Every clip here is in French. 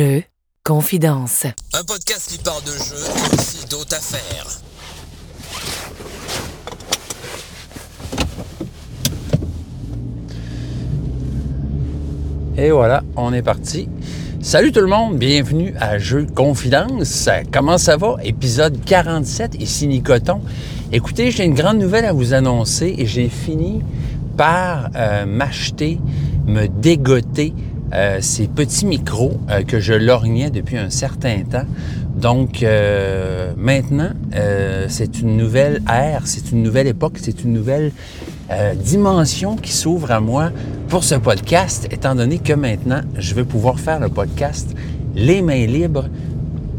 Jeux, confidence. Un podcast qui parle de jeux et aussi d'autres affaires. Et voilà, on est parti. Salut tout le monde, bienvenue à Jeux Confidence. Comment ça va? Épisode 47, ici Nicoton. Écoutez, j'ai une grande nouvelle à vous annoncer et j'ai fini par euh, m'acheter, me dégoter euh, ces petits micros euh, que je lorgnais depuis un certain temps. Donc euh, maintenant, c'est une nouvelle ère, c'est une nouvelle époque, c'est une nouvelle dimension qui s'ouvre à moi pour ce podcast, étant donné que maintenant, je vais pouvoir faire le podcast les mains libres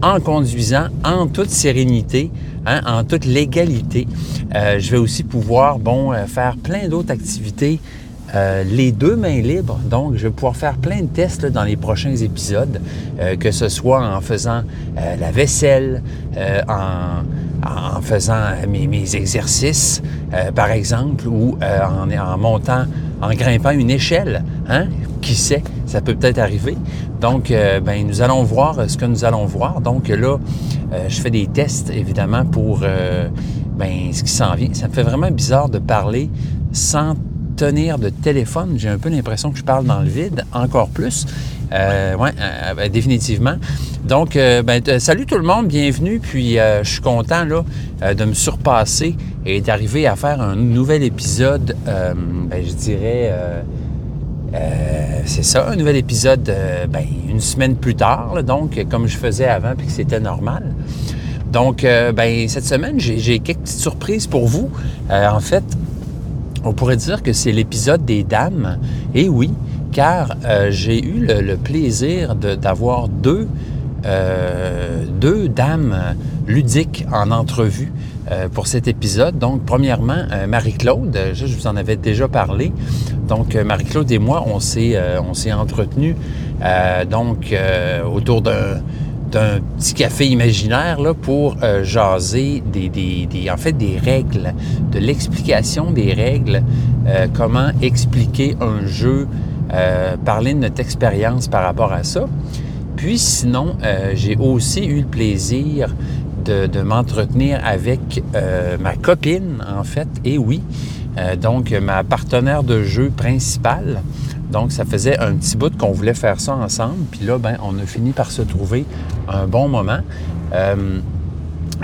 en conduisant en toute sérénité, hein, en toute légalité. Je vais aussi pouvoir, faire plein d'autres activités euh, les deux mains libres. Donc, je vais pouvoir faire plein de tests dans les prochains épisodes, euh, que ce soit en faisant euh, la vaisselle, en, faisant mes, exercices, par exemple, ou en, en montant, en grimpant une échelle. Hein? Qui sait, ça peut peut-être arriver. Donc, ben, nous allons voir ce que nous allons voir. Donc là, je fais des tests, évidemment, pour ben, ce qui s'en vient. Ça me fait vraiment bizarre de parler sans de téléphone. J'ai un peu l'impression que je parle dans le vide, encore plus. Euh, oui, définitivement. Donc, euh, ben, euh, salut tout le monde, bienvenue. Puis, euh, je suis content là, euh, de me surpasser et d'arriver à faire un nouvel épisode, euh, ben, je dirais, euh, euh, c'est ça, un nouvel épisode euh, ben, une semaine plus tard, donc, comme je faisais avant, puis que c'était normal. Donc, euh, ben, cette semaine, j'ai quelques petites surprises pour vous. Euh, en fait, on pourrait dire que c'est l'épisode des dames. Et oui, car euh, j'ai eu le, plaisir d'avoir deux, euh, deux dames ludiques en entrevue euh, pour cet épisode. Donc, premièrement, Marie-Claude, je vous en avais déjà parlé. Donc, Marie-Claude et moi, on s'est entretenus autour d'un d'un petit café imaginaire là, pour euh, jaser des, des- en fait des règles, de l'explication des règles, euh, comment expliquer un jeu, euh, parler de notre expérience par rapport à ça. Puis sinon, j'ai aussi eu le plaisir de, de m'entretenir avec ma copine, en fait, et oui, donc ma partenaire de jeu principale. Donc, ça faisait un petit bout qu'on voulait faire ça ensemble. Puis là, ben, on a fini par se trouver un bon moment. Euh,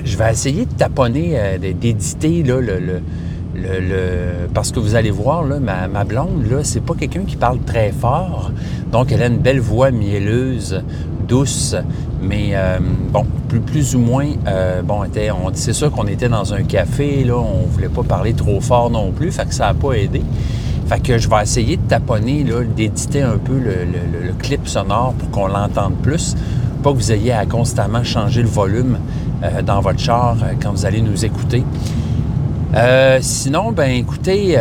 je vais essayer de taponner, euh, d'éditer le, parce que vous allez voir, ma, blonde, là, c'est pas quelqu'un qui parle très fort. Donc, elle a une belle voix mielleuse, douce, mais euh, bon, plus, ou moins, bon, on, c'est sûr qu'on était dans un café, là, on voulait pas parler trop fort non plus, que ça n'a pas aidé. Fait que je vais essayer de taponner, d'éditer un peu le, clip sonore pour qu'on l'entende plus. Pas que vous ayez à constamment changer le volume euh, dans votre char euh, quand vous allez nous écouter. Euh, sinon, ben écoutez,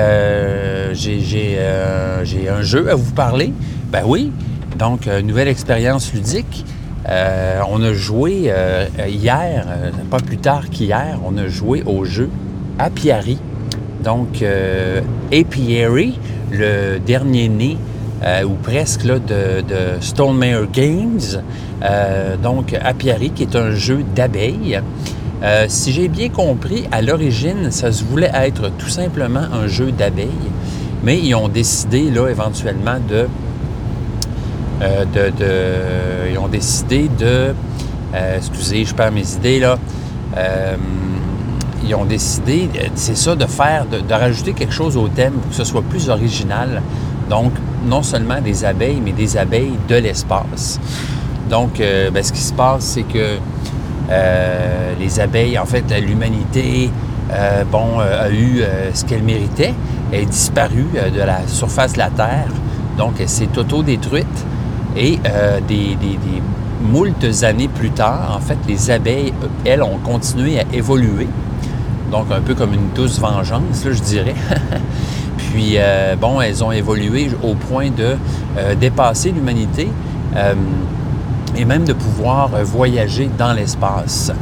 j'ai un jeu à vous parler. Ben oui, donc nouvelle expérience ludique. On a joué hier, pas plus tard qu'hier, on a joué au jeu Apiari. Donc, euh, Apiary, le dernier né, euh, ou presque, là, de, de Games. Euh, donc, Apiary, qui est un jeu d'abeilles. Euh, si j'ai bien compris, à l'origine, ça se voulait être tout simplement un jeu d'abeilles, mais ils ont décidé, là, éventuellement, de... de, ils ont décidé de... excusez, je perds mes idées, là. Ils ont décidé, euh, c'est ça, de faire, de, rajouter quelque chose au thème pour que ce soit plus original. Donc, non seulement des abeilles, mais des abeilles de l'espace. Donc, euh, ben, ce qui se passe, c'est que euh, les abeilles, en fait, l'humanité, bon, a eu ce qu'elle méritait. Elle est disparue de la surface de la Terre. Donc, elle s'est auto-détruite. Et des, des, des moultes années plus tard, en fait, les abeilles, elles, ont continué à évoluer. Donc, un peu comme une douce vengeance, là, je dirais. Puis, euh, bon, elles ont évolué au point de euh, dépasser l'humanité euh, et même de pouvoir voyager dans l'espace.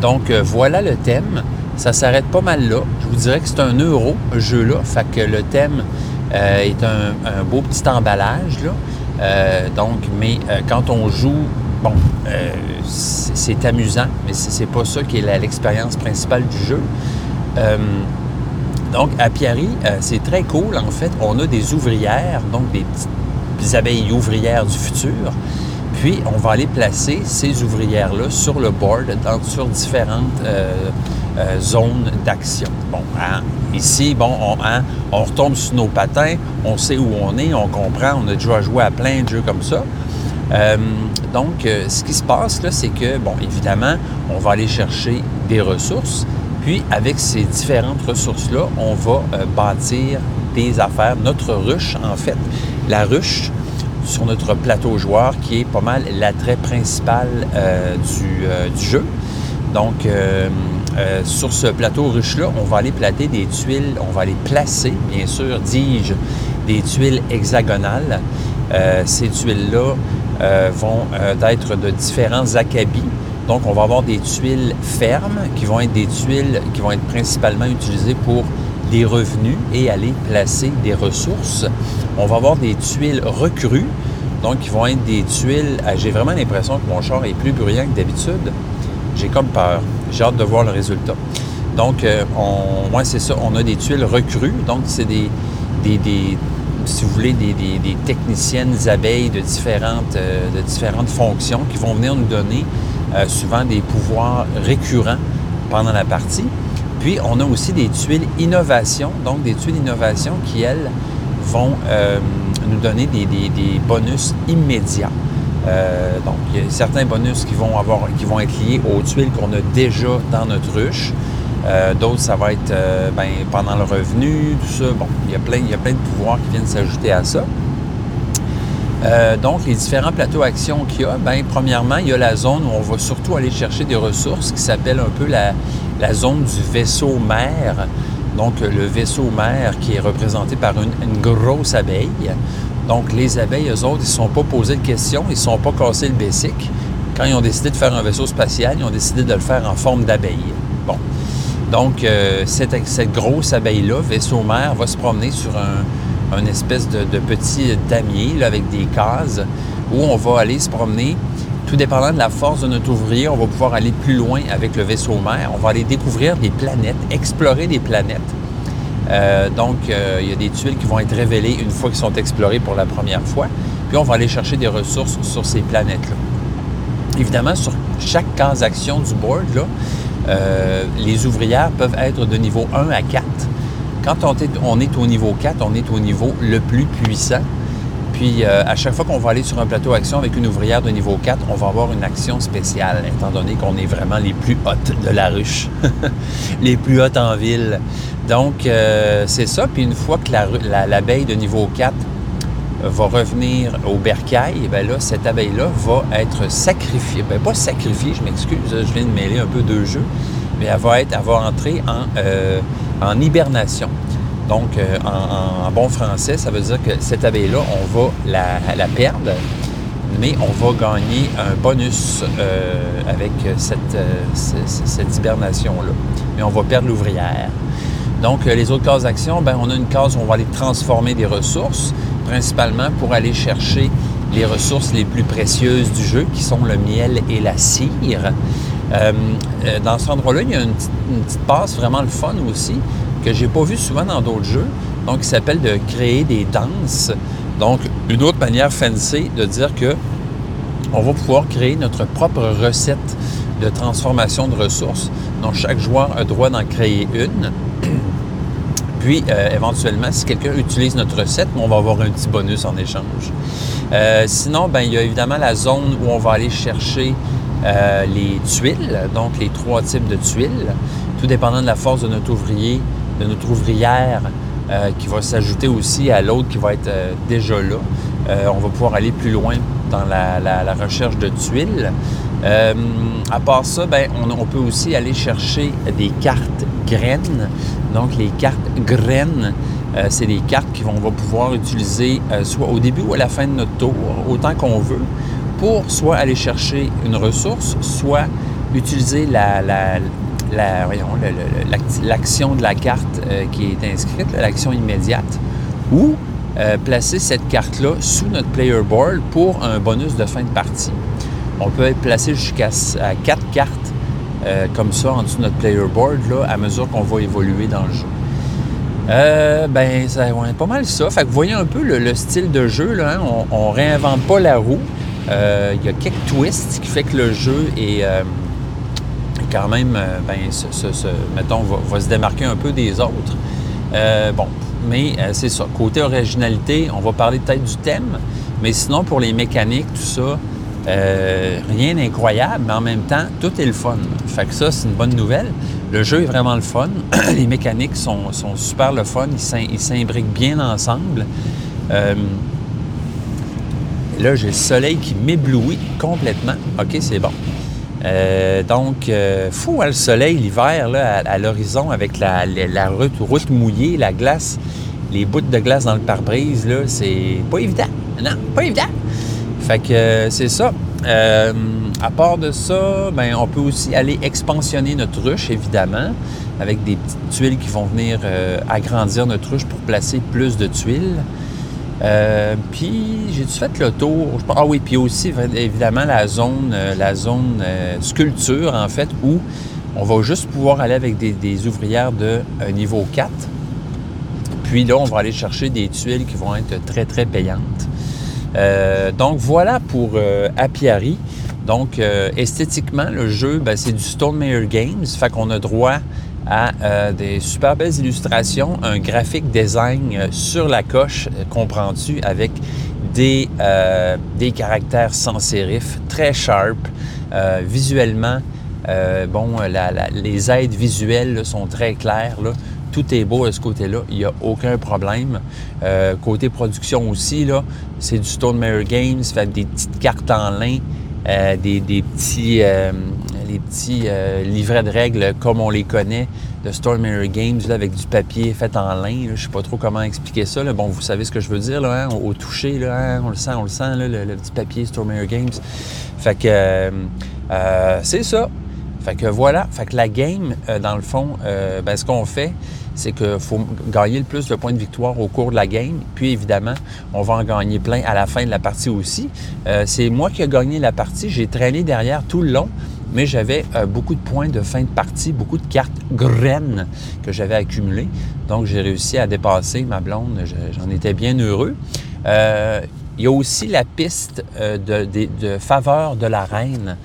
Donc, voilà le thème. Ça s'arrête pas mal là. Je vous dirais que c'est un euro, ce jeu-là. Fait que le thème est un, un beau petit emballage, là. Donc, mais quand on joue bon, euh, c'est amusant, mais c'est pas ça qui est l'expérience principale du jeu. Euh, donc, à Piari, c'est très cool. En fait, on a des ouvrières, donc des petites abeilles ouvrières du futur. Puis, on va aller placer ces ouvrières-là sur le board, sur différentes zones d'action. Bon, hein, ici, bon, on, hein, on retombe sur nos patins, on sait où on est, on comprend, on a déjà joué à plein de jeux comme ça. Euh, donc, euh, ce qui se passe là, c'est que, bon, évidemment, on va aller chercher des ressources. Puis, avec ces différentes ressources-là, on va euh, bâtir des affaires. Notre ruche, en fait, la ruche sur notre plateau joueur, qui est pas mal l'attrait principal du, jeu. Donc, sur ce plateau ruche-là, on va aller plater des tuiles, on va aller placer, bien sûr, dis-je, des tuiles hexagonales. ces tuiles-là vont euh, être de différents acabits. Donc, on va avoir des tuiles fermes qui vont être des tuiles qui vont être principalement utilisées pour des revenus et aller placer des ressources. On va avoir des tuiles recrues, donc qui vont être des tuiles. Ah, j'ai vraiment l'impression que mon char est plus bruyant que d'habitude. J'ai comme peur. J'ai hâte de voir le résultat. Donc, euh, on, moi, c'est ça. On a des tuiles recrues. Donc, c'est des, des, si vous voulez, des, techniciennes abeilles de différentes, euh, de différentes fonctions qui vont venir nous donner euh, souvent des pouvoirs récurrents pendant la partie. Puis, on a aussi des tuiles innovation, donc des tuiles innovation qui, elles, vont euh, nous donner des, bonus immédiats. donc, il y a certains bonus qui vont, avoir, qui vont être liés aux tuiles qu'on a déjà dans notre ruche. Euh, d'autres, ça va être euh, ben, pendant le revenu, tout ça. Bon, il y a plein, de pouvoirs qui viennent s'ajouter à ça. Euh, donc, les différents plateaux actions qu'il y a, bien, premièrement, il y a la zone où on va surtout aller chercher des ressources qui s'appelle un peu la, zone du vaisseau mère. Donc, le vaisseau mère qui est représenté par une, grosse abeille. Donc, les abeilles, eux autres, ils ne sont pas posé de questions, ils ne sont pas cassés le basic. Quand ils ont décidé de faire un vaisseau spatial, ils ont décidé de le faire en forme d'abeille. Donc, euh, cette, grosse abeille-là, vaisseau mère, va se promener sur un, espèce de, petit damier avec des cases où on va aller se promener. Tout dépendant de la force de notre ouvrier, on va pouvoir aller plus loin avec le vaisseau mère. On va aller découvrir des planètes, explorer des planètes. Euh, donc, euh, il y a des tuiles qui vont être révélées une fois qu'ils sont explorés pour la première fois. Puis, on va aller chercher des ressources sur ces planètes-là. Évidemment, sur chaque case action du board, là, euh, les ouvrières peuvent être de niveau 1 à 4. Quand on est, au niveau 4, on est au niveau le plus puissant. Puis euh, à chaque fois qu'on va aller sur un plateau action avec une ouvrière de niveau 4, on va avoir une action spéciale, étant donné qu'on est vraiment les plus hautes de la ruche, les plus hautes en ville. Donc euh, c'est ça. Puis une fois que l'abeille la, de niveau 4 va revenir au bercail, bien là, cette abeille-là va être sacrifiée. Bien, pas sacrifiée, je m'excuse, je viens de mêler un peu deux jeux, mais elle va, être, elle entrer en, euh, hibernation. Donc, euh, en, bon français, ça veut dire que cette abeille-là, on va la, perdre, mais on va gagner un bonus euh, avec cette, hibernation-là. Mais on va perdre l'ouvrière. Donc, les autres cases d'action, ben, on a une case où on va aller transformer des ressources principalement pour aller chercher les ressources les plus précieuses du jeu, qui sont le miel et la cire. Euh, euh, dans cet endroit-là, il y a une petite, passe vraiment le fun aussi, que j'ai pas vu souvent dans d'autres jeux, donc qui s'appelle de créer des danses. Donc, une autre manière fancy de dire que on va pouvoir créer notre propre recette de transformation de ressources. Donc, chaque joueur a droit d'en créer une. Puis, euh, éventuellement, si quelqu'un utilise notre recette, on va avoir un petit bonus en échange. Euh, sinon, ben, il y a évidemment la zone où on va aller chercher euh, les tuiles, donc les trois types de tuiles, tout dépendant de la force de notre ouvrier, de notre ouvrière, qui va s'ajouter aussi à l'autre qui va être déjà là. on va pouvoir aller plus loin dans la, recherche de tuiles. à part ça, ben, on, peut aussi aller chercher des cartes graines. Donc, les cartes graines, euh, c'est des cartes qu'on va pouvoir utiliser euh, soit au début ou à la fin de notre tour, autant qu'on veut, pour soit aller chercher une ressource, soit utiliser la, l'action de la carte euh, qui est inscrite, l'action immédiate, ou placer cette carte-là sous notre player board pour un bonus de fin de partie. On peut être placé jusqu'à quatre cartes comme ça en dessous de notre player board là, à mesure qu'on va évoluer dans le jeu. Euh, ben, ça, ouais, pas mal ça. Fait que vous voyez un peu le, style de jeu, là, hein. on, réinvente pas la roue. Euh, il y a quelques twists qui fait que le jeu est euh, quand même, euh, ben, mettons, va, se démarquer un peu des autres. bon, mais c'est ça. Côté originalité, on va parler peut-être du thème, mais sinon, pour les mécaniques, tout ça, rien d'incroyable, mais en même temps, tout est le fun. Fait que ça, c'est une bonne nouvelle. Le jeu est vraiment le fun. Les mécaniques sont, super le fun. Ils s'imbriquent bien ensemble. Euh, là, j'ai le soleil qui m'éblouit complètement. OK, c'est bon. Euh, donc, euh, fou, hein, le soleil l'hiver à, l'horizon avec la, route, mouillée, la glace, les bouts de glace dans le pare-brise, c'est pas évident. Non, pas évident. Fait que c'est ça. À part de ça, ben, on peut aussi aller expansionner notre ruche, évidemment, avec des petites tuiles qui vont venir euh, agrandir notre ruche pour placer plus de tuiles. Euh, puis, j'ai-tu fait le tour? Ah oui, puis aussi, évidemment, la zone, euh, la zone sculpture, en fait, où on va juste pouvoir aller avec des, ouvrières de niveau 4. Puis là, on va aller chercher des tuiles qui vont être très, très payantes. Donc, voilà pour Apiari. Donc, euh, esthétiquement, le jeu, ben, c'est du Stone Meyer Games. Fait qu'on a droit à euh, des super belles illustrations, un graphique design euh, sur la coche, comprends-tu, avec des, des caractères sans sérif, très sharp, visuellement. bon, les aides visuelles sont très claires. Tout est beau à ce côté-là, il n'y a aucun problème. côté production aussi, c'est du Stone Meyer Games, fait des petites cartes en lin, euh, des, petits, euh, les petits euh, livrets de règles comme on les connaît de Storm Games avec du papier fait en lin. Je ne sais pas trop comment expliquer ça. Bon, vous savez ce que je veux dire là, hein, au, toucher, là, hein, on le sent, on le sent, le, petit papier Storm Games. Fait que c'est ça. Fait que voilà. Fait que la game, dans le fond, ben, ce qu'on fait, c'est qu'il faut gagner le plus de points de victoire au cours de la game. Puis évidemment, on va en gagner plein à la fin de la partie aussi. Euh, c'est moi qui ai gagné la partie. J'ai traîné derrière tout le long, mais j'avais euh, beaucoup de points de fin de partie, beaucoup de cartes graines que j'avais accumulées. Donc j'ai réussi à dépasser ma blonde. J'en étais bien heureux. Euh, il y a aussi la piste de, de faveur de la reine.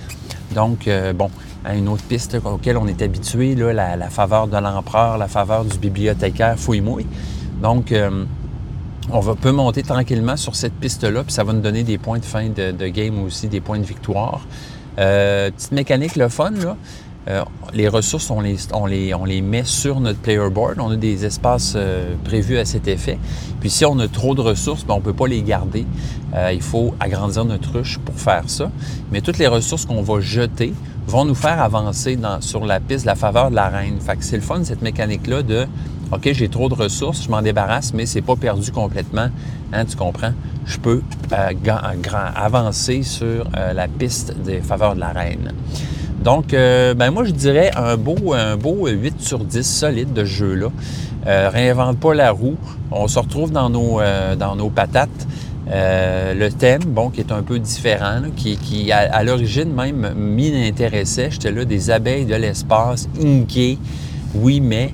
Donc, bon, à une autre piste auquel on est habitué, la, faveur de l'empereur, la faveur du bibliothécaire fouille-mouille. Donc, euh, on va, peut monter tranquillement sur cette piste-là, puis ça va nous donner des points de fin de, game aussi, des points de victoire. Euh, petite mécanique, le fun, là. Euh, les ressources, on les, met sur notre player board. On a des espaces prévus à cet effet. Puis si on a trop de ressources, ben, on ne peut pas les garder. il faut agrandir notre ruche pour faire ça. Mais toutes les ressources qu'on va jeter, vont nous faire avancer sur la piste de la faveur de la reine. Fait que c'est le fun, cette mécanique-là de OK, j'ai trop de ressources, je m'en débarrasse, mais c'est pas perdu complètement. Hein, tu comprends? Je peux euh, avancer sur euh, la piste des faveurs de la reine. Donc, euh, ben moi, je dirais un beau, un beau 8 sur 10 solide de jeu-là. réinvente pas la roue. On se retrouve dans nos, dans nos patates. Euh, le thème, bon, qui est un peu différent, qui, à, l'origine même m'intéressait. J'étais là des abeilles de l'espace, inké, oui, mais.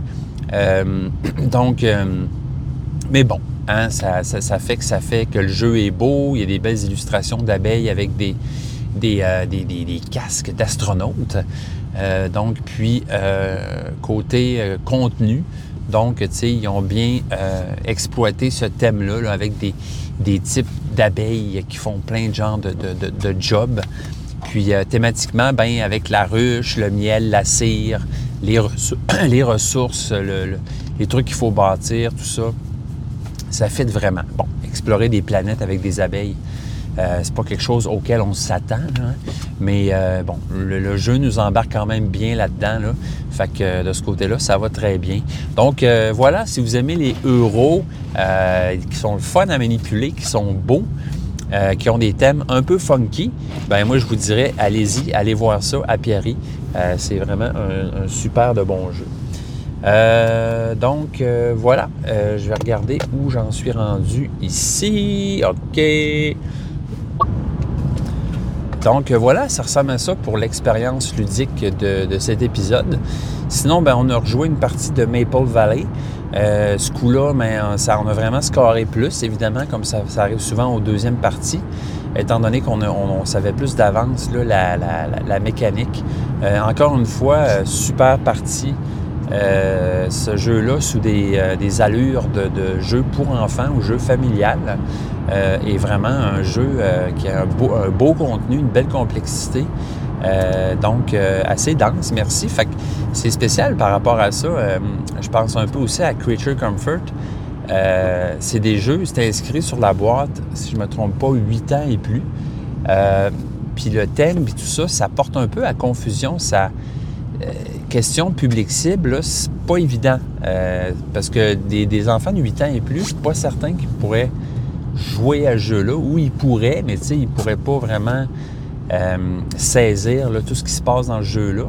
Euh, donc, euh, mais bon, hein, ça, fait que ça fait que le jeu est beau. Il y a des belles illustrations d'abeilles avec des, des, des casques d'astronautes. donc, puis, côté contenu, donc, tu sais, ils ont bien exploité ce thème-là avec des, types d'abeilles qui font plein de genres de, jobs. Puis euh, thématiquement, ben, avec la ruche, le miel, la cire, les, ressources, les trucs qu'il faut bâtir, tout ça, ça fait vraiment. Bon, explorer des planètes avec des abeilles, euh, c'est pas quelque chose auquel on s'attend, hein. mais euh, bon, le, jeu nous embarque quand même bien là-dedans. Là. Fait que euh, de ce côté-là, ça va très bien. Donc voilà, si vous aimez les euros qui sont le fun à manipuler, qui sont beaux, qui ont des thèmes un peu funky, ben moi je vous dirais, allez-y, allez voir ça à Pierry. c'est vraiment un, super de bon jeu. donc voilà, je vais regarder où j'en suis rendu ici. OK. Donc voilà, ça ressemble à ça pour l'expérience ludique de, cet épisode. Sinon, ben, on a rejoué une partie de Maple Valley. Euh, ce coup-là, ben, ça, on a vraiment scoré plus, évidemment, comme ça, arrive souvent aux deuxième parties, étant donné qu'on on, savait plus d'avance la, mécanique. Euh, encore une fois, euh, super partie. Euh, ce jeu-là, sous des, euh, allures de, de, jeu pour enfants ou jeu familial, euh, est vraiment un jeu qui a un beau, contenu, une belle complexité. donc, assez dense, merci. Fait que c'est spécial par rapport à ça. je pense un peu aussi à Creature Comfort. c'est des jeux, c'est inscrit sur la boîte, si je ne me trompe pas, 8 ans et plus. puis le thème, puis tout ça, ça porte un peu à confusion. Ça, question public cible, c'est pas évident. Euh, parce que des, enfants de 8 ans et plus, je suis pas certain qu'ils pourraient jouer à ce jeu-là. ou ils pourraient, mais tu sais, ils pourraient pas vraiment euh, saisir tout ce qui se passe dans le jeu-là.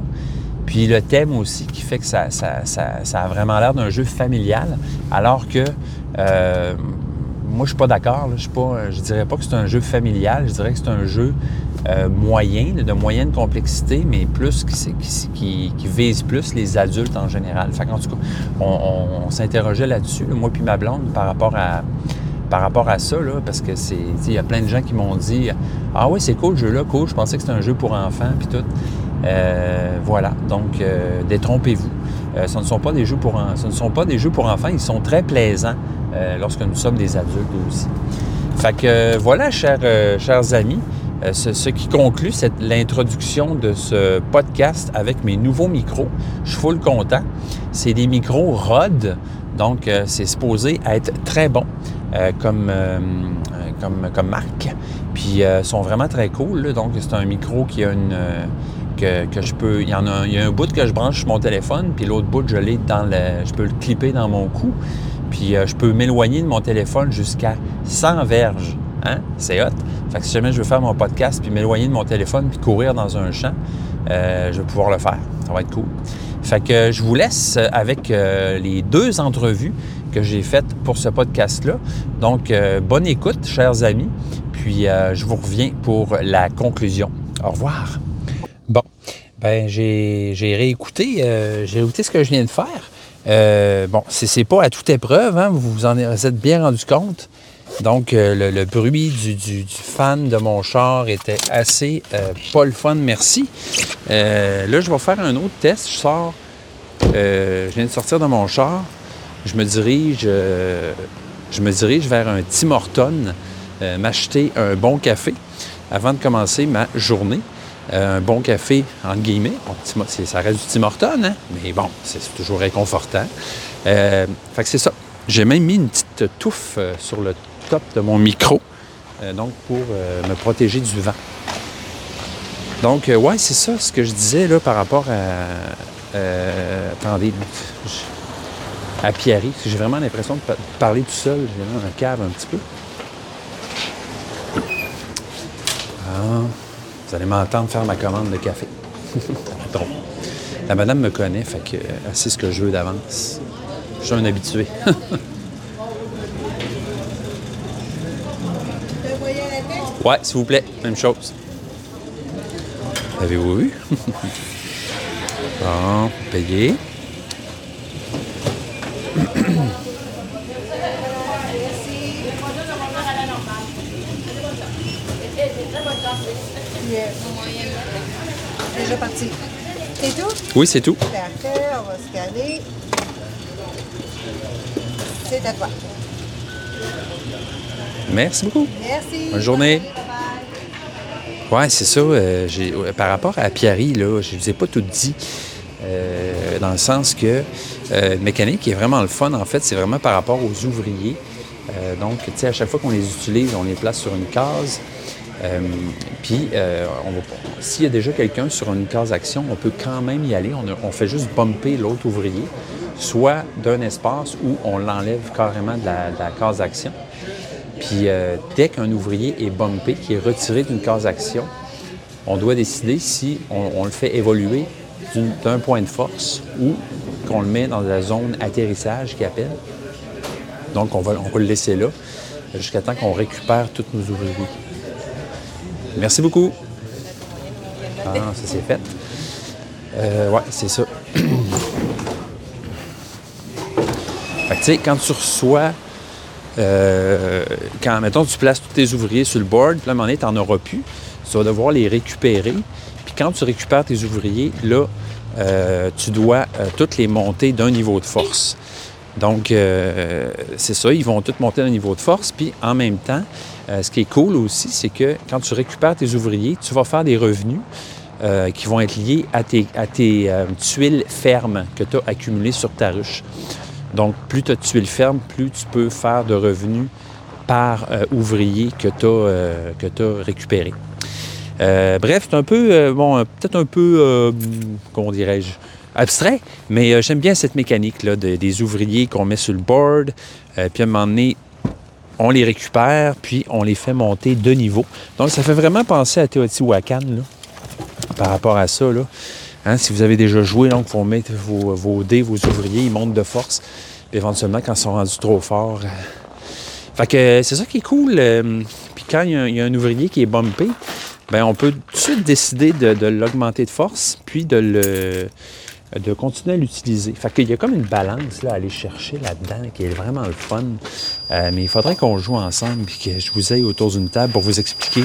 Puis le thème aussi qui fait que ça, a vraiment l'air d'un jeu familial, alors que euh, moi, je suis pas d'accord. Je ne dirais pas que c'est un jeu familial. Je dirais que c'est un jeu euh, moyen, de moyenne complexité, mais plus qui, vise plus les adultes en général. en tout cas, on, s'interrogeait là-dessus, moi puis ma blonde, par rapport à, par rapport à ça, parce que c'est. Il y a plein de gens qui m'ont dit Ah oui, c'est cool le jeu-là, cool, je pensais que c'était un jeu pour enfants, puis tout. Euh, voilà. Donc, euh, détrompez-vous. ce ne sont pas des jeux pour ce ne sont pas des jeux pour enfants, ils sont très plaisants lorsque nous sommes des adultes aussi. Fait que voilà, chers, amis. Euh, ce, qui conclut l'introduction de ce podcast avec mes nouveaux micros. Je suis full content. C'est des micros Rode, donc euh, c'est supposé être très bon euh, comme, comme, comme, marque. Puis ils sont vraiment très cool. Donc c'est un micro qui a une... Que, que, je peux. Il y en a, il y a un bout que je branche sur mon téléphone, puis l'autre bout, je l'ai dans le. Je peux le clipper dans mon cou. Puis je peux m'éloigner de mon téléphone jusqu'à 100 verges. Hein? C'est hot. Fait que si jamais je veux faire mon podcast puis m'éloigner de mon téléphone puis courir dans un champ, euh, je vais pouvoir le faire. Ça va être cool. Fait que je vous laisse avec euh, les deux entrevues que j'ai faites pour ce podcast-là. Donc, euh, bonne écoute, chers amis. Puis, je vous reviens pour la conclusion. Au revoir. Bon, ben j'ai réécouté, j'ai écouté ce que je viens de faire. bon, c'est pas à toute épreuve, hein, vous vous en êtes bien rendu compte. Donc, euh, le, bruit du, fan de mon char était assez euh, pas le fun, merci. Euh, là, je vais faire un autre test. Je sors, je viens de sortir de mon char. Je me dirige, je me dirige vers un Tim Horton, m'acheter un bon café avant de commencer ma journée. un bon café, entre guillemets. ça reste du Tim Horton, hein? mais bon, c'est toujours réconfortant. fait que c'est ça. J'ai même mis une petite touffe sur le de mon micro, euh, donc pour euh, me protéger du vent. Donc, euh, ouais, c'est ça ce que je disais là par rapport à. attendez, à Pierre, j'ai vraiment l'impression de parler tout seul. J'ai vraiment un cave un petit peu. Ah, vous allez m'entendre faire ma commande de café. La madame me connaît, fait que c'est ce que je veux d'avance. Je suis un habitué. Ouais, s'il vous plaît, même chose. Avez-vous vu? bon, payé. Déjà parti. C'est tout? Oui, c'est tout. Parfait, on va scanner. C'est à toi. Merci beaucoup. Merci. Bonne journée. Oui, c'est ça. Euh, par rapport à Pierry, là, je ne vous ai pas tout dit. Euh, dans le sens que euh, mécanique est vraiment le fun, en fait, c'est vraiment par rapport aux ouvriers. donc, tu sais, à chaque fois qu'on les utilise, on les place sur une case. puis, s'il y a déjà quelqu'un sur une case action, on peut quand même y aller. On, fait juste bumper l'autre ouvrier, soit d'un espace où on l'enlève carrément de la, case action. Puis euh, dès qu'un ouvrier est bumpé, qui est retiré d'une case action, on doit décider si on, le fait évoluer d'un point de force ou qu'on le met dans la zone atterrissage qui appelle. Donc on va, on va le laisser là jusqu'à temps qu'on récupère tous nos ouvriers. Merci beaucoup. Ah, ça c'est fait. Euh, ouais, c'est ça. Fait que, tu sais, quand tu reçois, euh, quand, mettons, tu places tous tes ouvriers sur le board, puis à un moment donné, tu n'en auras plus, tu vas devoir les récupérer. Puis quand tu récupères tes ouvriers, là, euh, tu dois euh, toutes les monter d'un niveau de force. Donc, euh, c'est ça, ils vont tous monter d'un niveau de force. Puis en même temps, ce qui est cool aussi, c'est que quand tu récupères tes ouvriers, tu vas faire des revenus qui vont être liés à tes, tuiles fermes que tu as accumulées sur ta ruche. Donc, plus tu as de tuiles fermes, plus tu peux faire de revenus par ouvrier que tu as, récupéré. Euh, bref, c'est un peu, euh, bon, euh, peut-être un peu, comment dirais-je, abstrait, mais j'aime bien cette mécanique-là de- des ouvriers qu'on met sur le board, puis à un moment donné, on les récupère, puis on les fait monter de niveau. Donc, ça fait vraiment penser à Teotihuacan, là, par rapport à ça, là. Hein, si vous avez déjà joué, donc, faut mettre vos, vos dés, vos ouvriers, ils montent de force. Puis éventuellement, quand ils sont rendus trop forts. Fait que c'est ça qui est cool. Puis quand il y a un ouvrier qui est bumpé, ben on peut tout de suite décider de, l'augmenter de force, puis de le de continuer à l'utiliser. Fait qu'il y a comme une balance là, à aller chercher là-dedans qui est vraiment le fun. Euh, mais il faudrait qu'on joue ensemble puis que je vous aille autour d'une table pour vous expliquer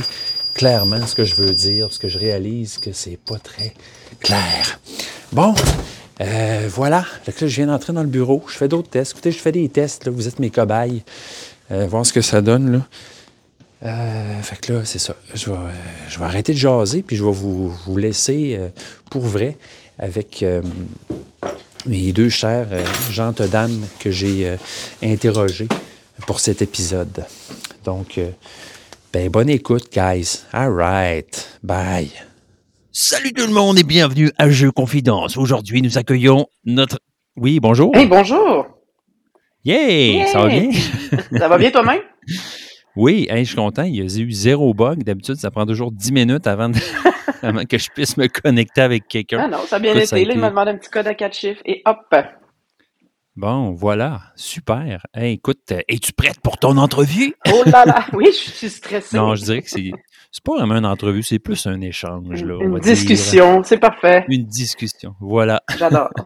clairement ce que je veux dire, parce que je réalise que c'est pas très clair. Bon, euh, voilà. Là, je viens d'entrer dans le bureau. Je fais d'autres tests. Écoutez, je fais des tests. Là. Vous êtes mes cobayes. Euh, voir ce que ça donne. Là. Euh, fait que là, c'est ça. Je vais, je vais arrêter de jaser, puis je vais vous, vous laisser euh, pour vrai avec euh, mes deux chères euh, gentes dames que j'ai euh, interrogées pour cet épisode. Donc, euh, ben, bonne écoute, guys. All right. Bye. Salut tout le monde et bienvenue à Jeux Confidence. Aujourd'hui, nous accueillons notre... Oui, bonjour. Hey, bonjour! Yeah! Ça va bien? Ça va bien toi-même? Oui, hey, je suis content. Il y a eu zéro bug. D'habitude, ça prend toujours 10 minutes avant, de- avant que je puisse me connecter avec Ah quelqu'un. non, ça a bien été. Là, il m'a demandé un petit code à quatre chiffres et hop! Bon, voilà. Super. Hey, écoute, euh, es-tu prête pour ton entrevue? Oh là là! Oui, je suis stressée. Non, je dirais que c'est... C'est pas vraiment une entrevue, c'est plus un échange. Là, on Une va discussion, c'est parfait. Une discussion. Voilà. J'adore.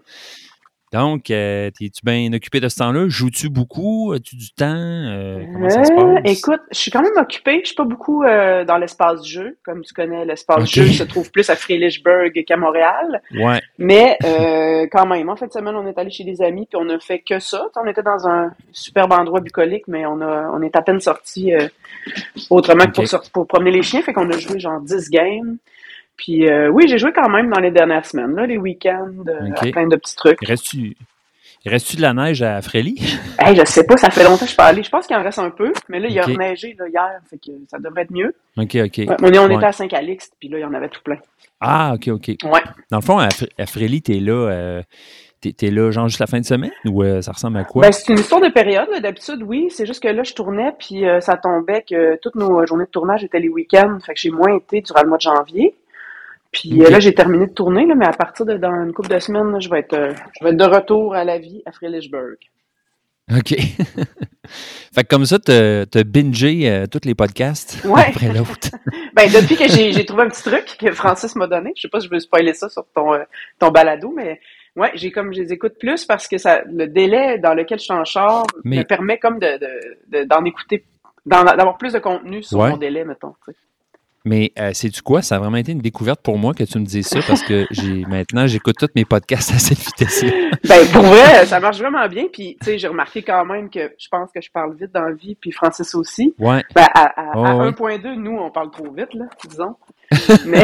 Donc, euh, es-tu bien occupé de ce temps-là? Joues-tu beaucoup? As-tu du temps? Euh, comment ça se Euh, passe? écoute, je suis quand même occupée. Je suis pas beaucoup euh, dans l'espace jeu. Comme tu connais, l'espace jeu se trouve plus à Frélichburg qu'à Montréal. Ouais. Mais euh, quand même, en fin de semaine, on est allé chez des amis puis on a fait que ça. On était dans un superbe endroit bucolique, mais on a on est à peine sorti autrement que pour, sortir, pour promener les chiens. Fait qu'on a joué genre 10 games. Puis euh, oui, j'ai joué quand même dans les dernières semaines, là, les week-ends, euh, à plein de petits trucs. Il Reste-tu de la neige à Frélie? Hey, je sais pas, ça fait longtemps que je suis pas allée. Je pense qu'il en reste un peu, mais là, il a Ok. neigé là, hier, fait que ça devrait être mieux. OK, OK. Ouais, on, est- on Ouais. était à Saint-Calixte, puis là, il y en avait tout plein. Ah, OK, OK. Ouais. Dans le fond, à, à Frélie, t'es là, euh, t'es, là genre juste la fin de semaine ou euh, ça ressemble à quoi? Ben, c'est une histoire de période. D'habitude, oui. C'est juste que là, je tournais, puis euh, ça tombait que toutes nos journées de tournage étaient les week-ends. Fait que j'ai moins été durant le mois de janvier. Puis euh, là, j'ai terminé de tourner, là, mais à partir de dans une couple de semaines, là, je vais être euh, je vais être de retour à la vie à Frélichburg. OK. fait que comme ça, t'as, t'as bingé euh, tous les podcasts Ouais. après l'autre. Ben, depuis que j'ai trouvé un petit truc que Francis m'a donné, je sais pas si je veux spoiler ça sur ton, euh, ton balado, mais ouais, j'ai comme je les écoute plus parce que ça le délai dans lequel je suis en char Mais- me permet comme de de- de- d'en écouter, d'en- d'avoir plus de contenu sur Ouais. mon délai, mettons. tu. Mais euh, sais-tu quoi? Ça a vraiment été une découverte pour moi que tu me dises ça parce que j'ai maintenant, j'écoute tous mes podcasts à cette vitesse-là. Ben, pour vrai, ça marche vraiment bien. Puis, tu sais, j'ai remarqué quand même que je pense que je parle vite dans la vie, puis Francis aussi. Ouais. Ben, à, à, Oh, à ouais. 1.2, nous, on parle trop vite, là, disons. Mais,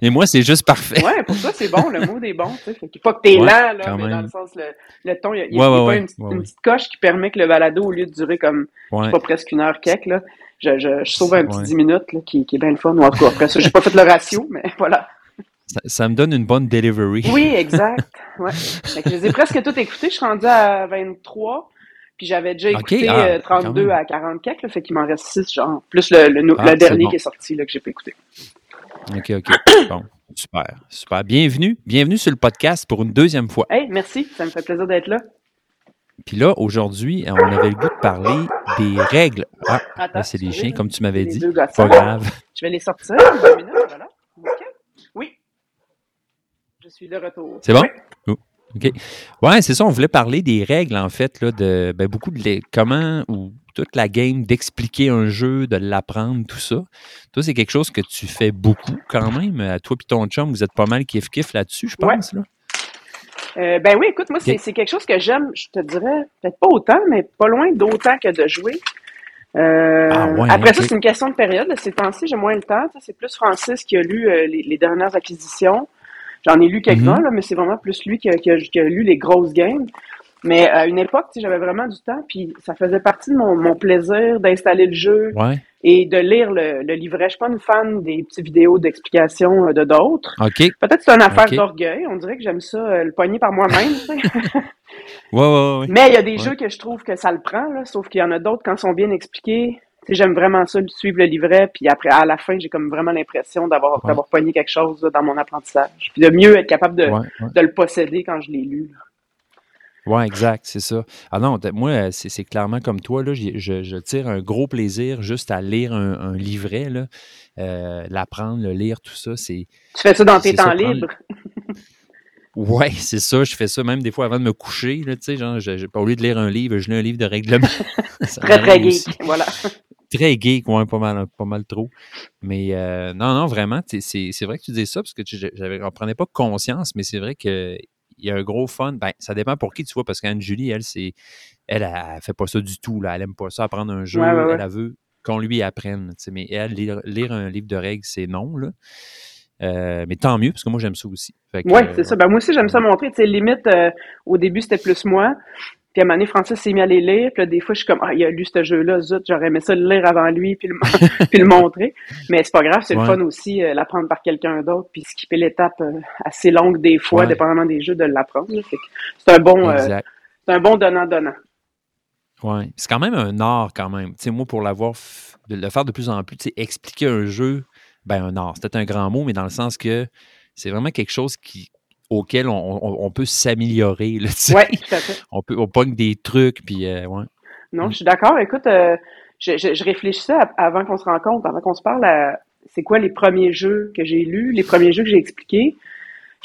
Et moi, c'est juste parfait. ouais, pour ça, c'est bon, le mot est bon. Fait que pas que t'es Ouais, lent, là, mais dans le sens, le, le ton, il y a, il y Ouais, a ouais, pas une, une petite coche qui permet que le balado, au lieu de durer comme, je Ouais. sais pas, presque une heure quelque, là, je, je, je sauve un petit Ouais. 10 minutes, là, qui, qui est bien le fun. Ou en tout cas, après ça, j'ai pas fait le ratio, mais voilà. Ça, ça me donne une bonne delivery. Oui, exact. Ouais. Fait que je les ai presque toutes écoutées. Je suis rendue à 23. Puis j'avais déjà écouté ah, euh, 32 quand même. à 40 quelques, là, fait qu'il m'en reste 6, genre. Plus le, le, Ah, dernier bon. qui est sorti, là, que j'ai pas écouté. OK, OK. Bon, super, super. Bienvenue, bienvenue sur le podcast pour une deuxième fois. Hey, merci, ça me fait plaisir d'être là. Puis là, aujourd'hui, on avait le goût de parler des règles. Ah, Attends, là, c'est des chiens, comme tu m'avais dit. Pas grave. Je vais les sortir, deux minutes, voilà. OK. Oui. Je suis de retour. C'est bon? Ouais. Oh, OK. Ouais, c'est ça. On voulait parler des règles, en fait, là, de ben, beaucoup de les- comment ou toute la game d'expliquer un jeu, de l'apprendre, tout ça. Toi, c'est quelque chose que tu fais beaucoup quand même. À toi et ton chum, vous êtes pas mal kiff-kiff là-dessus, je Ouais. pense. Là. Euh, ben oui, écoute, moi, c'est quelque chose que j'aime, je te dirais, peut-être pas autant, mais pas loin d'autant que de jouer. Euh, Ah ouais, après ça, c'est une question de période. Ces temps-ci, j'ai moins le temps. C'est plus Francis qui a lu euh, les, les dernières acquisitions. J'en ai lu quelques-uns, là, mais c'est vraiment plus lui qui a, qui a- qui a lu les grosses games. Mais à une époque, j'avais vraiment du temps, puis ça faisait partie de mon, mon plaisir d'installer le jeu Ouais. et de lire le, le livret. Je suis pas une fan des petites vidéos d'explication euh, de d'autres. OK. Peut-être que c'est une affaire d'orgueil. On dirait que j'aime ça, euh, le pogner par moi-même. Ouais, ouais, ouais. Mais il y a des jeux que je trouve que ça le prend, là, sauf qu'il y en a d'autres quand ils sont bien expliqués. J'aime vraiment ça, suivre le livret, puis après, à la fin, j'ai comme vraiment l'impression d'avoir d'avoir pogné quelque chose là, dans mon apprentissage. Puis de mieux être capable de, de le posséder quand je l'ai lu. là. Ouais, exact, c'est ça. Ah non, moi, euh, c'est clairement comme toi, là, je, je tire un gros plaisir juste à lire un, un livret, là, euh, l'apprendre, le lire, tout ça. Tu fais ça dans tes temps libres. Ouais, c'est ça, je fais ça même des fois avant de me coucher, là, tu sais, genre, je, je- au lieu de lire un livre, je lis un livre de règlement. Très, très geek. aussi. Voilà. Très geek, ouais, pas mal, pas mal trop. Mais euh, non, non, vraiment, c'est vrai que tu dis ça, parce que j'avais, on prenait pas conscience, mais c'est vrai que il y a un gros fun. Ben, ça dépend pour qui tu vois, parce qu'Anne-Julie, elle, c'est. Elle, elle, elle fait pas ça du tout, là. Elle aime pas ça, apprendre un jeu. Ouais, ouais, ouais. Elle, elle veut qu'on lui apprenne. Mais elle, lire, lire un livre de règles, c'est non, là. Euh, mais tant mieux, parce que moi, j'aime ça aussi. Oui, euh, c'est ça. Ben, moi aussi, j'aime ça montrer. Limite, euh, au début, c'était plus moi. Puis à un moment donné, Francis s'est mis à les lire. Puis là, des fois, je suis comme, ah, il a lu ce jeu-là, zut, j'aurais aimé ça le lire avant lui, puis le, puis le montrer. Mais c'est pas grave, c'est Ouais. le fun aussi, euh, l'apprendre par quelqu'un d'autre, puis skipper l'étape euh, assez longue des fois, Ouais. dépendamment des jeux, de l'apprendre. C'est un bon, euh, c'est un bon donnant-donnant. Ouais. C'est quand même un art, quand même. Tu sais, moi, pour l'avoir, de le faire de plus en plus, tu sais, expliquer un jeu, ben, un art, c'est peut-être un grand mot, mais dans le sens que c'est vraiment quelque chose qui, auquel on, on- on peut s'améliorer. Oui, tout à fait. On peut, on pogne des trucs, puis euh, ouais. Non, Mm. je suis d'accord. Écoute, euh, je, je, je réfléchissais à- avant qu'on se rencontre, avant qu'on se parle, à c'est quoi les premiers jeux que j'ai lus, les premiers jeux que j'ai expliqués.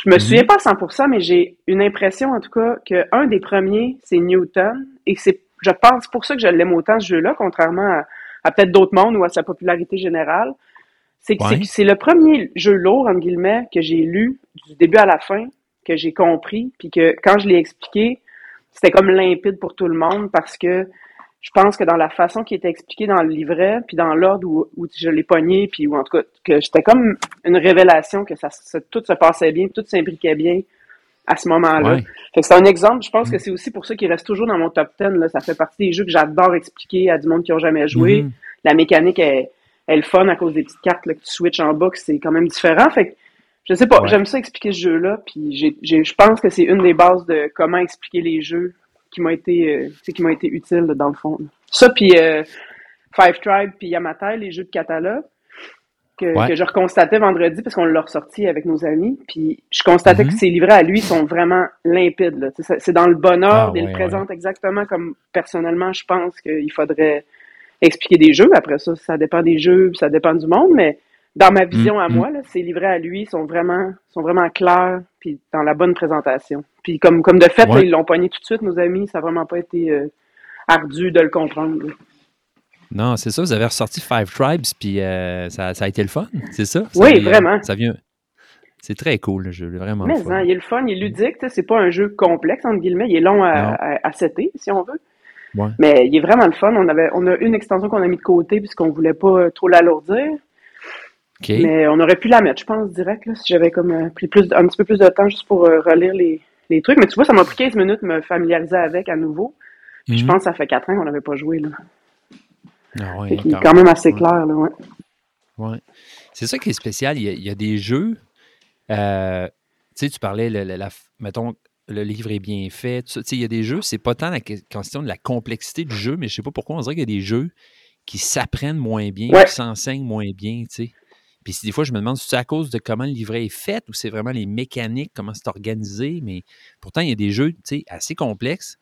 Je me Mhm. souviens pas à 100%, mais j'ai une impression, en tout cas, que un des premiers, c'est Newton, et c'est, je pense, pour ça que je l'aime autant, ce jeu-là, contrairement à, à peut-être d'autres mondes ou à sa popularité générale. C'est Ouais. le premier jeu lourd, entre guillemets, que j'ai lu du début à la fin, que j'ai compris, puis que quand je l'ai expliqué, c'était comme limpide pour tout le monde parce que je pense que dans la façon qui était expliquée dans le livret, puis dans l'ordre où, où je l'ai pogné, puis où en tout cas, que c'était comme une révélation que ça, ça- tout se passait bien, tout s'imbriquait bien à ce moment-là. Ouais. Fait que c'est un exemple, je pense que c'est aussi pour ça qu'il reste toujours dans mon top 10. Là. Ça fait partie des jeux que j'adore expliquer à du monde qui n'a jamais joué. Mhm. La mécanique est, est le fun à cause des petites cartes là, que tu switches en bas, c'est quand même différent. Fait que je sais pas, Ouais. j'aime ça expliquer ce jeu-là, puis j'ai, j'ai, je pense que c'est une des bases de comment expliquer les jeux qui m'ont été, euh, qui m'ont été utiles là, dans le fond. là. Ça, puis euh, Five Tribe, puis Yamatai, les jeux de Catala, que, Ouais. que je reconstatais vendredi parce qu'on l'a ressorti avec nos amis, puis je constatais Mhm. que ces livrets à lui sont vraiment limpides. là. C'est c'est dans le bon ordre, Ah, il ouais, le présente exactement comme personnellement je pense qu'il faudrait expliquer des jeux. Après ça, ça dépend des jeux, ça dépend du monde, mais dans ma vision à Mhm. moi, là, ces livrets à lui sont vraiment sont vraiment clairs puis dans la bonne présentation. Puis comme comme de fait, Ouais. là, ils l'ont pogné tout de suite nos amis, ça n'a vraiment pas été euh, ardu de le comprendre. là. Non, c'est ça, vous avez ressorti Five Tribes, puis euh, ça, ça a été le fun, c'est ça? Ça Oui, vient- vraiment. Ça vient... C'est très cool, le jeu, vraiment Mais le fun. hein, il est le fun, il est ludique, c'est pas un jeu complexe entre guillemets, il est long à, à, à setter, si on veut. Ouais. Mais il est vraiment le fun. On avait on a une extension qu'on a mis de côté puisqu'on voulait pas euh, trop l'alourdir. Mais on aurait pu la mettre, je pense, direct, là, si j'avais comme euh, pris plus, un petit peu plus de temps juste pour euh, relire les, les trucs. Mais tu vois, ça m'a pris 15 minutes de me familiariser avec à nouveau. Je Mhm. pense que ça fait 4 ans qu'on n'avait pas joué. Là. Ah ouais, qu'il est quand même assez Ouais. clair. Là, ouais. Ouais. C'est ça qui est spécial. Il y a, il y a des jeux. euh, tu sais, tu parlais, le, le- la, mettons, le livre est bien fait. il y a des jeux, c'est pas tant la que- question de la complexité du jeu, mais je sais pas pourquoi on dirait qu'il y a des jeux qui s'apprennent moins bien, Ouais. qui s'enseignent moins bien. Puis des fois, je me demande si c'est à cause de comment le livret est fait ou c'est vraiment les mécaniques, comment c'est organisé? Mais pourtant, il y a des jeux, assez complexes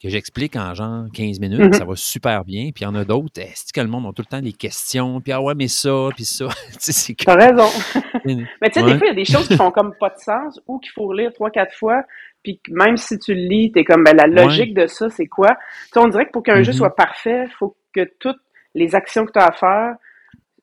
que j'explique en genre 15 minutes, Mhm. ça va super bien. Puis il y en a d'autres, est-ce que le monde a tout le temps des questions? Puis ah ouais, mais ça, puis ça. T'as raison. Mais tu sais, Ouais. des fois, il y a des choses qui font comme pas de sens ou qu'il faut relire trois, quatre fois. Puis même si tu le lis, t'es comme, ben, la logique de ça, c'est quoi? Tu sais, on dirait que pour qu'un jeu Mhm. soit parfait, faut que toutes les actions que tu as à faire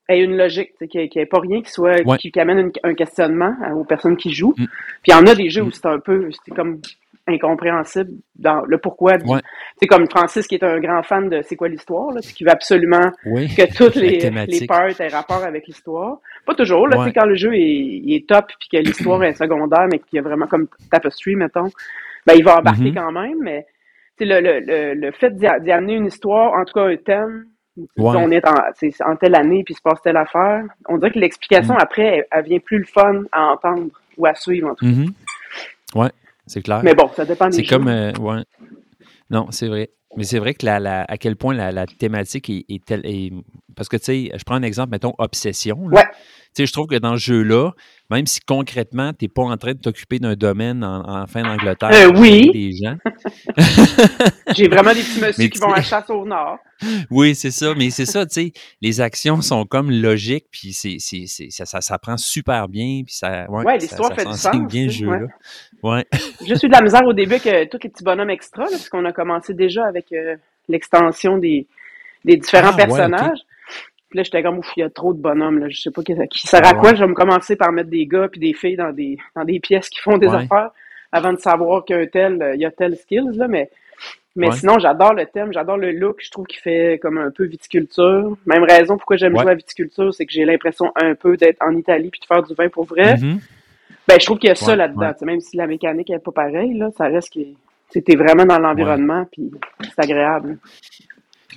aient une logique. Qu'il n'y ait pas rien qui soit, Ouais. qui, qui amène une- un questionnement euh, aux personnes qui jouent. Mm. Puis il y en a des jeux Mm. où c'est un peu, c'est comme incompréhensible dans le pourquoi. du- Ouais. C'est comme Francis qui est un grand fan de c'est quoi l'histoire, là, qui veut absolument Oui. que toutes les, les parts aient rapport avec l'histoire. Pas toujours, là, Ouais. quand le jeu est, il est top puis que l'histoire est secondaire, mais qu'il y a vraiment comme Tapestry, mettons, ben, il va embarquer Mhm. quand même, mais le, le, le, le fait d'y amener une histoire, en tout cas un thème, Ouais. on est en, en telle année puis il se passe telle affaire, on dirait que l'explication Mm. après, elle, elle vient plus le fun à entendre ou à suivre, en tout cas. Mhm. Ouais, c'est clair. Mais bon, ça dépend des C'est comme. euh, ouais. Non, c'est vrai. Mais c'est vrai que la, la- à quel point la, la thématique est, est telle. est- parce que, tu sais, je prends un exemple, mettons, Obsession. là. Ouais. Tu sais, je trouve que dans ce jeu-là, même si concrètement, tu n'es pas en train de t'occuper d'un domaine en, en fin d'Angleterre, Euh, oui. des gens. J'ai vraiment des petits messieurs qui vont à la chasse au nord. Oui, c'est ça. Mais c'est ça, tu sais, les actions sont comme logiques, puis c'est, c'est, c'est- ça, ça, ça prend super bien, puis ça. Ouais, Ouais, l'histoire ça fait du sens, bien jeu-là. Ouais. J'ai eu de la misère au début avec euh, tous les petits bonhommes extra, là, parce qu'on a commencé déjà avec euh, l'extension des, des différents Ah, ouais, personnages. Puis là, j'étais comme, ouf, il y a trop de bonhommes, là. Je sais pas qui, qui sert Ah, à quoi? Je vais me commencer par mettre des gars puis des filles dans des, dans des pièces qui font des Ouais. affaires avant de savoir qu'un tel, euh, il y a tel skills, là. Mais, mais Ouais. sinon, j'adore le thème, j'adore le look. Je trouve qu'il fait comme un peu viticulture. Même raison pourquoi j'aime jouer à viticulture, c'est que j'ai l'impression un peu d'être en Italie puis de faire du vin pour vrai. Mhm. Ben, je trouve qu'il y a ça là-dedans. Même si la mécanique n'est pas pareille, là, ça reste que es vraiment dans l'environnement, puis c'est agréable.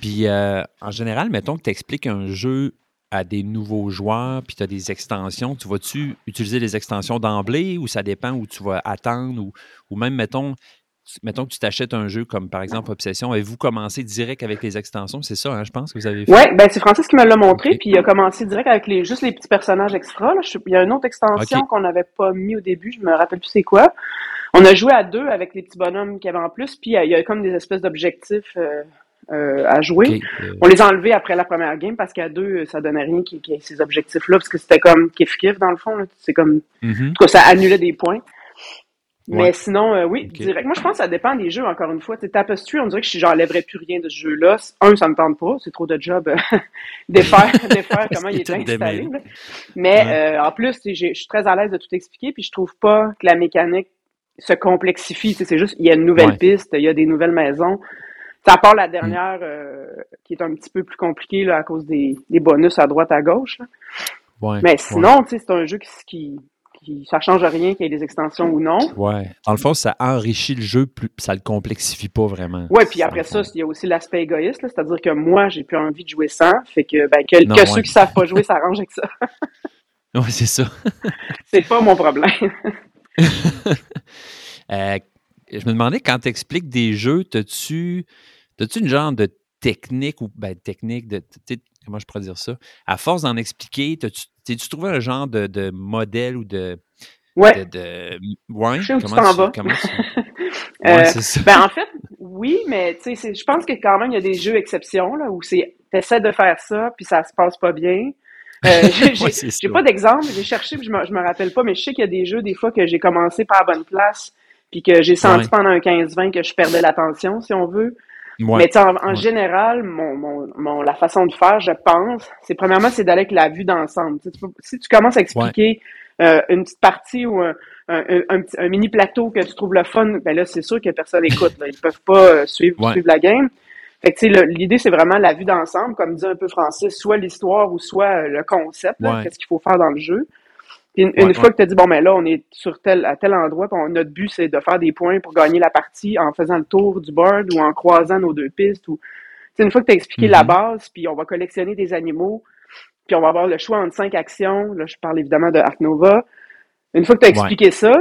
Puis, euh, en général, mettons que tu expliques un jeu à des nouveaux joueurs, puis tu as des extensions, tu vas-tu utiliser les extensions d'emblée ou ça dépend où tu vas attendre ou, ou même, mettons, mettons que tu t'achètes un jeu comme par exemple Obsession, avez-vous commencé direct avec les extensions? C'est ça, hein, je pense que vous avez fait. Ouais, ben c'est Francis qui me l'a montré, puis il a commencé direct avec les juste les petits personnages extra. Là. Je- il y a une autre extension qu'on n'avait pas mis au début, je me rappelle plus c'est quoi. On a joué à deux avec les petits bonhommes qu'il y avait en plus, puis il y a comme des espèces d'objectifs euh, euh, à jouer. Euh, On les a enlevés après la première game parce qu'à deux, ça donnait rien qui, qui ces objectifs-là, parce que c'était comme kiff-kiff dans le fond. C'est comme mhm. En tout cas, ça annulait des points. Mais sinon, euh, oui, direct. Moi, je pense que ça dépend des jeux, encore une fois. Tu Tapestry, on dirait que je- j'enlèverais plus rien de ce jeu-là. Un, ça me tente pas. C'est trop de job euh, défaire, défaire comment il est installé. là. Mais Ouais. euh, en plus, je suis très à l'aise de tout expliquer, puis je trouve pas que la mécanique se complexifie. C'est juste, il y a une nouvelle Ouais. piste, il y a des nouvelles maisons. À part la dernière, euh, qui est un petit peu plus compliquée là, à cause des, des bonus à droite, à gauche. là. Ouais, Mais sinon, c'est un jeu qui, qui, qui ça change rien qu'il y ait des extensions ou non. Ouais. Dans le fond, ça enrichit le jeu, plus, ça le complexifie pas vraiment. Ouais, puis après ça, il y a aussi l'aspect égoïste, c'est-à-dire que moi, j'ai plus envie de jouer sans, fait que, ben, que, Non, que ouais. ceux qui savent pas jouer s'arrangent avec ça. Ouais, c'est ça. C'est pas mon problème. Euh, je me demandais, quand tu expliques des jeux, as-tu une genre de technique ou ben, technique de. tu Comment je pourrais dire ça? À force d'en expliquer, t'as-tu trouvé un genre de, de modèle ou de. Ouais. de, de- ouais, Je sais où tu comment comment tu- Euh, Ouais, c'est ça. ben, en fait, oui, mais tu je pense que quand même, il y a des jeux exceptions, là, où c'est, t'essaies de faire ça, puis ça se passe pas bien. Euh, j'ai Ouais, pas d'exemple, j'ai cherché, puis je me, je me rappelle pas, mais je sais qu'il y a des jeux, des fois, que j'ai commencé par la bonne place, puis que j'ai senti Ouais. pendant un 15-20 que je perdais l'attention, si on veut. Ouais. Mais en, en Ouais. général, mon, mon, mon, la façon de faire, je pense, c'est premièrement, c'est d'aller avec la vue d'ensemble. Tu sais, tu peux- si tu commences à expliquer euh, une petite partie ou un, un, un- un petit- un mini plateau que tu trouves le fun, ben là, c'est sûr que personne écoute. Là. Ils peuvent pas euh, suivre, suivre la game. Fait que, tu sais, le- l'idée, c'est vraiment la vue d'ensemble, comme dit un peu Francis, soit l'histoire ou soit euh, le concept, qu'est-ce qu'il faut faire dans le jeu. Puis une, Ouais, une fois ouais. que tu as dit, bon, ben là, on est sur tel, à tel endroit, puis on- notre but, c'est de faire des points pour gagner la partie en faisant le tour du board ou en croisant nos deux pistes. Ou... Une fois que tu as expliqué Mhm. la base, puis on va collectionner des animaux, puis on va avoir le choix entre cinq actions. Là, je parle évidemment de Ark Nova. Une fois que tu as Ouais. expliqué ça,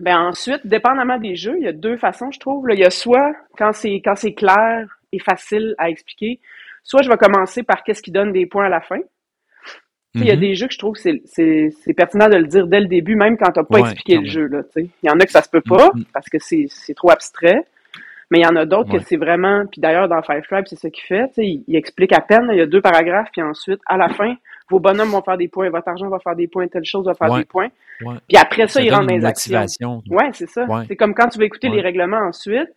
ben ensuite, dépendamment des jeux, il y a deux façons, je trouve. Là, il y a soit quand c'est quand c'est clair et facile à expliquer, soit je vais commencer par qu'est-ce qui donne des points à la fin. Il y a Mhm. des jeux que je trouve que c'est- pertinent de le dire dès le début, même quand tu n'as pas Ouais, expliqué le jeu. Il y en a que ça se peut pas Mhm. parce que c'est c'est trop abstrait. Mais il y en a d'autres Ouais. que c'est vraiment, puis d'ailleurs dans Five Tribes, c'est ce qu'il fait, il, il explique à peine, il y a deux paragraphes, puis ensuite, à la fin, vos bonhommes vont faire des points, votre argent va faire des points, telle chose va faire Ouais. des points. Ouais. Puis après ça, il donne rentre dans les actions. Ouais, c'est ça. Ouais. C'est comme quand tu vas écouter les règlements ensuite,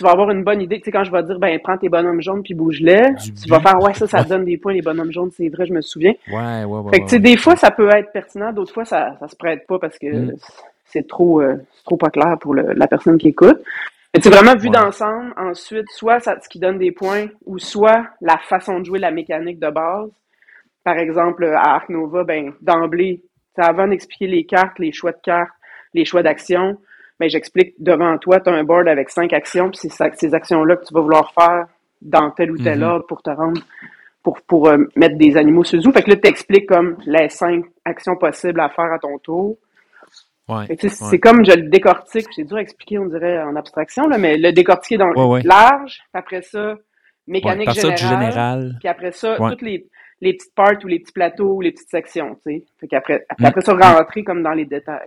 tu vas avoir une bonne idée. Tu sais, quand je vais dire, ben, prends tes bonhommes jaunes puis bouge-les, tu vas faire, ouais, ça, ça Ouais. donne des points, les bonhommes jaunes, c'est vrai, je me souviens. Ouais, ouais, ouais. Fait que, tu sais, des fois, ça peut être pertinent, d'autres fois, ça, ça se prête pas parce que Mm. c'est trop, euh, trop pas clair pour le- la personne qui écoute. Mais c'est vraiment vu Ouais. d'ensemble. Ensuite, soit ça, ce qui donne des points, ou soit la façon de jouer la mécanique de base. Par exemple, à Arc Nova, ben, d'emblée, avant d'expliquer les cartes, les choix de cartes, les choix d'actions, ben, j'explique devant toi, tu as un board avec cinq actions, puis c'est ces actions-là que tu vas vouloir faire dans tel ou tel Mhm. ordre pour te rendre, pour, pour euh, mettre des animaux sur le zoo. Fait que là, tu expliques comme les cinq actions possibles à faire à ton tour. Ouais. C'est comme je le décortique, c'est dur à expliquer, on dirait en abstraction, là, mais le décortiquer dans Ouais, large, puis après ça, mécanique générale, général. puis après ça, toutes les, les petites parts ou les petits plateaux ou les petites sections, tu sais. Fait qu'après, Mm. après ça, rentrer comme dans les détails.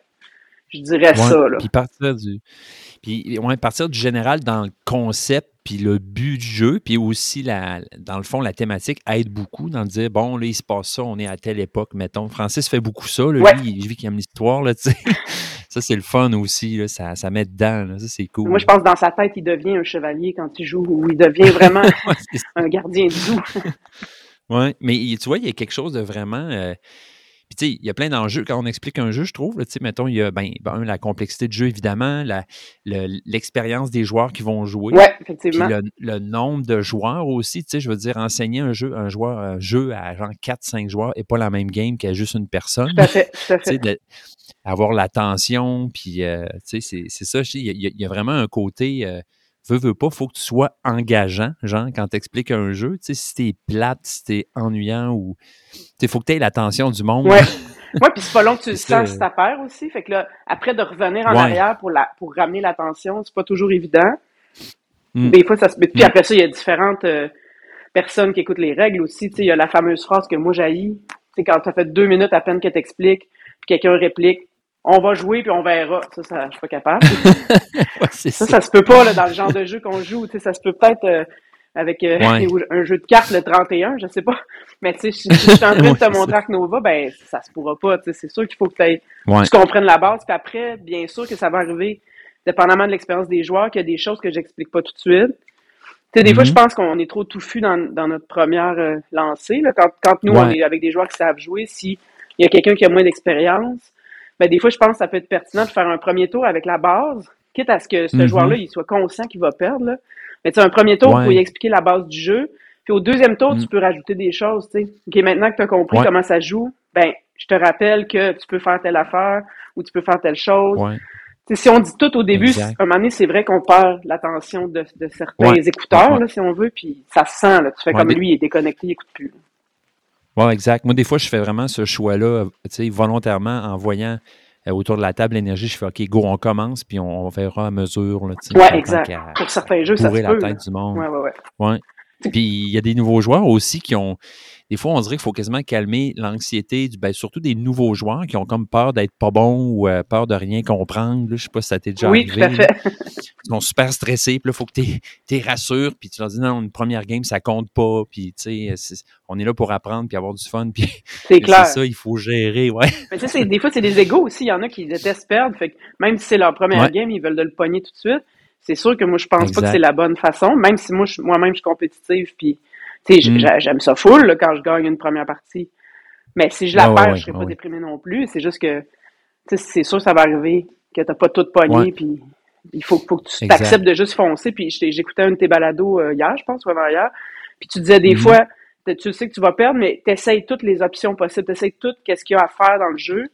Je dirais Ouais, ça, là. Puis partir du. Puis ouais, partir du général dans le concept, puis le but du jeu, puis aussi, la, dans le fond, la thématique aide beaucoup dans le dire, bon, là, il se passe ça, on est à telle époque, mettons. Francis fait beaucoup ça, là, Ouais. lui, il vit qu'il aime l'histoire, là, tu sais. ça, c'est le fun aussi, là, ça, ça met dedans, là, ça, c'est cool. Moi, je pense que dans sa tête, il devient un chevalier quand il joue, ou il devient vraiment un gardien de. Ouais, mais tu vois, il y a quelque chose de vraiment. euh, puis tu sais, il y a plein d'enjeux. Quand on explique un jeu, je trouve, tu sais, mettons, il y a ben, ben, la complexité du jeu, évidemment, le- l'expérience des joueurs qui vont jouer. Puis effectivement. le, le nombre de joueurs aussi, tu sais, je veux dire, enseigner un jeu, un joueur, un jeu à genre 4-5 joueurs et pas la même game qu'à juste une personne. Tout à fait, tout à Tu sais, fait. de- avoir l'attention, puis euh, tu sais, c'est ça, y, il y a vraiment un côté, euh, veux, veux pas, faut que tu sois engageant, genre, quand tu expliques un jeu, tu sais, si t'es plate, si t'es ennuyant, ou, tu faut que tu aies l'attention du monde. Ouais. Ouais, puis c'est pas long que tu le sens si ça perd aussi. Fait que là, après de revenir en Ouais. arrière pour, la, pour ramener l'attention, c'est pas toujours évident. Mm. Des fois, ça se. Puis Mm. après ça, il y a différentes euh, personnes qui écoutent les règles aussi. Tu sais, il y a la fameuse phrase que moi j'haïs. Tu sais, quand ça fait deux minutes à peine que t'expliques, puis quelqu'un réplique, on va jouer puis on verra. Ça, ça, je suis pas capable. Ouais, Ça, ça. ça se peut pas là, dans le genre de jeu qu'on joue. Tu sais, ça se peut peut-être euh, avec euh, Ouais. un jeu de cartes le 31, je sais pas. Mais tu sais, si, si je suis en train de te montrer Ark Nova, ben ça se pourra pas. Tu sais, c'est sûr qu'il faut que tu comprennes la base. Puis après, bien sûr que ça va arriver, dépendamment de l'expérience des joueurs, qu'il y a des choses que j'explique pas tout de suite. Tu sais, des fois, je pense qu'on est trop touffu dans, dans notre première euh, lancée. Là, quand, quand nous, on est avec des joueurs qui savent jouer, si il y a quelqu'un qui a moins d'expérience, ben des fois, je pense que ça peut être pertinent de faire un premier tour avec la base, quitte à ce que ce Mhm. joueur-là, il soit conscient qu'il va perdre. Là. Mais tu sais, un premier tour Ouais. pour y expliquer la base du jeu. Puis au deuxième tour, Mm. tu peux rajouter des choses, tu sais. OK, maintenant que tu as compris Ouais. comment ça joue, ben, je te rappelle que tu peux faire telle affaire ou tu peux faire telle chose. Ouais. Tu sais, si on dit tout au début, Exact. à un moment donné, c'est vrai qu'on perd l'attention de, de certains écouteurs, là, si on veut, puis ça se sent, là. Tu fais comme lui, il est déconnecté, il écoute plus. Ouais, exact. Moi, des fois, je fais vraiment ce choix-là, tu sais, volontairement, en voyant euh, autour de la table l'énergie, je fais OK, go, on commence, puis on, on verra à mesure. Tant exact. qu'à Pour certains jeux, ça se la peut. là. tête du monde. Ouais, ouais, ouais. Ouais. Puis il y a des nouveaux joueurs aussi qui ont. Des fois, on dirait qu'il faut quasiment calmer l'anxiété, du, ben, surtout des nouveaux joueurs qui ont comme peur d'être pas bons ou euh, peur de rien comprendre. Là. Je sais pas si ça t'est déjà Oui, arrivé. tout à là. fait. Ils sont super stressés, puis là, il faut que tu les rassures, puis tu leur dis non, une première game, ça compte pas, puis tu sais, c'est- on est là pour apprendre, puis avoir du fun, puis C'est c'est clair. ça, il faut gérer, ouais. Mais tu sais, c'est- des fois, c'est des égaux aussi. Il y en a qui détestent perdre. Fait que même si c'est leur première Ouais. game, ils veulent de le pogner tout de suite. C'est sûr que moi, je pense pas que c'est la bonne façon. Même si moi, je- moi-même, je suis compétitive. Puis, tu sais, j- Mm. j'a- j'aime ça full là, quand je gagne une première partie. Mais si je la ouais, perds, ouais, je serais ouais, pas ouais. déprimé non plus. C'est juste que, tu sais, c'est sûr, ça va arriver que t'as pas tout pogné. Puis, il faut, faut que tu t'acceptes de juste foncer. Puis, j'écoutais un de tes balados euh, hier, je pense, ou avant-hier. Puis, tu disais des Mhm. fois, tu sais que tu vas perdre, mais tu essayes toutes les options possibles. Tu essayes tout qu'est-ce qu'il y a à faire dans le jeu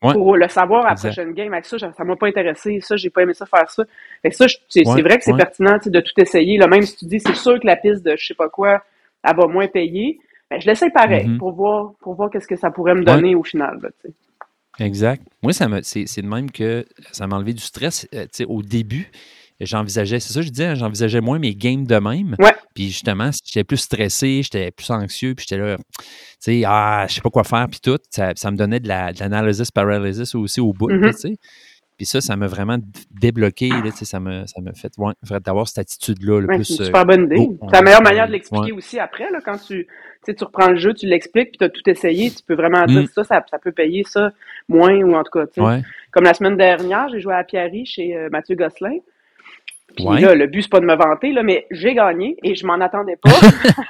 pour le savoir à la prochaine game. Avec ça, ça m'a pas intéressé. Ça, j'ai pas aimé ça faire ça. Fait que ça, c'est vrai que c'est pertinent de tout essayer. Là, même si tu dis, c'est sûr que la piste de je sais pas quoi, elle va moins payer. Ben, je l'essaye pareil Mhm. pour voir pour voir qu'est-ce que ça pourrait me Ouais. donner au final. là. Exact. Moi, ça me, c'est, de même que ça m'a enlevé du stress. Euh, au début, j'envisageais, c'est ça que je disais, hein, j'envisageais moins mes games de même. Ouais. Puis justement, j'étais plus stressé, j'étais plus anxieux, puis j'étais là, tu sais, ah, je sais pas quoi faire, puis tout. Ça, ça me donnait de, la, de l'analysis paralysis aussi au bout, Mhm. là, tu sais. Puis ça, ça m'a vraiment débloqué. Là, ça m'a ça fait ouais, d'avoir cette attitude-là. Ouais, c'est une euh, super bonne idée. c'est la meilleure manière de l'expliquer Ouais. aussi après, là, quand tu, tu reprends le jeu, tu l'expliques, puis tu as tout essayé, tu peux vraiment dire Mm. ça, ça, ça peut payer ça moins, ou en tout cas. Comme la semaine dernière, j'ai joué à Pierry chez euh, Mathieu Gosselin. Puis Ouais. là, le but, c'est pas de me vanter, là, mais j'ai gagné et je m'en attendais pas.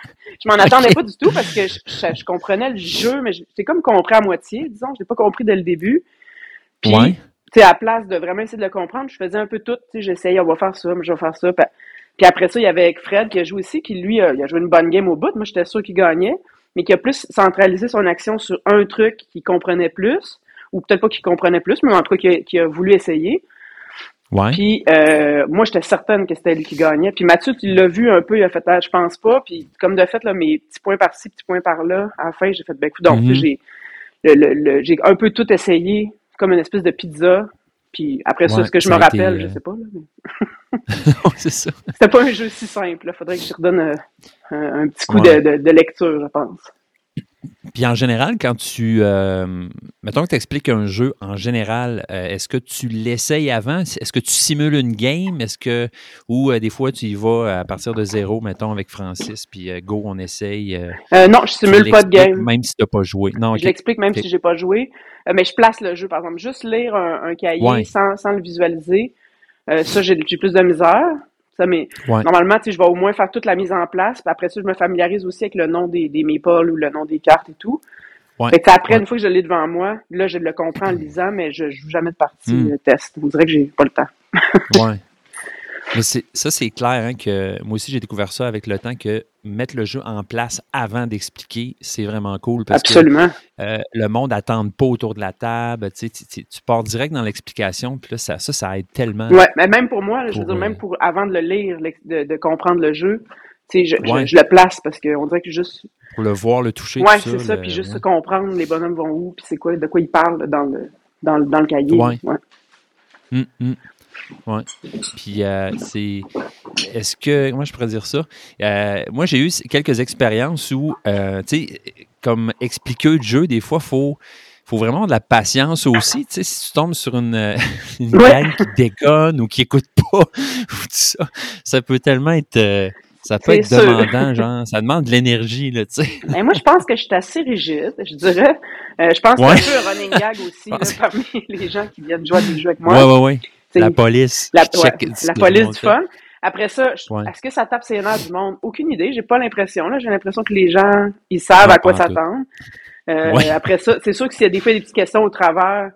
je m'en attendais pas du tout parce que je, je- je comprenais le jeu, mais j'ai comme compris à moitié, disons. Je l'ai pas compris dès le début. Puis, Ouais. Tu sais, à la place de vraiment essayer de le comprendre, je faisais un peu tout. Tu sais, j'essayais, on va faire ça, mais je vais faire ça. Puis, puis après ça, il y avait Fred qui a joué aussi, qui lui, il a joué une bonne game au bout. Moi, j'étais sûr qu'il gagnait, mais qui a plus centralisé son action sur un truc qu'il comprenait plus, ou peut-être pas qu'il comprenait plus, mais en tout cas, qui a, voulu essayer. Ouais. Puis euh, moi, j'étais certaine que c'était lui qui gagnait. Puis Mathieu, tu l'as vu un peu, il a fait ah, je pense pas. Puis comme de fait, là, mes petits points par-ci, petits points par-là, à la fin, j'ai fait ben écoute, donc Mhm. j'ai le, le, le- j'ai un peu tout essayé, comme une espèce de pizza. Puis après ça, Ouais, ce que je ça me été, rappelle, euh, je sais pas. Là, mais c'est ça. c'était pas un jeu si simple. Il faudrait que je redonne euh, un, un petit coup Ouais. de, de, de lecture, je pense. Puis en général, quand tu. euh, mettons que tu expliques un jeu, en général, euh, est-ce que tu l'essayes avant? Est-ce que tu simules une game? Est-ce que. Ou euh, des fois, tu y vas à partir de zéro, mettons, avec Francis, puis go, on essaye. non, je simule pas de game. Même si tu n'as pas joué. Non. Je l'explique même Ok. si j'ai pas joué. Mais je place le jeu, par exemple. Juste lire un, un cahier Ouais. sans, sans le visualiser, ça, j'ai plus de misère. Ça, mais Ouais. normalement, tu sais, je vais au moins faire toute la mise en place. Puis après ça, je me familiarise aussi avec le nom des, des ou le nom des cartes et tout. Ouais. Fait que après, Ouais. une fois que je l'ai devant moi, là, je le comprends en le lisant, mais je joue jamais de partie Hmm. euh, test. On dirait que j'ai pas le temps. Ouais. Mais ça, c'est clair hein, que moi aussi, j'ai découvert ça avec le temps que mettre le jeu en place avant d'expliquer, c'est vraiment cool parce Absolument. que euh, le monde n'attend pas autour de la table. Tu, sais, tu- tu- tu pars direct dans l'explication, puis là, ça, ça, ça aide tellement. Ouais, mais même pour moi, là, je veux dire, euh, même pour avant de le lire, de, de comprendre le jeu, tu sais, je, je- Ouais. je le place parce qu'on dirait que juste Pour le voir, le toucher. Ouais, c'est ça. le- Puis juste ouais. comprendre les bonhommes vont où, puis c'est quoi, de quoi ils parlent dans le, dans le, dans le cahier. Ouais. Ouais. Hum. Ouais. Puis euh, c'est. Est-ce que. Moi, je pourrais dire ça? Euh, moi, j'ai eu quelques expériences où, euh, tu sais, comme expliqueur de jeu, des fois, il faut. faut vraiment de la patience aussi. Tu sais, si tu tombes sur une, une gang qui déconne ou qui écoute pas, ou tout ça, ça peut tellement être. euh, ça peut être sûr. demandant, genre, ça demande de l'énergie, là, tu sais. Mais moi, je pense que je suis assez rigide, je dirais. Euh, je pense que Ouais. c'est un running gag aussi là, parmi les gens qui viennent jouer à des jeux avec moi. Ouais, ouais, ouais. La police. la, ouais, police du fun. Après ça, Ouais. est-ce que ça tape ses nerfs du monde? Aucune idée. J'ai pas l'impression. là. J'ai l'impression que les gens, ils savent à quoi s'attendre. Euh, Ouais. Après ça, c'est sûr que s'il y a des fois des petites questions au travers,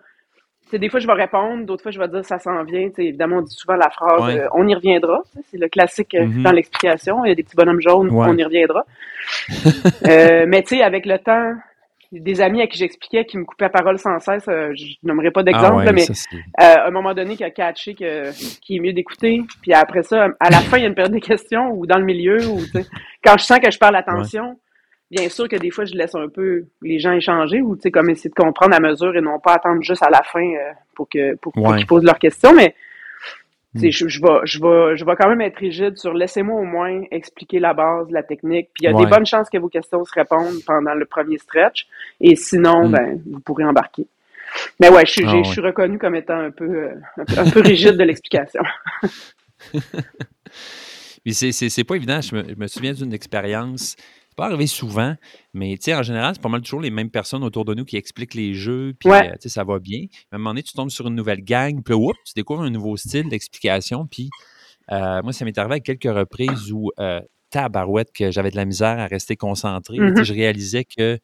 des fois je vais répondre, d'autres fois je vais dire ça s'en vient. Tu sais, évidemment, on dit souvent la phrase Ouais. euh, on y reviendra. C'est le classique euh, Mhm. dans l'explication. Il y a des petits bonhommes jaunes, on y reviendra. Mais tu sais, avec le temps, des amis à qui j'expliquais qui me coupaient la parole sans cesse, euh, je nommerai pas d'exemple, Ah ouais, là, mais euh, à un moment donné qui a catché que qu'il est mieux d'écouter. Puis après ça, à la fin, il y a une période de questions ou dans le milieu ou tu sais, quand je sens que je perds l'attention, bien sûr que des fois je laisse un peu les gens échanger ou tu sais comme essayer de comprendre à mesure et non pas attendre juste à la fin euh, pour que pour, qu'ils posent leurs questions. Mais Mm. je, je vais je vais je vais quand même être rigide sur laissez-moi au moins expliquer la base, la technique. Puis il y a Ouais. des bonnes chances que vos questions se répondent pendant le premier stretch. Et sinon, Mm. ben vous pourrez embarquer. Mais ouais, je suis, Ah ouais. je suis reconnu comme étant un peu, euh, un peu, un peu rigide de l'explication. C'est c'est pas évident. Je me, je me souviens d'une expérience. C'est pas arrivé souvent, mais tu sais, en général, c'est pas mal toujours les mêmes personnes autour de nous qui expliquent les jeux, puis Ouais. euh, ça va bien. À un moment donné, tu tombes sur une nouvelle gang, puis là, whoop, tu découvres un nouveau style d'explication. Puis euh, moi, ça m'est arrivé à quelques reprises où, euh, tabarouette, que j'avais de la misère à rester concentré. Sais, Mhm. Je réalisais que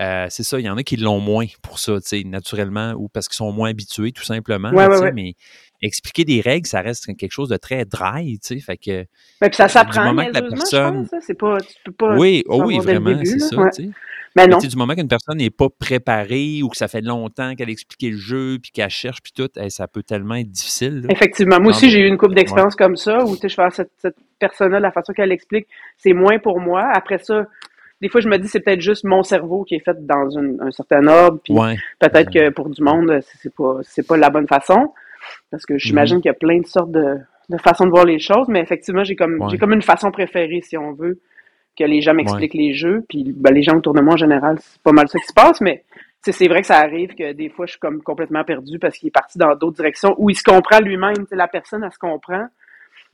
euh, c'est ça, il y en a qui l'ont moins pour ça, tu sais, naturellement, ou parce qu'ils sont moins habitués, tout simplement. Ouais, ouais, ouais. Mais expliquer des règles, ça reste quelque chose de très dry, tu sais. Fait que Mais puis ça s'apprend moment que la personne- hein. C'est pas, tu peux pas oui, oh oui, vraiment, c'est ça. Ouais. tu sais. Mais non. du moment qu'une personne n'est pas préparée ou que ça fait longtemps qu'elle a expliqué le jeu, puis qu'elle cherche, puis tout, ça peut tellement être difficile. là. Effectivement. Moi aussi, j'ai eu une couple d'expériences comme ça où, tu sais, je fais cette, cette personne-là, la façon qu'elle explique, c'est moins pour moi. Après ça, des fois, je me dis, c'est peut-être juste mon cerveau qui est fait dans une- un certain ordre, puis Ouais. peut-être que pour du monde, c'est c'est pas, c'est pas la bonne façon. Parce que Mhm. j'imagine qu'il y a plein de sortes de, de façons de voir les choses, mais effectivement, j'ai comme, Ouais. j'ai comme une façon préférée, si on veut, que les gens m'expliquent les jeux, puis ben, les gens autour de moi, en général, c'est pas mal ça qui se passe, mais c'est vrai que ça arrive que des fois, je suis comme complètement perdu parce qu'il est parti dans d'autres directions ou il se comprend lui-même. La personne, elle se comprend.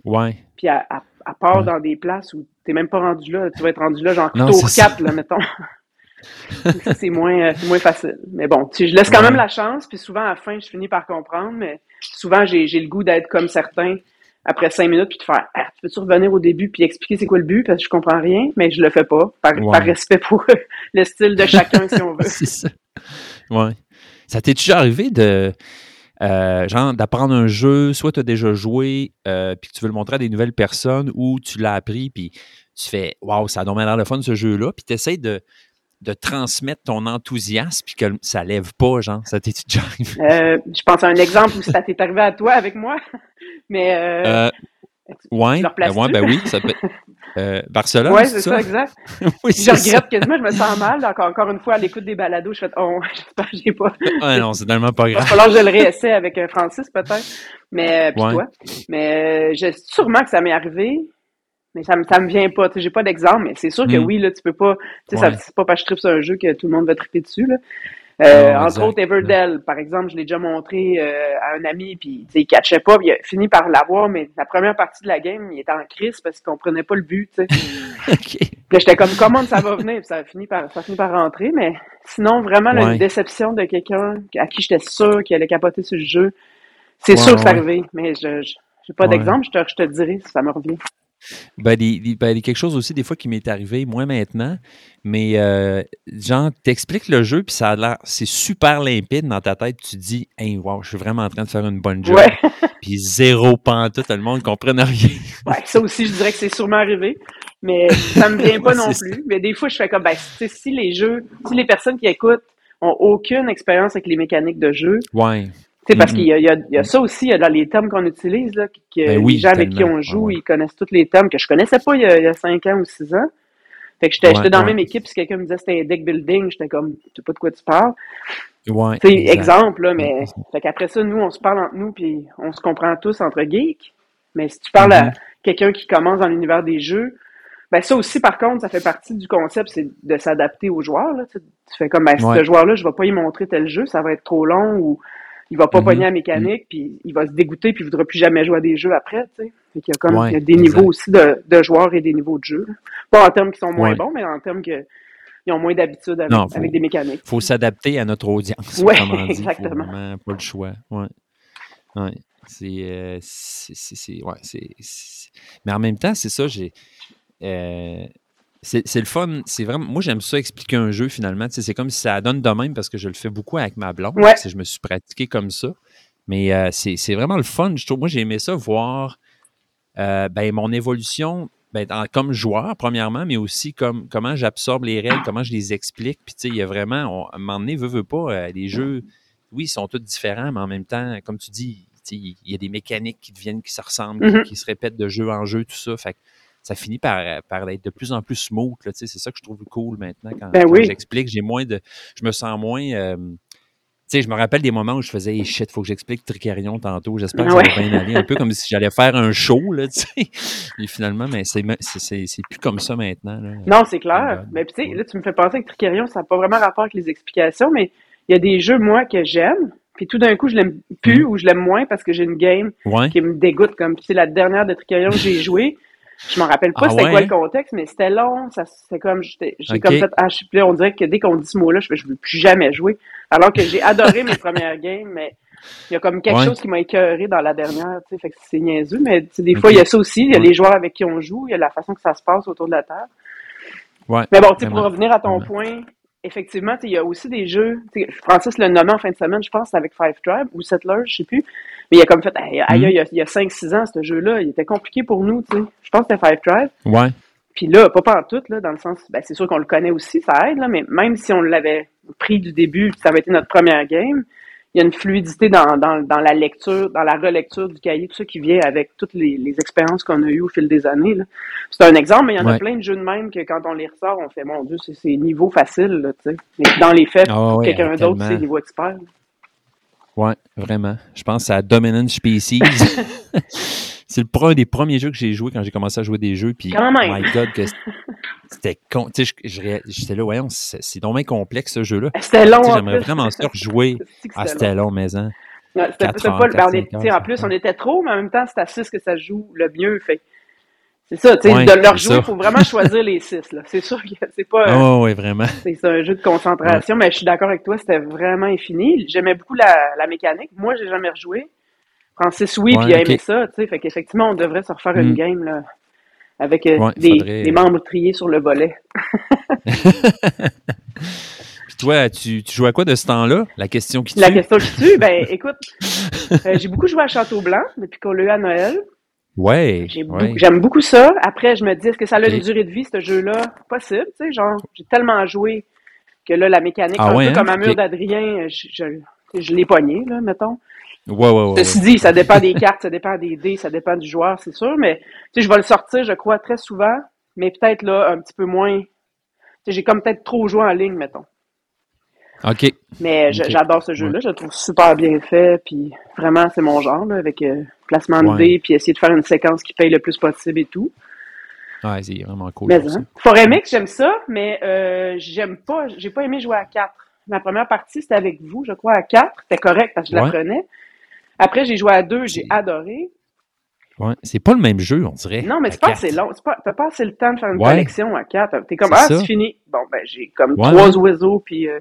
Ouais. Puis elle, elle- elle part Ouais. dans des places où t'es même pas rendu là. Tu vas être rendu là, genre Non, tour c'est ça. 4, là, mettons. Ça, c'est moins, euh, moins facile. Mais bon, je laisse quand Ouais. même la chance, puis souvent, à la fin, je finis par comprendre, mais souvent, j'ai, le goût d'être comme certains après cinq minutes, puis de faire ah, Tu peux-tu revenir au début, puis expliquer c'est quoi le but, parce que je comprends rien, mais je le fais pas, par, Ouais. par respect pour le style de chacun, si on veut. c'est ça. Ouais. Ça t'est déjà arrivé de. euh, genre d'apprendre un jeu, soit tu as déjà joué, euh, puis que tu veux le montrer à des nouvelles personnes, ou tu l'as appris, puis tu fais Waouh, ça a donc l'air le fun ce jeu-là, puis tu essaies de, de transmettre ton enthousiasme, puis que ça lève pas, genre. Ça t'est déjà arrivé? Euh, je pense à un exemple où ça t'est arrivé à toi avec moi, mais euh, Euh, ouais, replaces-tu? ouais, ben oui, ça peut. Euh, Barcelone, ouais, c'est ça, exact. oui, Je regrette quasiment, je me sens mal. Encore, encore une fois, à l'écoute des balados, je fais Oh, j'espère que j'ai pas. Ah non, c'est tellement pas Il va grave. falloir que je le réessaie avec Francis, peut-être. Mais, puis Ouais. toi. Mais, je, sûrement que ça m'est arrivé. Mais ça me, ça me vient pas. Tu sais, j'ai pas d'exemple, mais c'est sûr que Mm. oui, là, tu peux pas. Tu sais, ça- Ouais. c'est pas parce que je tripe sur un jeu que tout le monde va triper dessus, là. Euh, Non, entre exact. autres, Everdell, par exemple, je l'ai déjà montré euh, à un ami, puis tu sais, il catchait pas, puis il a fini par l'avoir, mais la première partie de la game, il était en crise parce qu'il comprenait pas le but, tu sais. OK. Puis là, j'étais comme, comment ça va venir? Puis ça a fini par, ça a fini par rentrer, mais sinon, vraiment, là, Ouais. une déception de quelqu'un à qui j'étais sûr qu'il allait capoter sur le jeu. C'est Ouais, sûr que ouais. arrivé, mais je, je j'ai pas d'exemple, je te, je te dirai si ça me revient. Ben, des- des- ben, quelque chose aussi, des fois, qui m'est arrivé, moins maintenant, mais euh, genre, t'expliques le jeu, puis ça a l'air, c'est super limpide dans ta tête, tu dis, hey, wow, je suis vraiment en train de faire une bonne job, Ouais. puis zéro pantoute, tout le monde ne comprenne rien. ouais, ça aussi, je dirais que c'est sûrement arrivé, mais ça me vient pas Ouais, non plus. Mais des fois, je fais comme, ben, si les jeux, si les personnes qui écoutent ont aucune expérience avec les mécaniques de jeu, Ouais, Tu sais, parce Mhm. qu'il y a, il y, a, il y a ça aussi, il y a dans les termes qu'on utilise, là, que Ben oui, les gens avec qui on joue, Ah ouais. ils connaissent tous les termes que je connaissais pas il y a, il y a 5 ans ou 6 ans. Fait que j'étais Ouais, dans la ouais. même équipe, si quelqu'un me disait c'était un deck building, j'étais comme, tu sais pas de quoi tu parles. ouais. Tu sais, exemple, là, mais, fait qu'après ça, nous, on se parle entre nous, puis on se comprend tous entre geeks. Mais si tu parles à Mhm. quelqu'un qui commence dans l'univers des jeux, ben ça aussi, par contre, ça fait partie du concept, c'est de s'adapter aux joueurs. Là. Tu, tu fais comme, ben, ce joueur-là, je vais pas y montrer tel jeu, ça va être trop long, ou il va pas Mhm. pogner la mécanique, puis il va se dégoûter, puis il voudra plus jamais jouer à des jeux après. Tu sais. Fait qu'il y a comme Ouais, il y a des exact. niveaux aussi de, de joueurs et des niveaux de jeu. là. Pas en termes qui sont moins Ouais. bons, mais en termes que ils ont moins d'habitude avec, Non, faut- avec des mécaniques. faut s'adapter à notre audience. Faut exactement. vraiment pas le choix. Ouais. Ouais. C'est, euh, c'est, c'est- c'est- ouais, Mais en même temps, c'est ça, j'ai. euh, c'est, le fun. C'est vraiment. Moi, j'aime ça expliquer un jeu finalement. Tu sais, c'est comme si ça donne de même parce que je le fais beaucoup avec ma blonde. Ouais. Je me suis pratiqué comme ça. Mais euh, c'est, vraiment le fun. Je trouve, moi, j'ai aimé ça voir euh, ben, mon évolution ben, en- comme joueur, premièrement, mais aussi comme comment j'absorbe les règles, comment je les explique. Puis, tu sais, il y a vraiment, on, à un moment donné, veut, veut pas, euh, les jeux, oui, ils sont tous différents, mais en même temps, comme tu dis, il y a des mécaniques qui deviennent, qui se ressemblent, qui- Mhm. qui, se répètent de jeu en jeu, tout ça. Fait ça finit par, par être de plus en plus smooth. C'est ça que je trouve cool maintenant quand, Ben quand oui. j'explique. J'ai moins de. Je me sens moins. euh, tu sais, je me rappelle des moments où je faisais hey, shit, faut que j'explique Tricarion tantôt. J'espère que Ouais. ça va bien aller. Un peu comme si j'allais faire un show, là, tu sais. Et finalement, mais c'est, c'est, c'est, c'est plus comme ça maintenant. Là. Non, c'est clair. Mais tu sais, là, tu me fais penser que Tricarion, ça n'a pas vraiment rapport avec les explications, mais il y a des jeux, moi, que j'aime, puis tout d'un coup, je l'aime plus Mhm. ou je l'aime moins parce que j'ai une game Ouais. qui me dégoûte. Comme, tu sais, la dernière de Tricarion que j'ai joué, je m'en rappelle pas Ah c'était ouais, quoi le contexte, mais c'était long. Ça, c'était comme, j'étais- j'ai Ok. comme fait, ah, je plus, on dirait que dès qu'on dit ce mot-là, je fais, je veux plus jamais jouer. Alors que j'ai adoré mes premières games, mais il y a comme quelque Ouais. chose qui m'a écœuré dans la dernière, tu sais, fait que c'est niaiseux, mais tu sais, des fois, il y a ça aussi, il y a Ouais. les joueurs avec qui on joue, il y a la façon que ça se passe autour de la table. Ouais. Mais bon, tu sais, pour revenir à ton point, effectivement, il y a aussi des jeux. Francis l'a nommé en fin de semaine, je pense, avec Five Tribe ou Settlers, je sais plus. Mais il a comme fait, aïe, aïe, Mhm. il y a, il y a 5-6 ans, ce jeu-là, il était compliqué pour nous, tu sais. Je pense que c'était Five Tribe. Ouais. Puis là, pas partout, là, dans le sens, ben, c'est sûr qu'on le connaît aussi, ça aide, là, mais même si on l'avait pris du début, ça avait été notre première game, il y a une fluidité dans, dans, dans la lecture, dans la relecture du cahier, tout ça qui vient avec toutes les, les expériences qu'on a eues au fil des années. là. C'est un exemple, mais il y en a plein de jeux de même que quand on les ressort, on fait, mon Dieu, c'est niveau facile, là, tu sais. Dans les faits, pour ouais, quelqu'un d'autre, c'est niveau expert. Ouais, vraiment. Je pense à Dominant Species. c'est un des premiers jeux que j'ai joué quand j'ai commencé à jouer des jeux. Puis, même. my God, que c'était con. Tu sais, je- je j'étais là, voyons, c'est bien complexe ce jeu-là. C'était long. Tu sais, en J'aimerais vraiment ça rejouer. Ah, c'était long, mais hein. Ouais, c'était pas le- ben, on est- heures, en plus, on était trop, mais en même temps, c'est à 6 que ça se joue le mieux. Fait c'est ça, tu sais, Ouais, de leur jouer, il faut vraiment choisir les 6. C'est sûr que c'est pas. euh, Oh, oui, vraiment. c'est c'est un jeu de concentration, mais je suis d'accord avec toi, c'était vraiment infini. J'aimais beaucoup la, la mécanique. Moi, j'ai jamais rejoué. Francis, oui, puis il a aimé ça, tu sais. Fait qu'effectivement, on devrait se refaire une Mm. game, là, avec euh, Ouais, des, faudrait- des membres triés sur le volet. Puis toi, tu, tu joues à quoi de ce temps-là? La question qui tue? La question qui tue, ben, écoute, euh, j'ai beaucoup joué à Château-Blanc depuis qu'on l'a eu à Noël. Ouais. J'ai ouais. beaucoup- J'aime beaucoup ça. Après, je me dis, est-ce que ça a une durée de vie, ce jeu-là? Possible, tu sais, genre, j'ai tellement joué que là, la mécanique, Ah un ouais, peu hein? comme Amur Ok. d'Adrien, je, je, je l'ai pogné, là, mettons. Ouais, ouais, ouais. Ceci dit, ça dépend des cartes, ça dépend des dés, ça dépend du joueur, c'est sûr, mais tu sais, je vais le sortir, je crois, très souvent, mais peut-être là, un petit peu moins. Tu sais, j'ai comme peut-être trop joué en ligne, mettons. OK. Mais j'adore ce jeu-là, je le trouve super bien fait, puis vraiment, c'est mon genre, là, avec euh, placement de dés, puis essayer de faire une séquence qui paye le plus possible et tout. Ouais, c'est vraiment cool. Mais hein. Forêt Mix, j'aime ça, mais euh, j'aime pas, j'ai pas aimé jouer à 4. Ma première partie, c'était avec vous, je crois, à 4. C'était correct parce que je Ouais. l'apprenais. Après, j'ai joué à 2, j'ai adoré. Ouais. C'est pas le même jeu, on dirait. Non, mais c'est pas quatre. assez long. T'as pas assez le temps de faire une Ouais. collection à 4. T'es comme, ah, c'est fini. Bon, ben, j'ai comme Ouais, trois oiseaux puis euh,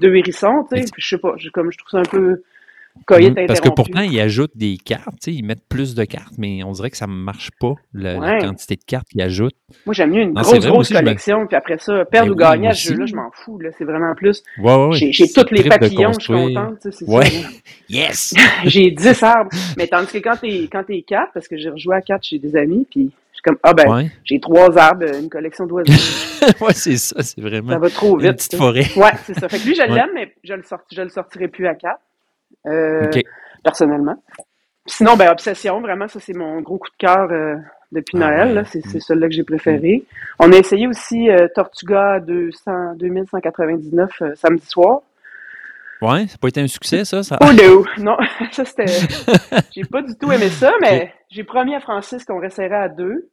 deux hérissons, tu sais. Puis Je sais pas, comme, je trouve ça un peu Mhm, Parce que pourtant, ils ajoutent des cartes, ils mettent plus de cartes, mais on dirait que ça ne marche pas, la, quantité de cartes qu'ils ajoutent. Moi, j'aime mieux une Non, grosse, vrai, grosse aussi, collection. Puis après ça, perdre Ben ou oui, gagner à ce jeu-là, je m'en fous. C'est vraiment plus. Ouais. J'ai tous les papillons, je suis contente. Ouais. ça. Yes! j'ai 10 arbres. Mais tandis que quand t'es quand t'es 4, parce que j'ai rejoué à 4 chez des amis, puis je suis comme, ah ben, Ouais. j'ai trois arbres, une collection d'oiseaux. ouais, c'est ça, c'est vraiment ça va trop une vite. petite tu sais. forêt. Ouais, c'est ça. Fait que lui, je Ouais. l'aime, mais je le, sort, je le sortirai plus à 4. Euh. Personnellement. Sinon, ben, Obsession, vraiment, ça, c'est mon gros coup de cœur euh, depuis Ah Noël. C'est Mm. celui-là que j'ai préféré. On a essayé aussi euh, Tortuga 200, 2199 euh, samedi soir. Ouais, ça n'a pas été un succès, ça? ça... Oh no! Non, ça c'était. J'ai pas du tout aimé ça, mais j'ai promis à Francis qu'on resterait à deux.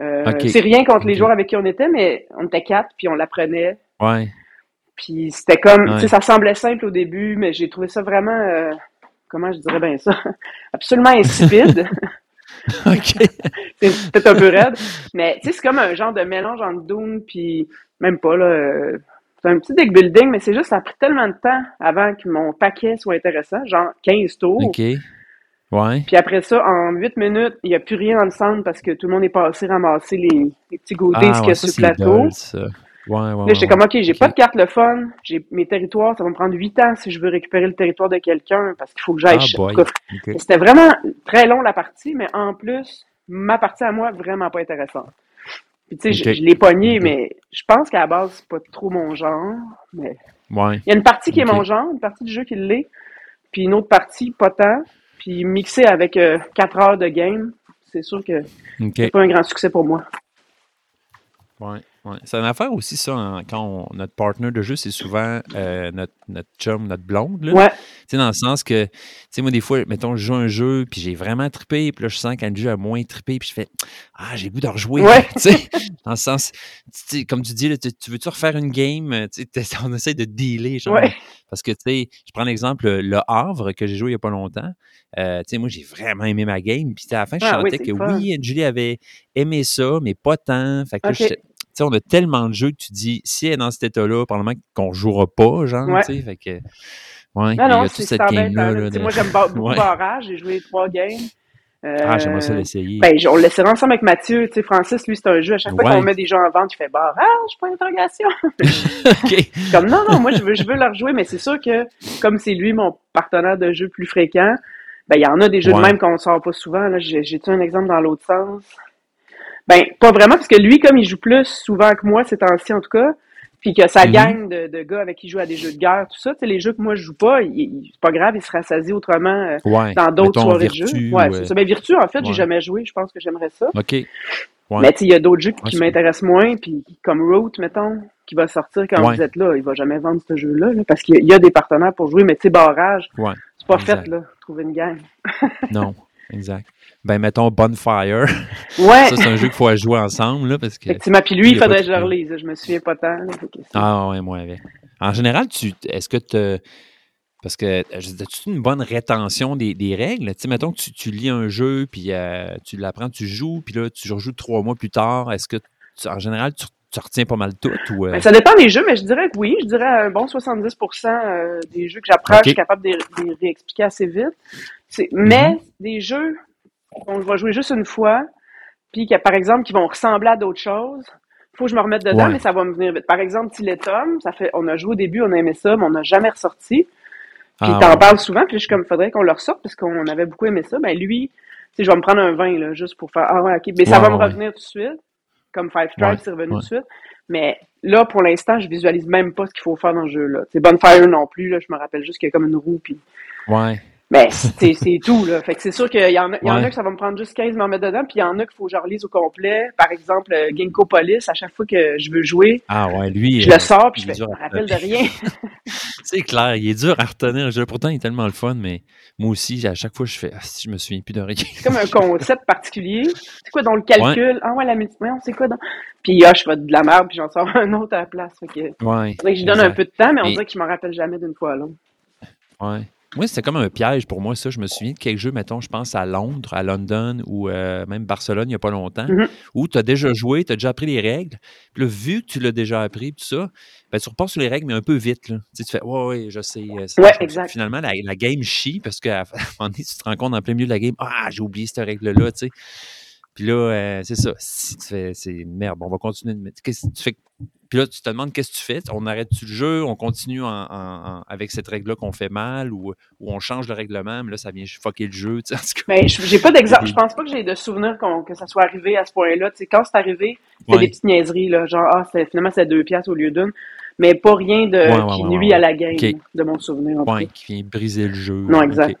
Euh. C'est rien contre les joueurs avec qui on était, mais on était quatre, puis on l'apprenait. Ouais. Puis c'était comme, Ouais. tu sais, ça semblait simple au début, mais j'ai trouvé ça vraiment, euh, comment je dirais bien ça, absolument insipide. OK. c'est peut-être un peu raide, mais tu sais, c'est comme un genre de mélange entre Doom puis même pas là. euh, c'est un petit deck building, mais c'est juste ça a pris tellement de temps avant que mon paquet soit intéressant, genre 15 tours. OK. Ouais. Puis après ça, en 8 minutes, il n'y a plus rien dans le centre parce que tout le monde est passé ramasser les, les petits goodies Ah, qu'il y a sur le plateau. ça. Ouais, ouais, Là, j'étais ouais. comme, OK, j'ai pas de carte le fun, j'ai mes territoires, ça va me prendre 8 ans si je veux récupérer le territoire de quelqu'un parce qu'il faut que j'aille. Ah, ch- boy. en tout cas, OK. C'était vraiment très long la partie, mais en plus, ma partie à moi, vraiment pas intéressante. Puis tu sais, je- l'ai pogné, mais je pense qu'à la base, c'est pas trop mon genre. Mais Ouais. il y a une partie qui est mon genre, une partie du jeu qui l'est, puis une autre partie pas tant. Puis mixé avec 4 heures de game, c'est sûr que c'est pas un grand succès pour moi. Ouais, ouais. C'est une affaire aussi, ça, hein, quand on- notre partner de jeu, c'est souvent euh, notre, notre chum, notre blonde. Là. Ouais, dans le sens que, tu sais, moi, des fois, mettons, je joue un jeu, puis j'ai vraiment trippé, puis là, je sens qu'un jeu a moins trippé, puis je fais Ah, j'ai le goût de rejouer. Ouais. tu sais, dans le sens, tu sais, comme tu dis, là, tu, tu veux-tu refaire une game? Tu sais, t'es- on essaie de dealer, genre. ouais. Parce que, tu sais, je prends l'exemple, le- le Havre que j'ai joué il n'y a pas longtemps. Euh, tu sais, moi, j'ai vraiment aimé ma game. Puis, à la fin, je Ah sentais que fun. oui, Julie avait aimé ça, mais pas tant. Fait que là, sais, on a tellement de jeux que tu dis, si elle est dans cet état-là, probablement qu'on jouera pas, genre, Ouais. tu sais. Fait que, ouais, il y Non, a non, toute cette game-là. là. de- Moi, j'aime beaucoup Ouais. barrage. J'ai joué trois games. Ah, j'aimerais ça Euh, l'essayer. Ben, on le laissera ensemble avec Mathieu. Tu sais, Francis, lui, c'est un jeu. À chaque fois qu'on met des jeux en vente, il fait barrage, pas d'interrogation. Comme non, non, moi, je veux, je veux le rejouer, mais c'est sûr que, comme c'est lui, mon partenaire de jeu plus fréquent, ben, il y en a des jeux Ouais. de même qu'on sort pas souvent. Là, j'ai, j'ai-tu un exemple dans l'autre sens? Ben, pas vraiment, parce que lui, comme il joue plus souvent que moi, ces temps-ci, en tout cas, puis que sa Mhm. gang de, de gars avec qui il joue à des jeux de guerre, tout ça, tu sais, les jeux que moi, je joue pas, c'est pas grave, il se rassasie autrement euh, Ouais. dans d'autres soirées Virtu, de jeu. Ouais, ou, c'est euh, ça. Ben, Virtu, en fait, ouais. j'ai jamais joué. Je pense que j'aimerais ça. OK. Ouais. Mais il y a d'autres jeux Ouais, qui m'intéressent moins, puis comme Root, mettons, qui va sortir quand Ouais. vous êtes là, il va jamais vendre ce jeu-là, là, parce qu'il y a- des partenaires pour jouer, mais tu sais, barrage, Ouais. c'est pas Exact. fait, là, trouver une gang. Non, exact. Ben mettons Bonfire. Ouais. ça, c'est un jeu qu'il faut jouer ensemble, là, parce que... Effectivement. Puis lui, il faudrait que je le relise. Je me souviens pas tant. là, Ah ouais, moi avec. En général, tu est-ce que tu parce que as-tu une bonne rétention des, des règles? Tu sais, mettons que tu, tu lis un jeu, puis euh, tu l'apprends, tu joues, puis là, tu rejoues trois mois plus tard. Est-ce que, tu- en général, tu, tu retiens pas mal tout? Ou, euh, Ben, ça dépend des jeux, mais je dirais que oui. Je dirais un bon 70% euh, des jeux que j'apprends, je suis capable de les réexpliquer assez vite. Mais Mhm. des jeux qu'on va jouer juste une fois, puis que, par exemple, qui vont ressembler à d'autres choses, faut que je me remette dedans, Ouais. mais ça va me venir vite. Par exemple, Tom, ça fait, on a joué au début, on a aimé ça, mais on n'a jamais ressorti. Puis Ah, t'en ouais. parles souvent, puis je suis comme, faudrait qu'on le ressorte parce qu'on avait beaucoup aimé ça. Ben lui, tu sais, je vais me prendre un vin, là, juste pour faire, ah ouais, ok. Mais ça Ouais, va me revenir tout de suite. Comme Five Tribes, Ouais, c'est revenu tout de suite. Mais là, pour l'instant, je visualise même pas ce qu'il faut faire dans le jeu, là. C'est Bonfire non plus, là. Je me rappelle juste qu'il y a comme une roue, puis Ouais. Mais c'est c'est tout, là. Fait que c'est sûr qu'il y en a, il y en a que ça va me prendre juste 15 m'en mettre dedans, puis il y en a qu'il faut que je relise au complet. Par exemple, euh, Ginkgo Police, à chaque fois que je veux jouer, Ah ouais, lui. je euh, le sors, puis je me rappelle de rien. C'est clair, il est dur à retenir. Pourtant, il est tellement le fun, mais moi aussi, à chaque fois, je fais Ah, si je me souviens plus de rien. C'est comme un concept particulier. C'est quoi dans le calcul? Ah ouais, la multiplication, c'est quoi dans... Puis ah, je fais de la merde, puis j'en sors un autre à la place. Fait que, Ouais. faudrait que je donne un peu de temps, mais on Et- dirait que je me rappelle jamais d'une fois à l'autre. Ouais. Moi, c'était comme un piège pour moi, ça. Je me souviens de quelques jeux, mettons, je pense à Londres, à London ou euh, même Barcelone, il n'y a pas longtemps, Mhm. où tu as déjà joué, tu as déjà appris les règles. Puis là, vu que tu l'as déjà appris, tout ça, ben, tu repars sur les règles, mais un peu vite. Là. Tu, sais, tu fais, ouais, ouais, je sais. euh, Ouais, exact. Finalement, la, la game chie parce qu'à un moment donné, tu te rends compte en plein milieu de la game, ah, j'ai oublié cette règle-là, tu sais. Puis là, euh, c'est ça. Si tu fais, c'est merde, on va continuer de mettre. Qu'est-ce que tu fais? Puis là, tu te demandes qu'est-ce que tu fais? On arrête-tu le jeu? On continue en- en- en- avec cette règle-là qu'on fait mal ou, ou on change le règlement, mais là, ça vient fucker le jeu. en tout cas. Mais je- j'ai pas d'exemple. Je pense pas que j'ai de souvenir que ça soit arrivé à ce point-là. Quand c'est arrivé, c'était Ouais. des petites niaiseries, là. Genre, ah, finalement, c'est deux piastres au lieu d'une. Mais pas rien de, Ouais, ouais, qui nuit à la game, de mon souvenir. en Ouais, qui vient briser le jeu. Non, exact.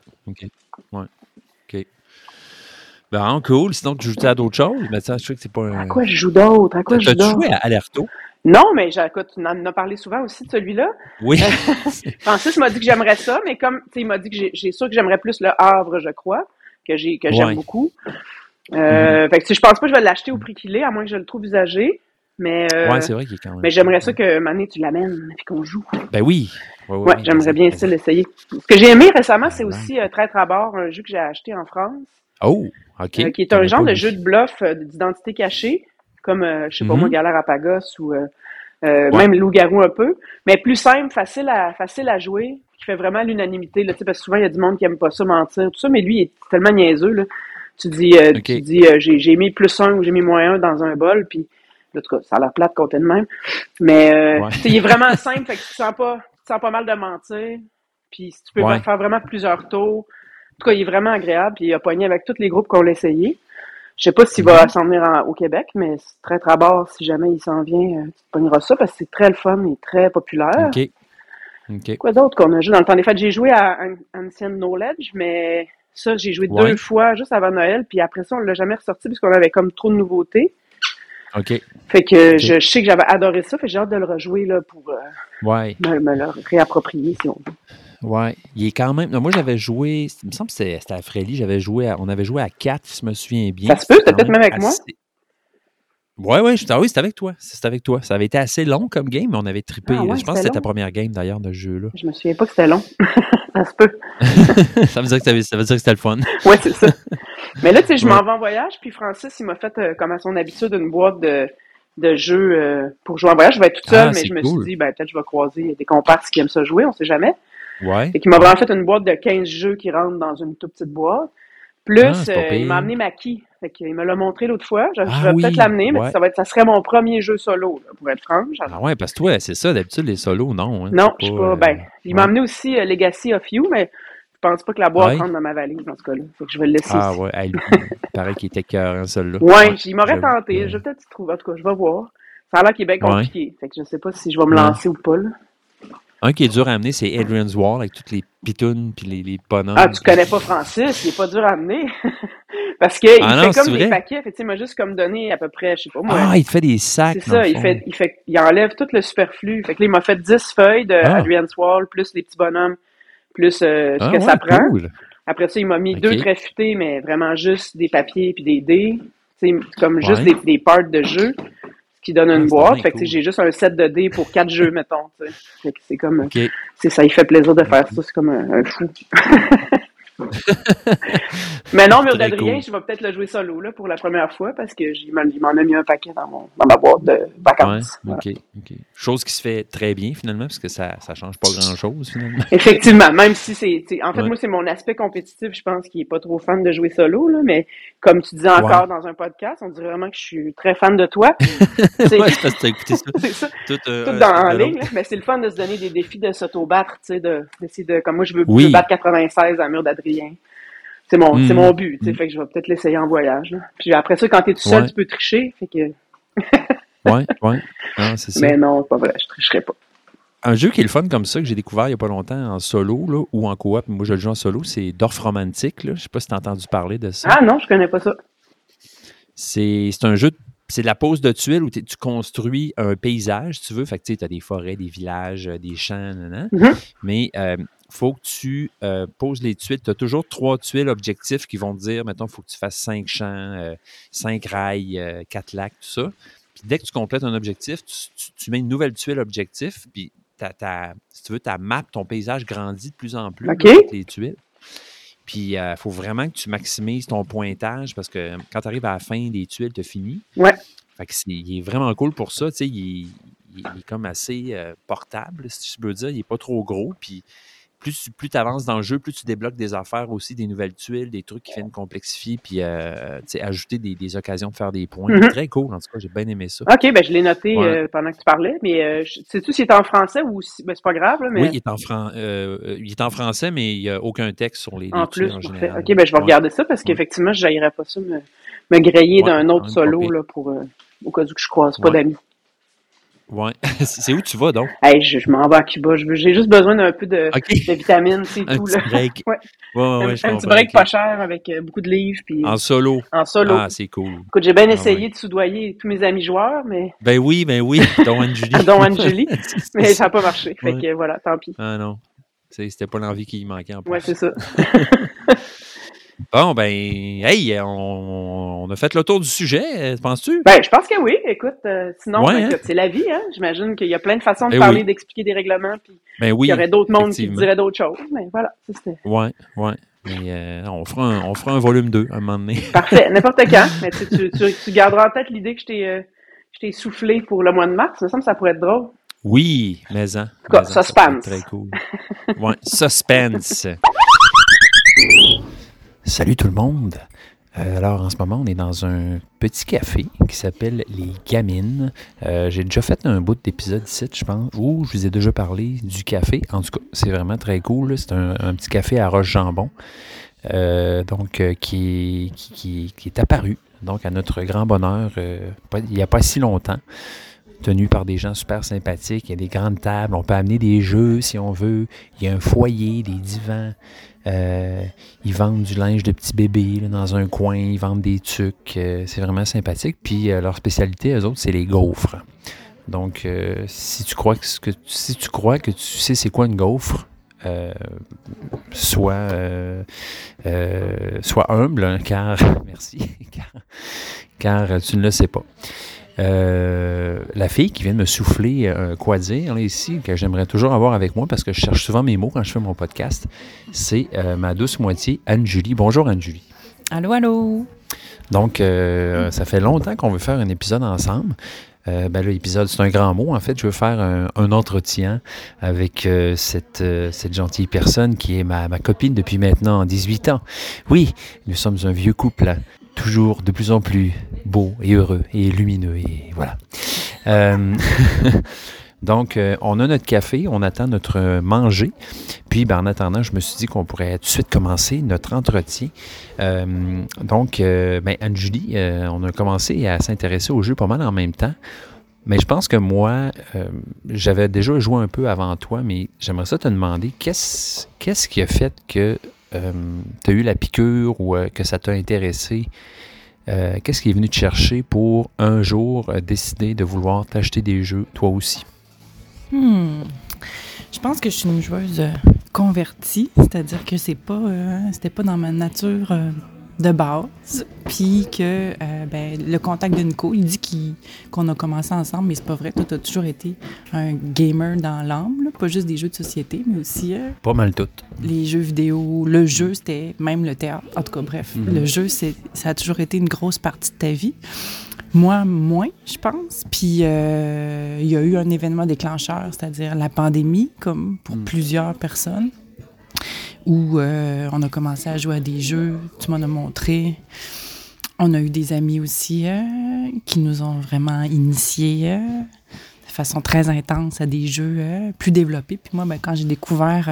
Ben, cool. Sinon, tu joues à d'autres choses? Mais ça, je sais que c'est pas un. À quoi je joue d'autre? À quoi je joue T'as-tu d'autre? joué à Alerto? Non, mais écoute, tu en as parlé souvent aussi de celui-là. Oui. Francis m'a dit que j'aimerais ça, mais comme, tu sais, il m'a dit que j'ai- sûr que j'aimerais plus le Havre, je crois, que j'ai que j'aime Ouais. beaucoup. Euh, Fait que, tu je pense pas que je vais l'acheter au prix qu'il est, à moins que je le trouve usagé. Mais, euh, ouais, c'est vrai qu'il est quand même. mais j'aimerais ça que Mané, tu l'amènes et qu'on joue. Ben oui. Ouais, ouais, Ouais, ouais, j'aimerais bien ça l'essayer. Ce que j'ai aimé récemment, c'est aussi euh, Traître à bord, un jeu que j'ai acheté en France, Oh, OK. euh, qui est un genre de jeu de bluff euh, d'identité cachée, comme, euh, je sais pas Mhm. moi, Galère à Pagos ou euh, Ouais. même Loup-Garou un peu, mais plus simple, facile à, facile à jouer, qui fait vraiment l'unanimité. Là, tu sais, parce que souvent, il y a du monde qui aime pas ça, mentir, tout ça, mais lui, il est tellement niaiseux. Là. Tu dis, euh, tu dis euh, j'ai, mis plus un ou j'ai mis moins un dans un bol, puis en tout cas, ça a l'air plate compter de même. Mais euh, Ouais. il est vraiment simple, fait que tu te sens pas, tu te sens pas mal de mentir. Puis si tu peux Ouais. faire vraiment plusieurs tours. Tout cas, il est vraiment agréable, puis il a pogné avec tous les groupes qu'on l'a essayé. Je sais pas s'il Mhm. va s'en venir en- au Québec, mais c'est très très bord, si jamais il s'en vient, euh, tu pogneras ça parce que c'est très le fun et très populaire. OK. Quoi d'autre qu'on a joué dans le temps? Des fêtes? J'ai joué à An- Ancient Knowledge, mais ça, j'ai joué Ouais. deux fois juste avant Noël, puis après ça, on l'a jamais ressorti parce qu'on avait comme trop de nouveautés. OK. Fait que je, je sais que j'avais adoré ça, fait que j'ai hâte de le rejouer là, pour euh, Ouais. me, me le réapproprier, si on veut. Ouais. Il est quand même. non, moi, j'avais joué. Il me semble que c'était à Frélie. J'avais joué à- On avait joué à 4, si je me souviens bien. Ça se peut, peut-être même avec moi? Ouais, ouais, je- ah oui, c'était avec toi. C'était avec toi. Ça avait été assez long comme game, mais on avait trippé. Ah ouais, je pense que c'était ta première game d'ailleurs de ce jeu-là. Je me souviens pas que c'était long. ça se peut. ça, veut dire que ça veut dire que c'était le fun. Ouais, c'est ça. Mais là, tu sais, je m'en Ouais. vais en voyage, puis Francis, il m'a fait, euh, comme à son habitude, une boîte de, de jeux euh, pour jouer en voyage. Je vais être toute seule, Ah, mais c'est je me suis dit, ben, peut-être je vais croiser des comparses qui aiment ça jouer, on sait jamais. Ouais. Et qu'il m'a vraiment fait une boîte de 15 jeux qui rentrent dans une toute petite boîte. Plus, Ah, euh, il m'a amené Maki. Fait qu'il me l'a montré l'autre fois. Je, je Ah vais oui, peut-être l'amener, mais ouais. ça, va être, ça serait mon premier jeu solo, là, pour être franche. Ah ouais, parce que toi, c'est ça, d'habitude, les solos, non. hein, non, je suis pas. euh, Ben, il m'a amené aussi euh, Legacy of You, mais je pense pas que la boîte Ouais. rentre dans ma valise dans ce cas-là. Fait que je vais le laisser Ah ici. ouais, hey, lui, il paraît qu'il était cœur, celui-là. Ouais, il m'aurait tenté. Je vais peut-être trouver. En tout cas, je vais voir. Ça a l'air qu'il est bien compliqué. Fait que je sais pas si je vais me lancer ou pas. Là. Un qui est dur à amener, c'est Adrian's Wall, avec toutes les pitounes puis les, les bonhommes. Ah, tu connais pas Francis, il est pas dur à amener. Parce qu'il Ah fait comme des vrai? paquets. Fait il m'a juste comme donné à peu près, je sais pas moi. Ah, il te fait des sacs. c'est ça, il fait, il fait, il enlève tout le superflu. Fait que là, il m'a fait 10 feuilles de Ah. Adrian's Wall, plus les petits bonhommes, plus euh, ce Ah, que ouais, ça prend. cool. Après ça, il m'a mis deux futés, mais vraiment juste des papiers puis des dés. Comme juste des, des parts de jeu, qui donne Ah, une c'est boîte. Fait que cool. j'ai juste un set de dés pour quatre jeux, mettons. Fait que c'est comme. C'est ça, il fait plaisir de faire ça. C'est comme un, un fou. Mais non, Mur d'Adrien, cool. je vais peut-être le jouer solo là, pour la première fois parce que j'y m'en- il m'en a mis un paquet dans, mon, dans ma boîte de Ouais, vacances. Voilà. OK, OK. Chose qui se fait très bien, finalement, parce que ça ne change pas grand-chose, finalement. Effectivement, même si c'est. En fait, Ouais. moi, c'est mon aspect compétitif. Je pense qu'il est pas trop fan de jouer solo, là, mais comme tu disais encore dans un podcast, on dirait vraiment que je suis très fan de toi. C'est ouais, c'est parce que tu as écouté ça. c'est ça. Tout, euh, Tout dans, en de ligne, là. mais c'est le fun de se donner des défis de s'auto-battre, tu sais, de, d'essayer de, comme moi, je veux, je Oui. veux battre 96 à Mur d'Adrien. C'est mon, c'est mon but, tu sais, Mm. fait que je vais peut-être l'essayer en voyage, là. Puis après ça, quand t'es tout seul, Ouais. tu peux tricher, fait que, Ouais, ouais. Non, c'est ça. mais non, c'est pas vrai, je tricherai pas. Un jeu qui est le fun comme ça, que j'ai découvert il n'y a pas longtemps en solo là, ou en coop, moi je le joue en solo, c'est Dorf Romantique. Là. Je sais pas si tu as entendu parler de ça. Ah non, je connais pas ça. C'est c'est un jeu, de- c'est de la pose de tuiles où tu construis un paysage, si tu veux. Fait que tu as des forêts, des villages, euh, des champs, nanana. Mhm. mais il faut que tu euh, poses les tuiles. Tu as toujours trois tuiles objectifs qui vont te dire, mettons, il faut que tu fasses cinq champs, euh, cinq rails, euh, quatre lacs, tout ça. Puis dès que tu complètes un objectif, tu, tu- tu mets une nouvelle tuile objectif, puis ta, ta- si tu veux, ta map, ton paysage grandit de plus en plus avec les tuiles. Puis il faut vraiment que tu maximises ton pointage parce que quand tu arrives à la fin des tuiles, tu as fini. Ouais. Fait que c'est- il est vraiment cool pour ça. Tu sais, il, est- il est- il est comme assez euh, portable, si je peux dire. Il n'est pas trop gros. Puis plus, tu- plus tu avances dans le jeu, plus tu débloques des affaires aussi, des nouvelles tuiles, des trucs qui viennent complexifier, puis euh, ajouter des, des occasions de faire des points. Mhm. Très cool, en tout cas, j'ai bien aimé ça. OK, ben je l'ai noté Ouais. euh, pendant que tu parlais, mais euh, sais-tu s'il est en français ou si... Ben, c'est pas grave, là, mais Oui, il est, en fran- euh, euh, il est en français, mais il n'y a aucun texte sur les, les en tuiles plus, en parfait. général. OK, ben je vais Ouais. regarder ça parce qu'effectivement, je n'aillerais pas ça me, me griller Ouais, d'un autre solo là, pour, euh, au cas où que je croise pas d'amis. Ouais. c'est où tu vas donc? Hey, je, je m'en vais à Cuba. J'ai juste besoin d'un peu de, OK. de vitamines, c'est Un tout. petit Là. break. Ouais. Ouais, ouais, un ouais, je un petit break pas cher avec euh, beaucoup de livres puis En solo. en solo. Ah, c'est cool. Écoute, j'ai bien Ah essayé de soudoyer tous mes amis joueurs, mais Ben oui, ben oui, dont Anne-Julie. dont Anne-Julie, C'est mais ça. n'a pas marché. Fait que voilà, tant pis. Ah non. C'était pas l'envie qui manquait en plus. Ouais, c'est ça. Bon, ben, hey, on, on a fait le tour du sujet, penses-tu? Ben, je pense que oui. Écoute, euh, sinon, Ouais, ben, hein? c'est la vie, hein? J'imagine qu'il y a plein de façons de Eh parler, oui. d'expliquer des règlements, puis Ben oui. il y aurait d'autres mondes qui diraient d'autres choses. Mais voilà, c'était Ouais, ouais. Mais euh, on, fera un, on fera un volume 2 un moment donné. parfait. N'importe quand. Mais tu, tu, tu, tu garderas en tête l'idée que je t'ai, euh, je t'ai soufflé pour le mois de mars. Ça me semble que ça pourrait être drôle. Oui, mais en. tout cas, en, suspense. Très cool. Ouais, suspense. Salut tout le monde. Euh, alors, en ce moment, on est dans un petit café qui s'appelle Les Gamines. Euh, J'ai déjà fait un bout d'épisode ici, je pense, où je vous ai déjà parlé du café. En tout cas, c'est vraiment très cool. C'est un, petit café à Roche-Jambon, euh, donc qui, est- apparu, donc à notre grand bonheur, il n'y a pas si longtemps tenu par des gens super sympathiques. Il y a des grandes tables. On peut amener des jeux si on veut. Il y a un foyer, des divans. Euh, ils vendent du linge de petit bébé là, dans un coin. Ils vendent des tucs. Euh, c'est vraiment sympathique. Puis euh, leur spécialité, eux autres, c'est les gaufres. Donc, si tu crois que, si tu crois que tu sais c'est quoi une gaufre, sois, sois humble, hein, car merci, car, car tu ne le sais pas. Euh, la fille qui vient de me souffler euh, quoi dire là, ici, que j'aimerais toujours avoir avec moi parce que je cherche souvent mes mots quand je fais mon podcast, c'est euh, ma douce moitié, Anne-Julie. Bonjour Anne-Julie. Allô, allô. Donc, ça fait longtemps qu'on veut faire un épisode ensemble. Euh, ben, l'épisode, c'est un grand mot. En fait, je veux faire un, un entretien avec euh, cette, euh, cette gentille personne qui est ma, ma copine depuis maintenant 18 ans. Oui, nous sommes un vieux couple, hein, toujours de plus en plus beau et heureux et lumineux. Et voilà. Euh, Donc, euh, on a notre café, on attend notre manger. Puis, ben, en attendant, je me suis dit qu'on pourrait tout de suite commencer notre entretien. Euh, donc, ben, Anne-Julie, on a commencé à s'intéresser au jeu pas mal en même temps. Mais je pense que moi, j'avais déjà joué un peu avant toi, mais j'aimerais ça te demander, qu'est-ce qui a fait que tu as eu la piqûre ou que ça t'a intéressé? Euh, qu'est-ce qui est venu te chercher pour un jour euh, décider de vouloir t'acheter des jeux, toi aussi? Hmm. Je pense que je suis une joueuse euh, convertie, c'est-à-dire que c'est pas, pas dans ma nature de base, puis que euh, ben, le contact de Nico, il dit qu'on a commencé ensemble, mais c'est pas vrai. Toi, t'as toujours été un gamer dans l'âme, là, pas juste des jeux de société, mais aussi euh, Pas mal tout. les jeux vidéo, le jeu, c'était même le théâtre. En tout cas, bref, Mhm. le jeu, c'est, ça a toujours été une grosse partie de ta vie. Moi, moins, je pense. Puis, euh, il y a eu un événement déclencheur, c'est-à-dire la pandémie, comme pour Mhm. plusieurs personnes, où euh, on a commencé à jouer à des jeux, tu m'en as montré. On a eu des amis aussi euh, qui nous ont vraiment initiés euh, de façon très intense à des jeux plus développés. Puis moi, ben, quand j'ai découvert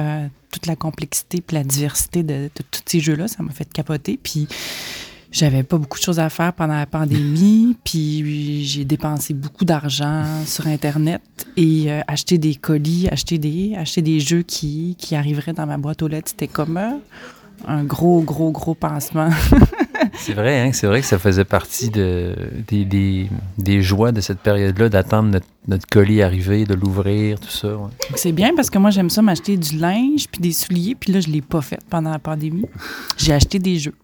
toute la complexité puis la diversité de, de tous ces jeux-là, ça m'a fait capoter. Puis j'avais pas beaucoup de choses à faire pendant la pandémie, puis j'ai dépensé beaucoup d'argent sur Internet et euh, acheter des colis, acheter des, acheter des jeux qui, qui arriveraient dans ma boîte aux lettres. C'était comme euh, un gros, gros, gros pansement. C'est vrai, hein, c'est vrai que ça faisait partie de, des, des, des joies de cette période-là, d'attendre notre, notre colis arriver, de l'ouvrir, tout ça. ouais. C'est bien parce que moi, j'aime ça m'acheter du linge puis des souliers. Puis là, je l'ai pas fait pendant la pandémie. J'ai acheté des jeux.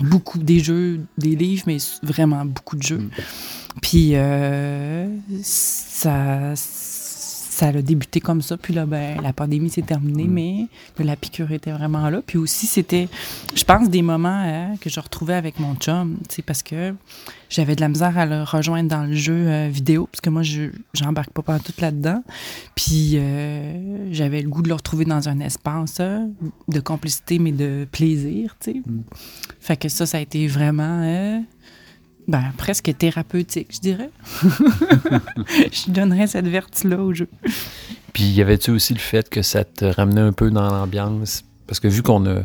Beaucoup, des jeux, des livres, mais vraiment beaucoup de jeux. Puis euh, ça, ça a débuté comme ça. Puis là, ben, la pandémie s'est terminée, mais la piqûre était vraiment là. Puis aussi, c'était, je pense, des moments euh, que je retrouvais avec mon chum, tu parce que j'avais de la misère à le rejoindre dans le jeu euh, vidéo, parce que moi, je j'embarque pas pendant tout là-dedans. Puis euh, j'avais le goût de le retrouver dans un espace de complicité, mais de plaisir, tu sais. Fait que ça, ça a été vraiment ben, presque thérapeutique, je dirais. je donnerais cette vertu-là au jeu. Puis y avait-tu aussi le fait que ça te ramenait un peu dans l'ambiance? Parce que vu qu'on a.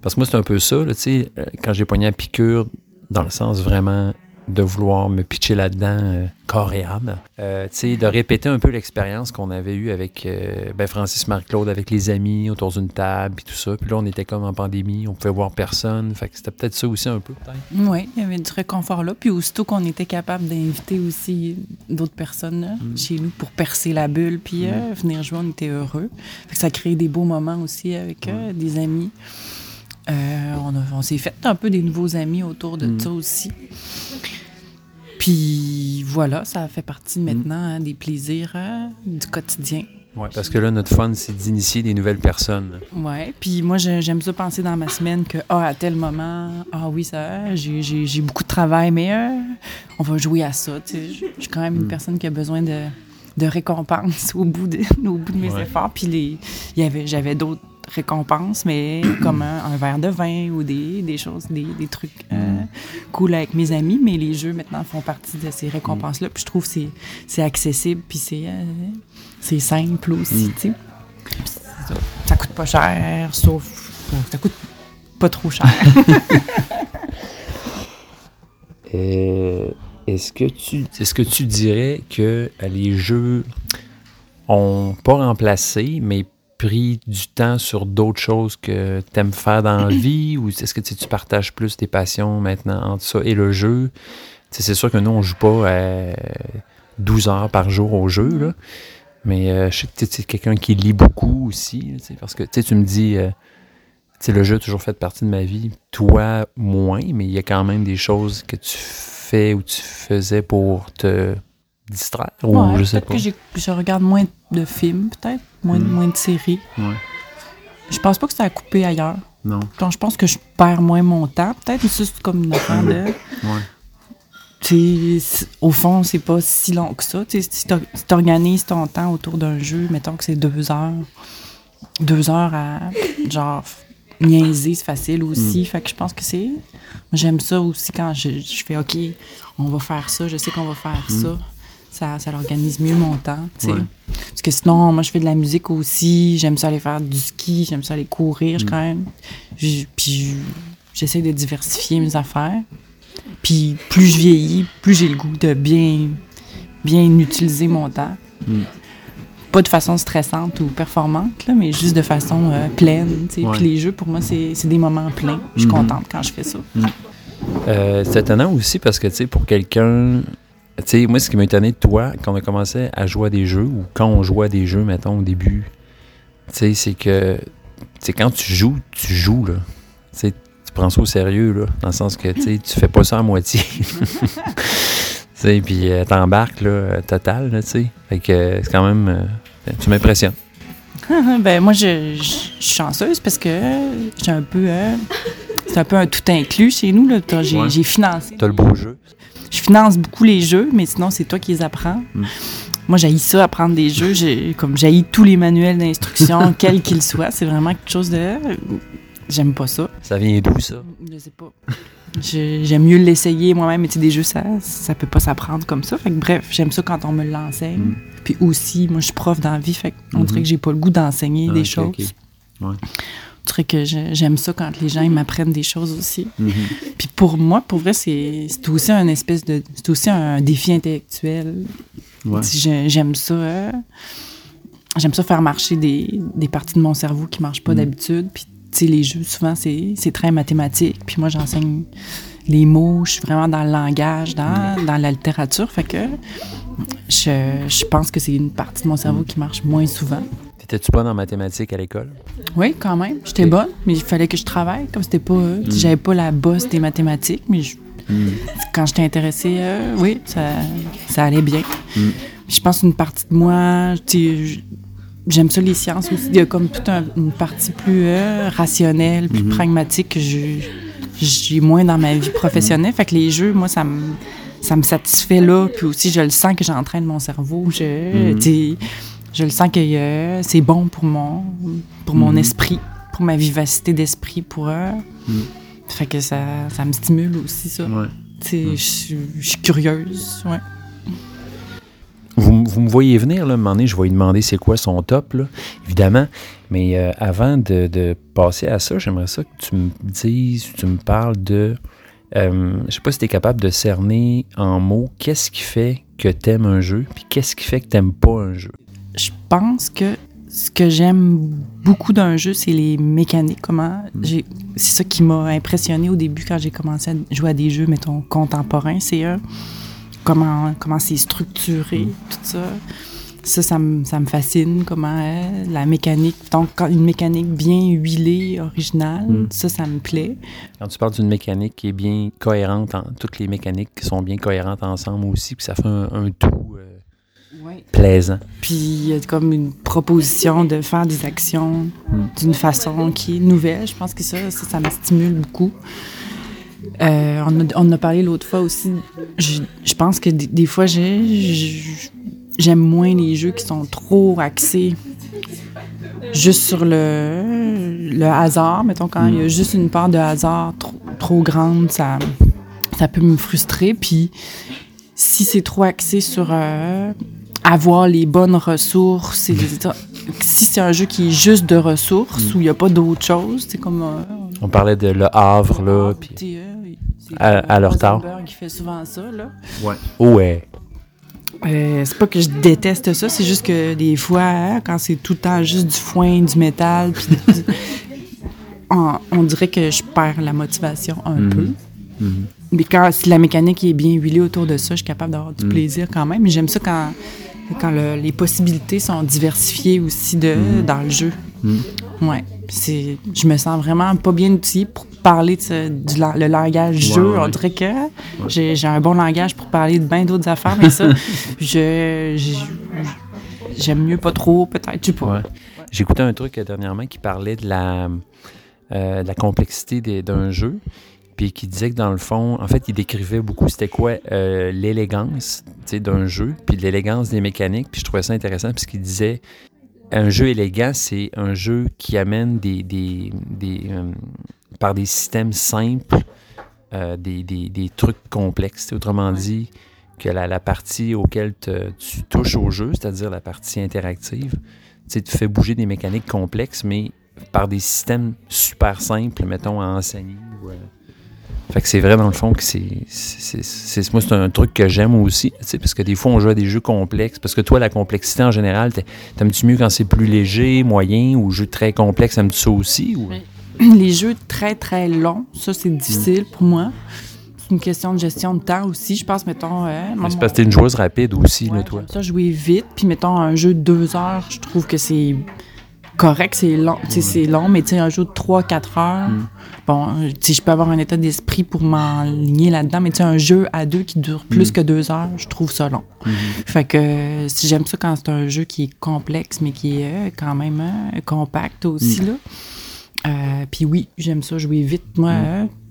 Parce que moi, c'est un peu ça, tu sais, euh, quand j'ai poigné la piqûre, dans le sens vraiment de vouloir me pitcher là-dedans euh, corps et âme, euh, tu sais, de répéter un peu l'expérience qu'on avait eue avec euh, ben, Francis Marc-Claude, avec les amis autour d'une table, puis tout ça. Puis là, on était comme en pandémie, on pouvait voir personne. Fait que c'était peut-être ça aussi un peu, peut-être. Oui, il y avait du réconfort là. Puis aussitôt qu'on était capable d'inviter aussi d'autres personnes là, chez nous pour percer la bulle, puis euh, venir jouer, on était heureux. Fait que ça créait des beaux moments aussi avec euh, des amis. On s'est fait un peu des nouveaux amis autour de ça aussi. Puis voilà, ça fait partie maintenant hein, des plaisirs euh, du quotidien. Ouais, parce que là, notre fun, c'est d'initier des nouvelles personnes. Ouais, puis moi j'aime ça penser dans ma semaine que ah à tel moment ah oui ça j'ai beaucoup de travail mais euh, on va jouer à ça, tu sais. Je suis quand même une personne qui a besoin de, de récompense au bout de au bout de mes Ouais. efforts puis j'avais d'autres récompenses mais comme un, un verre de vin ou des, des choses des, des trucs euh, cool avec mes amis mais les jeux maintenant font partie de ces récompenses là puis je trouve que c'est c'est accessible puis c'est euh, c'est simple aussi, tu sais. Ça, ça coûte pas cher, sauf. Ça coûte pas trop cher. Euh, Est-ce que tu est-ce que tu dirais que euh, les jeux ont pas remplacé, mais pris du temps sur d'autres choses que tu aimes faire dans la vie? Ou est-ce que tu, partages plus tes passions maintenant entre ça et le jeu? C'est sûr que nous, on joue pas euh, 12 heures par jour au jeu, là. Mais euh, je sais que tu es quelqu'un qui lit beaucoup aussi, là, parce que tu me dis, euh, le jeu a toujours fait partie de ma vie. Toi, moins, mais il y a quand même des choses que tu fais ou tu faisais pour te distraire, ou Ouais, je sais peut-être pas. que j'ai- je regarde moins de films, peut-être, moins, Mm. moins de séries. Ouais. Je pense pas que ça a coupé ailleurs. Non. Donc, je pense que je perds moins mon temps. Peut-être ça, c'est comme une affaire de. Ouais. Tu au fond, c'est pas si long que ça. Tu si si t'organises ton temps autour d'un jeu, mettons que c'est deux heures, deux heures à genre niaiser, c'est facile aussi. Fait que je pense que c'est. J'aime ça aussi quand je, je fais OK, on va faire ça, je sais qu'on va faire ça. Ça, ça l'organise mieux mon temps. Ouais. Parce que sinon, moi, je fais de la musique aussi. J'aime ça aller faire du ski, j'aime ça aller courir, je- quand même. Je- Puis j'essaie de diversifier mes affaires. Puis plus je vieillis, plus j'ai le goût de bien, bien utiliser mon temps. Pas de façon stressante ou performante, là, mais juste de façon euh, pleine. Ouais. Puis les jeux, pour moi, c'est c'est des moments pleins. Je suis contente quand je fais ça. Euh, c'est étonnant aussi parce que, tu sais, pour quelqu'un. Tu moi, ce qui m'a étonné de toi, quand on a commencé à jouer à des jeux, ou quand on jouait à des jeux, mettons, au début c'est que, quand tu joues, tu joues, là. Tu prends ça au sérieux, là, dans le sens que, tu fais pas ça à moitié. Tu puis euh, t'embarques, euh, total, là, tu sais. Fait que euh, c'est quand même... euh, tu m'impressionnes. ben moi, je, je- je suis chanceuse parce que j'ai un peu... c'est un peu un tout inclus chez nous. là. T'as- J'ai Ouais. j'ai financé. T'as le beau jeu. Je finance beaucoup les jeux, mais sinon, c'est toi qui les apprends. Mm. Moi, j'haïs ça, apprendre des jeux. J'ai, comme j'haïs tous les manuels d'instruction, quels qu'ils soient. C'est vraiment quelque chose de... J'aime pas ça. Ça vient d'où, ça? Je sais pas. Je- J'aime mieux l'essayer moi-même, mais tu sais, des jeux, ça, ça peut pas s'apprendre comme ça. Fait que bref, j'aime ça quand on me l'enseigne. Mm. Puis aussi, moi, je suis prof dans la vie, fait qu'on Mhm. dirait que j'ai pas le goût d'enseigner Ah, des choses. Ouais. Dirait que j'aime ça quand les gens ils m'apprennent des choses aussi. Mhm. Puis pour moi, pour vrai, c'est c'est aussi un espèce de... C'est aussi un défi intellectuel. Ouais. J'aime ça... euh, J'aime ça faire marcher des, des parties de mon cerveau qui marchent pas Mm. d'habitude. Puis, tu sais, les jeux, souvent, c'est c'est très mathématique. Puis moi, j'enseigne les mots. Je suis vraiment dans le langage, dans, dans la littérature. Fait que je, je pense que c'est une partie de mon cerveau qui marche moins souvent. T'étais-tu bonne en mathématiques à l'école? Oui, quand même. J'étais bonne, mais il fallait que je travaille. Comme c'était pas... euh, sais, J'avais pas la bosse des mathématiques, mais je- quand j'étais intéressée, euh, oui, ça, ça allait bien. Mm. Je pense une partie de moi, j'aime ça les sciences aussi. Il y a comme toute un- une partie plus euh, rationnelle, plus pragmatique que j'ai moins dans ma vie professionnelle. Fait que les jeux, moi, ça me ça me satisfait là. Puis aussi, je le sens que j'entraîne mon cerveau. Je, je le sens que euh, c'est bon pour mon, pour mon Mhm. esprit, pour ma vivacité d'esprit, pour... euh, Mhm. Fait que ça, ça me stimule aussi, ça. Ouais. Je suis- curieuse, ouais. Vous, vous me voyez venir, là, un moment donné, je vais lui demander c'est quoi son top, là, évidemment. Mais euh, avant de, de passer à ça, j'aimerais ça que tu me dises, tu me parles de. euh, je sais pas si tu es capable de cerner en mots qu'est-ce qui fait que tu aimes un jeu, puis qu'est-ce qui fait que tu pas un jeu. Je pense que ce que j'aime beaucoup d'un jeu, c'est les mécaniques. Comment j'ai, c'est ça qui m'a impressionné au début quand j'ai commencé à jouer à des jeux, mettons contemporains. C'est euh, comment comment c'est structuré, tout ça. Ça, ça me, ça me fascine, comment euh, la mécanique, donc quand une mécanique bien huilée, originale, Mm. ça, ça me plaît. Quand tu parles d'une mécanique qui est bien cohérente, en- toutes les mécaniques qui sont bien cohérentes ensemble aussi, puis ça fait un, un tout euh, plaisant. Puis il y a comme une proposition de faire des actions Mm. d'une façon qui est nouvelle. Je pense que ça, ça, ça me stimule beaucoup. Euh, on, a, on en a parlé l'autre fois aussi. Je, je pense que des, des fois, j'aime moins les jeux qui sont trop axés juste sur le, le hasard. Mettons, quand il y a juste une part de hasard trop, trop grande, ça, ça peut me frustrer. Puis si c'est trop axé sur euh, avoir les bonnes ressources, et les- si c'est un jeu qui est juste de ressources, où il n'y a pas d'autre chose, c'est comme... euh, On parlait de Le Havre, là, puis... tu sais, euh, c'est À- à leur tard. Qui fait souvent ça, là. Ouais. Euh, c'est pas que je déteste ça, c'est juste que des fois, hein, quand c'est tout le temps juste du foin, du métal, puis du- on, on dirait que je perds la motivation un Mhm. peu. Mhm. Mais quand si la mécanique est bien huilée autour de ça, je suis capable d'avoir du Mhm. plaisir quand même. Mais j'aime ça quand, quand le- les possibilités sont diversifiées aussi de, Mhm. dans le jeu. Mhm. Ouais. C'est, je me sens vraiment pas bien outillée pour parler de ce- du la- le langage Ouais, jeu. ouais. On dirait que j'ai, j'ai un bon langage pour parler de bien d'autres affaires, mais ça, je, je- j'aime mieux pas trop, peut-être. Je pas. Écouté un truc dernièrement qui parlait de la, euh, de la complexité des- d'un jeu, puis qui disait que dans le fond, en fait, il décrivait beaucoup c'était quoi euh, l'élégance d'un jeu, puis l'élégance des mécaniques, puis je trouvais ça intéressant, parce qu'il disait un jeu élégant, c'est un jeu qui amène des, des, des, euh, par des systèmes simples euh, des, des, des trucs complexes. Autrement dit, que la, la partie auquel te- tu touches au jeu, c'est-à-dire la partie interactive, tu fait bouger des mécaniques complexes, mais par des systèmes super simples, mettons, à enseigner. Fait que c'est vrai, dans le fond, que c'est. c'est- c'est- c'est- Moi, c'est un truc que j'aime aussi, parce que des fois, on joue à des jeux complexes. Parce que toi, la complexité en général, t'aimes-tu mieux quand c'est plus léger, moyen, ou jeu très complexe, aimes-tu ça aussi? Ou... Les jeux très, très longs, ça, c'est difficile pour moi. C'est une question de gestion de temps aussi. Je pense, mettons... euh, C'est parce que t'es une joueuse rapide aussi, là, toi. ça jouer vite. Puis mettons un jeu de deux heures, je trouve que c'est correct, c'est long, c'est long, mais un jeu de 3-4 heures, Mm. bon, je peux avoir un état d'esprit pour m'enligner là-dedans, mais un jeu à deux qui dure plus Mm. que deux heures, je trouve ça long. Fait que si j'aime ça quand c'est un jeu qui est complexe, mais qui est euh, quand même euh, compact aussi, là. Euh, Puis oui, j'aime ça jouer vite. Moi,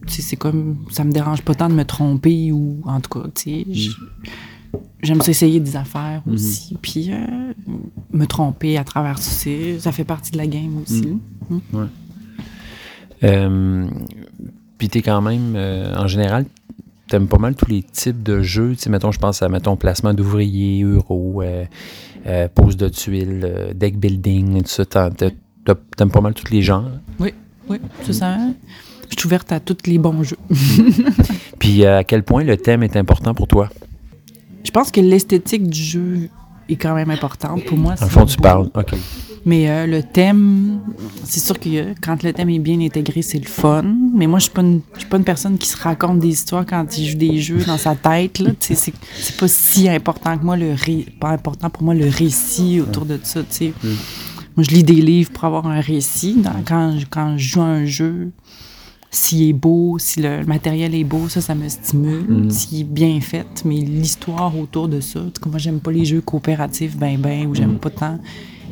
sais, c'est comme, ça me dérange pas tant de me tromper ou, en tout cas, tu sais, j'aime ça essayer des affaires aussi. Puis euh, me tromper à travers ça, c'est- ça fait partie de la game aussi. Euh, puis t'es quand même, euh, en général, t'aimes pas mal tous les types de jeux. Tu sais, mettons, je pense à, mettons, placement d'ouvriers, euro, pose de tuiles, deck building, tout ça. T'aimes pas mal tous les genres. Oui, c'est ça. hein? Je suis ouverte à tous les bons jeux. Puis euh, à quel point le thème est important pour toi? Je pense que l'esthétique du jeu est quand même importante pour moi. C'est fond, tu beau. parles. OK. Mais euh, le thème, c'est sûr que euh, quand le thème est bien intégré, c'est le fun. Mais moi, je suis pas une, je suis pas une personne qui se raconte des histoires quand il joue des jeux dans sa tête. C'est c'est pas si important que moi, le ré- pas important pour moi, le récit autour de ça. sais. Moi, je lis des livres pour avoir un récit. Dans- quand, quand je joue à un jeu, s'il est beau, si le matériel est beau, ça, ça me stimule. S'il est bien fait, mais l'histoire autour de ça. Tout cas, moi, j'aime pas les jeux coopératifs, ben, ben, ou j'aime pas tant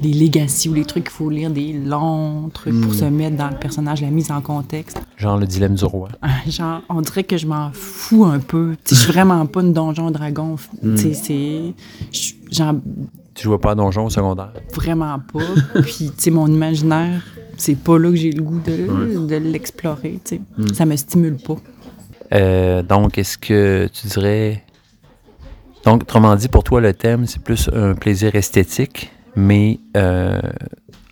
les legacy ou les trucs qu'il faut lire des longs trucs pour se mettre dans le personnage, la mise en contexte. Genre le dilemme du roi. Ah, Genre, on dirait que je m'en fous un peu. Tu sais, Je suis vraiment pas une donjon dragon. Tu sais, c'est. J'en Tu jouais pas à donjon au secondaire? vraiment pas. Puis, tu sais, mon imaginaire, c'est pas là que j'ai le goût de, de l'explorer. Tu sais. Ça me stimule pas. Euh, donc, est-ce que tu dirais. Donc, autrement dit, pour toi, le thème, c'est plus un plaisir esthétique, mais euh,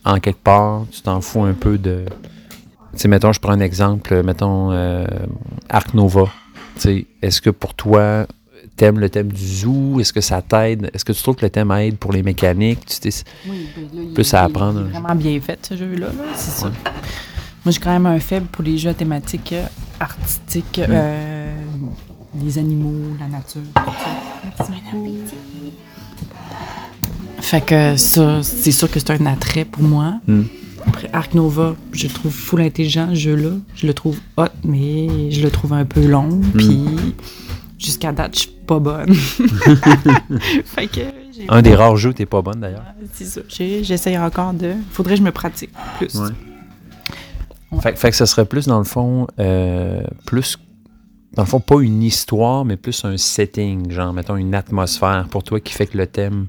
en quelque part, tu t'en fous un peu de. Tu sais, mettons, je prends un exemple, mettons euh, Arc Nova. Tu sais, est-ce que pour toi, t'aimes le thème du zoo? Est-ce que ça t'aide? Est-ce que tu trouves que le thème aide pour les mécaniques? Tu Oui, ben là, il- Plus à apprendre, il est un vraiment bien fait, ce jeu-là. là, c'est ça. Moi, j'ai quand même un faible pour les jeux à thématique euh, artistique, euh, les animaux, la nature. tout ça. Merci beaucoup. Fait que ça, c'est sûr que c'est un attrait pour moi. Mm. Après, Arc Nova, je le trouve full intelligent, ce jeu-là. Je le trouve hot, mais je le trouve un peu long. Puis, jusqu'à date, je suis pas bonne. fait que j'ai un des rares jeux où t'es pas bonne d'ailleurs. c'est ça. J'essaye encore de. Faudrait que je me pratique plus. Ouais. Fait, fait que ce serait plus, dans le fond, euh, plus. Dans le fond, pas une histoire, mais plus un setting, genre, mettons, une atmosphère pour toi qui fait que le thème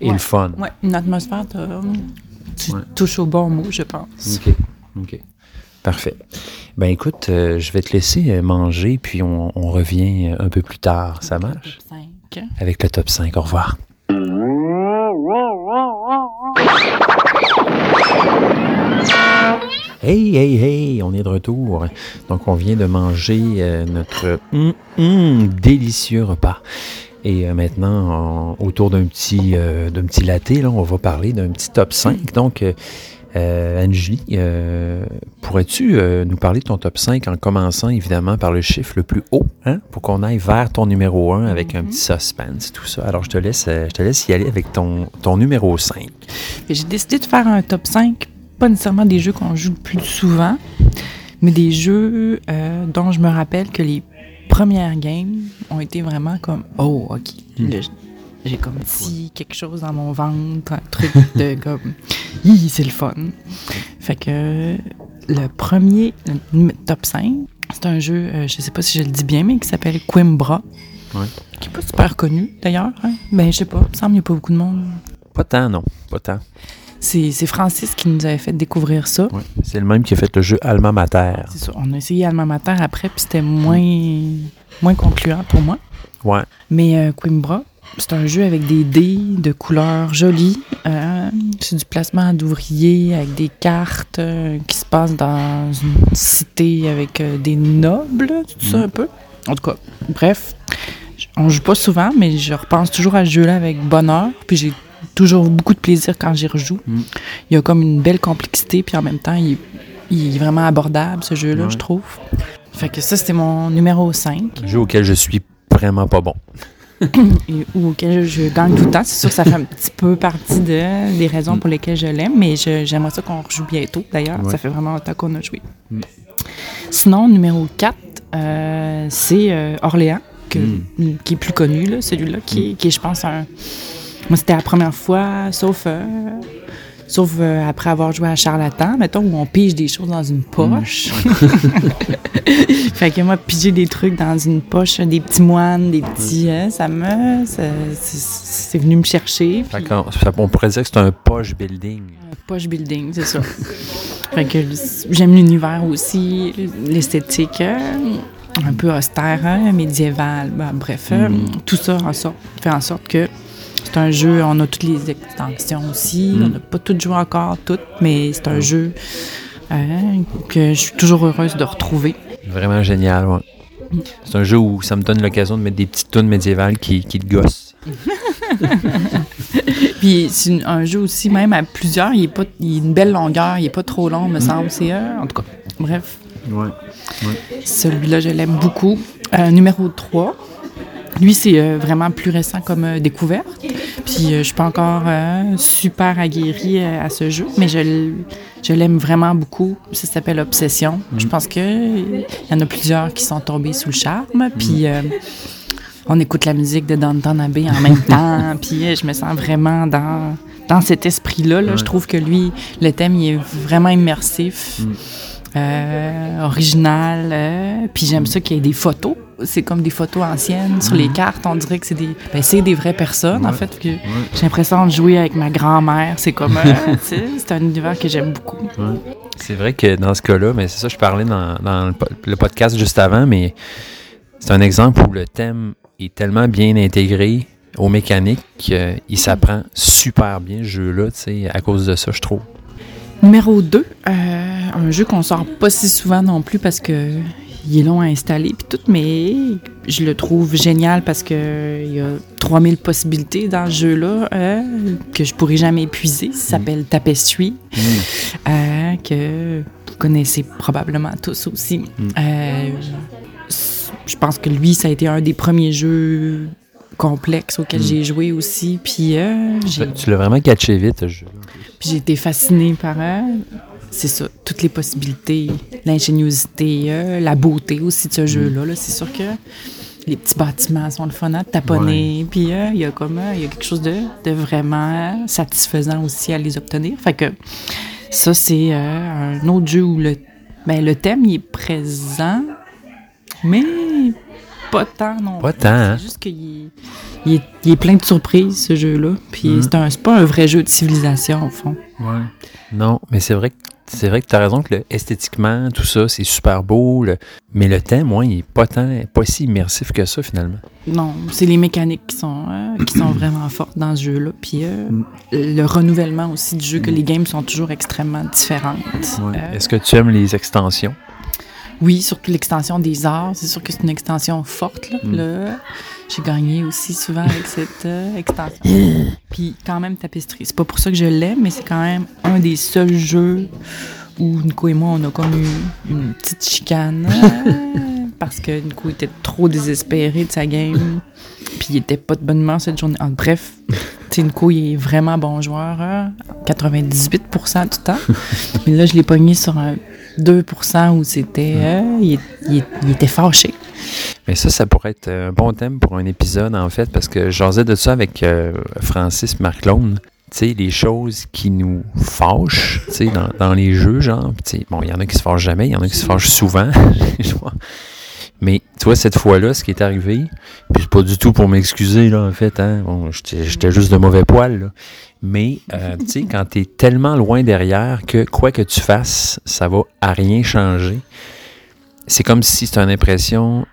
est Ouais. le fun. Ouais, une atmosphère, tu Ouais. touches au bon mot, je pense. OK. OK. Parfait. Ben écoute, euh, je vais te laisser euh, manger, puis on, on revient euh, un peu plus tard. Ça marche? Top cinq. Avec le top 5. Au revoir. Hey, hey, hey, on est de retour. Donc, on vient de manger euh, notre hum, hum, délicieux repas. Et euh, maintenant, on- autour d'un petit, euh, d'un petit latte, là, on va parler d'un petit top 5. Donc, euh, euh, Anne-Julie, euh, pourrais-tu euh, nous parler de ton top 5 en commençant évidemment par le chiffre le plus haut, hein, pour qu'on aille vers ton numéro 1 avec un petit suspense, tout ça? Alors, je te laisse, euh, je te laisse y aller avec ton, ton numéro 5. Et J'ai décidé de faire un top 5, pas nécessairement des jeux qu'on joue le plus souvent, mais des jeux dont je me rappelle que les premières games ont été vraiment comme Oh, ok. Là, j- j'ai comme si quelque chose dans mon ventre, un truc de comme Hi, c'est le fun. Fait que le premier, le top 5, c'est un jeu, euh, je sais pas si je le dis bien, mais qui s'appelle Quimbra. Ouais. Qui est pas super connu d'ailleurs. Hein? Ben, je sais pas, il me semble qu'il n'y a pas beaucoup de monde. Pas tant, non. Pas tant. C'est c'est Francis qui nous avait fait découvrir ça. Ouais. C'est le même qui a fait le jeu Alma Mater. C'est ça. On a essayé Alma Mater après, puis c'était moins, moins concluant pour moi. Ouais. Mais euh, Quimbra, c'est un jeu avec des dés de couleurs jolies. Euh, c'est du placement d'ouvriers avec des cartes euh, qui se passent dans une cité avec euh, des nobles, tout ça un peu? En tout cas, bref, on joue pas souvent, mais je repense toujours à ce jeu-là avec bonheur. Puis j'ai toujours beaucoup de plaisir quand j'y rejoue. Mm. Il y a comme une belle complexité, puis en même temps, il est, il est vraiment abordable, ce jeu-là, Ouais. je trouve. Fait que ça, c'était mon numéro 5. Jeu auquel je suis vraiment pas bon. ou auquel je gagne tout le temps. C'est sûr que ça fait un petit peu partie de, des raisons pour lesquelles je l'aime, mais j'aimerais ça qu'on rejoue bientôt, d'ailleurs. Ouais. Ça fait vraiment longtemps qu'on a joué. Sinon, numéro 4, euh, c'est euh, Orléans, que- qui est plus connu, là, celui-là, qui, est- qui est, je pense, un... Moi, c'était la première fois, sauf... euh, Sauf euh, après avoir joué à Charlatan, mettons, où on pige des choses dans une poche. fait que moi, piger des trucs dans une poche, des petits moines, des petits... hein, ça me... c'est- venu me chercher. Fait ça- on pourrait dire que c'est un poche building. un Poche building, c'est ça. fait que j'aime l'univers aussi, l'esthétique euh, un peu austère, hein, médiévale, ben, bref, euh, tout ça en sorte, fait en sorte que c'est un jeu, on a toutes les extensions aussi, on n'a pas toutes joué encore, toutes, mais c'est un jeu euh, que je suis toujours heureuse de retrouver. Vraiment génial, ouais. C'est un jeu où ça me donne l'occasion de mettre des petites tunes médiévales qui, qui te gossent. Puis c'est un jeu aussi, même à plusieurs, il est pas, il a une belle longueur, il est pas trop long, me semble, c'est euh, en tout cas, bref. Ouais. Celui-là, je l'aime beaucoup. Euh, numéro 3. Lui, c'est euh, vraiment plus récent comme euh, découverte. Puis, euh, je suis pas encore super aguerrie à ce jeu, mais je, l'aime vraiment beaucoup. Ça s'appelle Obsession. Je pense qu'il y en a plusieurs qui sont tombés sous le charme. Puis, euh, on écoute la musique de Downton Abbey en même temps. Puis, je me sens vraiment dans, dans cet esprit-là. là. Je trouve que lui, le thème, il est vraiment immersif euh, original. euh, puis j'aime ça qu'il y ait des photos. C'est comme des photos anciennes sur les cartes. On dirait que c'est des, ben, c'est des vraies personnes, en fait. que J'ai l'impression de jouer avec ma grand-mère. C'est comme, euh, c'est un univers que j'aime beaucoup. C'est vrai que dans ce cas-là, mais c'est ça, je parlais dans, dans le, po- le podcast juste avant, mais c'est un exemple où le thème est tellement bien intégré aux mécaniques qu'il s'apprend super bien ce jeu-là, tu sais, à cause de ça, je trouve. Numéro 2, un jeu qu'on sort pas si souvent non plus parce que il est long à installer puis tout, mais je le trouve génial parce que il y a 3000 possibilités dans ce jeu-là euh, que je pourrais jamais épuiser. Ça s'appelle Tapestry, euh, que vous connaissez probablement tous aussi. Euh, je pense que lui, ça a été un des premiers jeux complexes auxquels j'ai joué aussi. Puis euh, Tu l'as vraiment catché vite, ce jeu. puis j'ai été fascinée par euh, c'est ça, toutes les possibilités, l'ingéniosité, euh, la beauté aussi de ce jeu-là. là. C'est sûr que les petits bâtiments sont le fun à taponner. Puis euh, il y a comme euh, il y a quelque chose de, de vraiment satisfaisant aussi à les obtenir. Fait que ça, c'est euh, un autre jeu où le, ben, le thème il est présent, mais pas tant non Pas tant, hein? C'est juste qu'il est- il est, il est plein de surprises, ce jeu-là. Puis Mm. c'est un- c'est pas un vrai jeu de civilisation, au fond. Non, mais c'est vrai que c'est vrai que tu as raison que le- esthétiquement, tout ça, c'est super beau. le- mais le thème, moi, il est pas tant, pas si immersif que ça, finalement. Non, c'est les mécaniques qui sont, euh, qui sont vraiment fortes dans ce jeu-là. Puis euh, le renouvellement aussi du jeu, que les games sont toujours extrêmement différentes. Euh, Est-ce que tu aimes les extensions? Oui, surtout l'extension des arts. C'est sûr que c'est une extension forte. Là, Là, J'ai gagné aussi souvent avec cette euh, extension. Puis quand même, Tapestry. C'est pas pour ça que je l'aime, mais c'est quand même un des seuls jeux où Nico et moi, on a comme eu une petite chicane. euh, parce que Nico était trop désespéré de sa game. Puis il était pas de bonne humeur cette journée. Ah, bref, Nico, il est vraiment bon joueur. hein, 98% du temps. mais là, je l'ai pogné sur un 2% où c'était... euh, il, il- il était fâché. Mais ça, ça pourrait être un bon thème pour un épisode, en fait, parce que j'osais de ça avec euh, Francis Marclone. Tu sais, les choses qui nous fâchent, tu sais, dans, dans les jeux, genre. Puis, tu sais, bon, il y en a qui se fâchent jamais, il y en a qui se fâchent souvent. Mais tu vois, cette fois-là, ce qui est arrivé, puis c'est pas du tout pour m'excuser, là, en fait, hein. Bon, j'étais j'étais juste de mauvais poil, là. Mais, euh, tu sais, quand t'es tellement loin derrière que quoi que tu fasses, ça va à rien changer. C'est comme si c'était une impression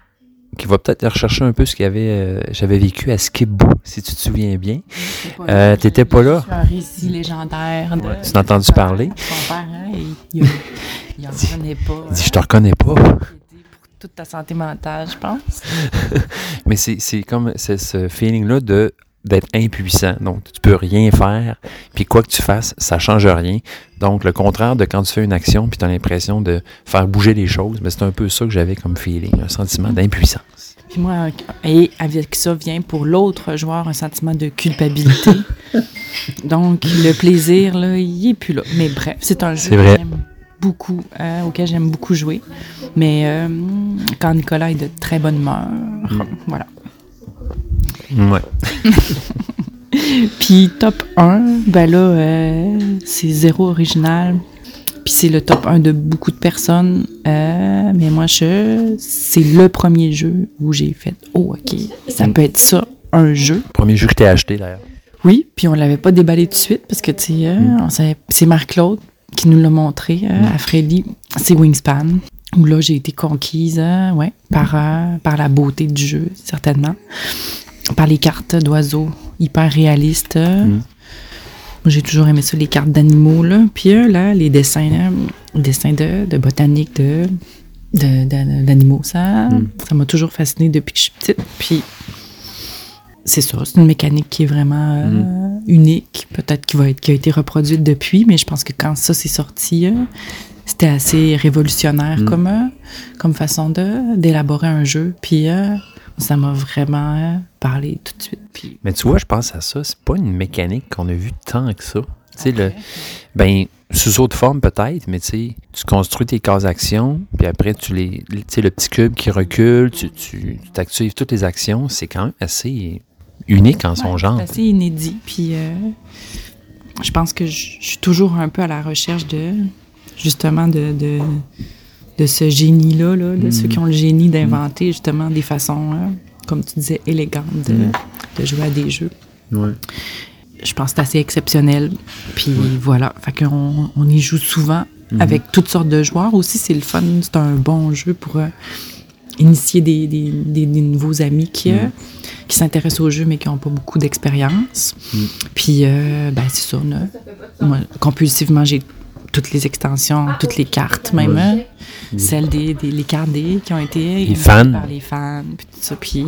qui va peut-être rechercher un peu ce qu'il y avait, euh, j'avais vécu à Skipbo, si tu te souviens bien. Euh, t'étais pas là? C'est un récit légendaire. De, Ouais, tu l'as entendu parler? Son père, hein, il, il, en revenait pas. Il dit, hein. je te reconnais pas. Pour toute ta santé mentale, je pense. Mais c'est c'est comme ce feeling-là de d'être impuissant. Donc, tu peux rien faire, puis quoi que tu fasses, ça change rien. Donc, le contraire de quand tu fais une action, puis tu as l'impression de faire bouger les choses, mais c'est un peu ça que j'avais comme feeling, un sentiment d'impuissance. Puis moi, et avec ça vient pour l'autre joueur un sentiment de culpabilité. Donc, le plaisir, là, il est plus là. Mais bref, c'est un jeu vrai. que j'aime beaucoup, euh, auquel j'aime beaucoup jouer. Mais euh, quand Nicolas est de très bonne humeur, voilà. Ouais. Puis top 1, ben là, euh, c'est zéro original. Puis c'est le top 1 de beaucoup de personnes. Euh, mais moi, je, c'est le premier jeu où j'ai fait Oh, OK, ça Mm. peut être ça, un jeu. Premier jeu que t'ai acheté, d'ailleurs. Oui, puis on l'avait pas déballé tout de suite parce que, tu sais, euh, Mm. c'est Marc-Claude qui nous l'a montré euh, à Freddy. C'est Wingspan. Où là, j'ai été conquise, ouais, par, par la beauté du jeu, certainement. Par les cartes d'oiseaux hyper réalistes. euh. Mm. J'ai toujours aimé ça, les cartes d'animaux, là. Puis euh, là, les dessins, là, les dessins de, de botanique, de, de- de- d'animaux, ça, Mm. ça m'a toujours fasciné depuis que je suis petite. Puis c'est ça, c'est une mécanique qui est vraiment euh, Mm. unique, peut-être qui va être qui a été reproduite depuis, mais je pense que quand ça s'est sorti, euh, c'était assez révolutionnaire Mm. comme euh, comme façon de d'élaborer un jeu. Puis euh, ça m'a vraiment parlé tout de suite. Puis Mais tu vois, je pense à ça, c'est pas une mécanique qu'on a vue tant que ça. Tu sais, le, ben, sous autre forme peut-être, mais tu sais, tu construis tes cases actions, puis après, tu les, tu sais, le petit cube qui recule, tu, tu, tu t'actives toutes les actions, c'est quand même assez unique en son Ouais, genre. C'est assez inédit. Puis euh, je pense que je je suis toujours un peu à la recherche de justement de, de, de ce génie-là, là, de ceux qui ont le génie d'inventer justement des façons, euh, comme tu disais, élégantes de, de jouer à des jeux. Ouais. Je pense que c'est assez exceptionnel. Puis voilà, fait qu'on on y joue souvent avec toutes sortes de joueurs. Aussi, c'est le fun, c'est un bon jeu pour euh, initier des, des, des- des nouveaux amis qui, euh, qui s'intéressent au jeu mais qui n'ont pas beaucoup d'expérience. Puis, euh, ben, c'est ça. compulsivement, j'ai toutes les extensions, toutes les cartes, même hein, celles des, des les cartes des qui ont été Les fans. par les fans, puis tout ça. Puis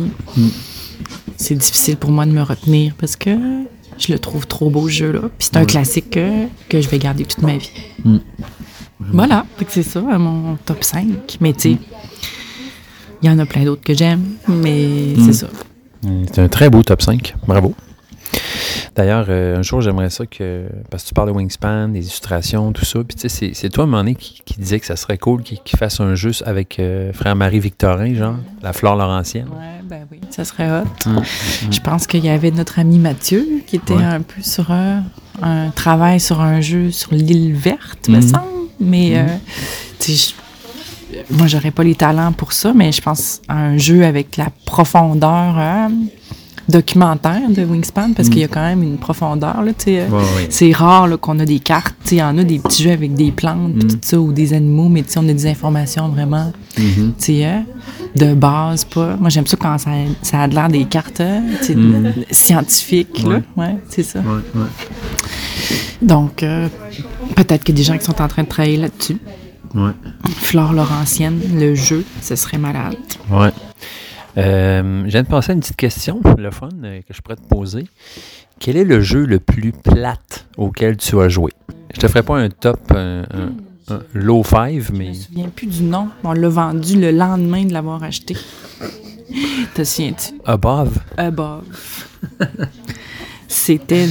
c'est difficile pour moi de me retenir parce que je le trouve trop beau ce jeu-là. Puis c'est un classique que, que je vais garder toute ma vie. Voilà, Fait que c'est ça, mon top 5. Mais tu sais, il y en a plein d'autres que j'aime, mais c'est ça. Mm, C'est un très beau top 5. Bravo. D'ailleurs, euh, un jour, j'aimerais ça que. Parce que tu parles de Wingspan, des illustrations, tout ça. Puis, tu sais, c'est- toi, à un moment donné, qui, qui disait que ça serait cool qu'il fasse un jeu avec euh, frère Marie-Victorin, genre, la fleur laurentienne. Ouais, ben oui, ça serait hot. Je pense qu'il y avait notre ami Mathieu qui était Ouais. un peu sur un, un travail sur un jeu sur l'île verte, me Mhm. semble. Mais, euh, tu sais, je- moi, j'aurais pas les talents pour ça, mais je pense à un jeu avec la profondeur euh, documentaire de Wingspan, parce qu'il y a quand même une profondeur, là, euh, C'est rare là, qu'on a des cartes. Il y en a des petits jeux avec des plantes pis tout ça, ou des animaux, mais on a des informations vraiment tu sais, euh, de base. Pas. Moi, j'aime ça quand ça, ça a de l'air des cartes tu sais, scientifiques. Là. Ouais, c'est ça. Donc, euh, peut-être qu'il y a des gens qui sont en train de travailler là-dessus. Ouais. Flore Laurentienne, le jeu, ce serait malade. Ouais. Euh, je viens de penser à une petite question, le fun, euh, que je pourrais te poser. Quel est le jeu le plus plate auquel tu as joué? Je te ferai pas un top, un, un- un low five, Je mais. me souviens plus du nom. On l'a vendu le lendemain de l'avoir acheté. Te souviens-tu? Above? Above. C'était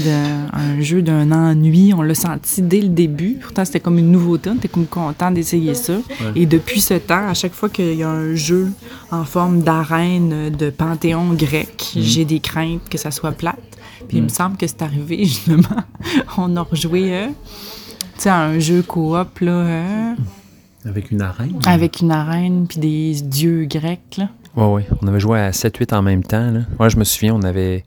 un jeu d'un ennui. On l'a senti dès le début. Pourtant, c'était comme une nouveauté. On était comme content d'essayer ça. Et depuis ce temps, à chaque fois qu'il y a un jeu en forme d'arène de panthéon grec, j'ai des craintes que ça soit plate. Puis il me semble que c'est arrivé, justement. On a rejoué euh, tu sais, à un jeu coop, là, euh, Avec une arène? avec une arène puis des dieux grecs, là. Ouais, ouais. On avait joué à 7-8 en même temps. Là. Ouais, je me souviens, on avait.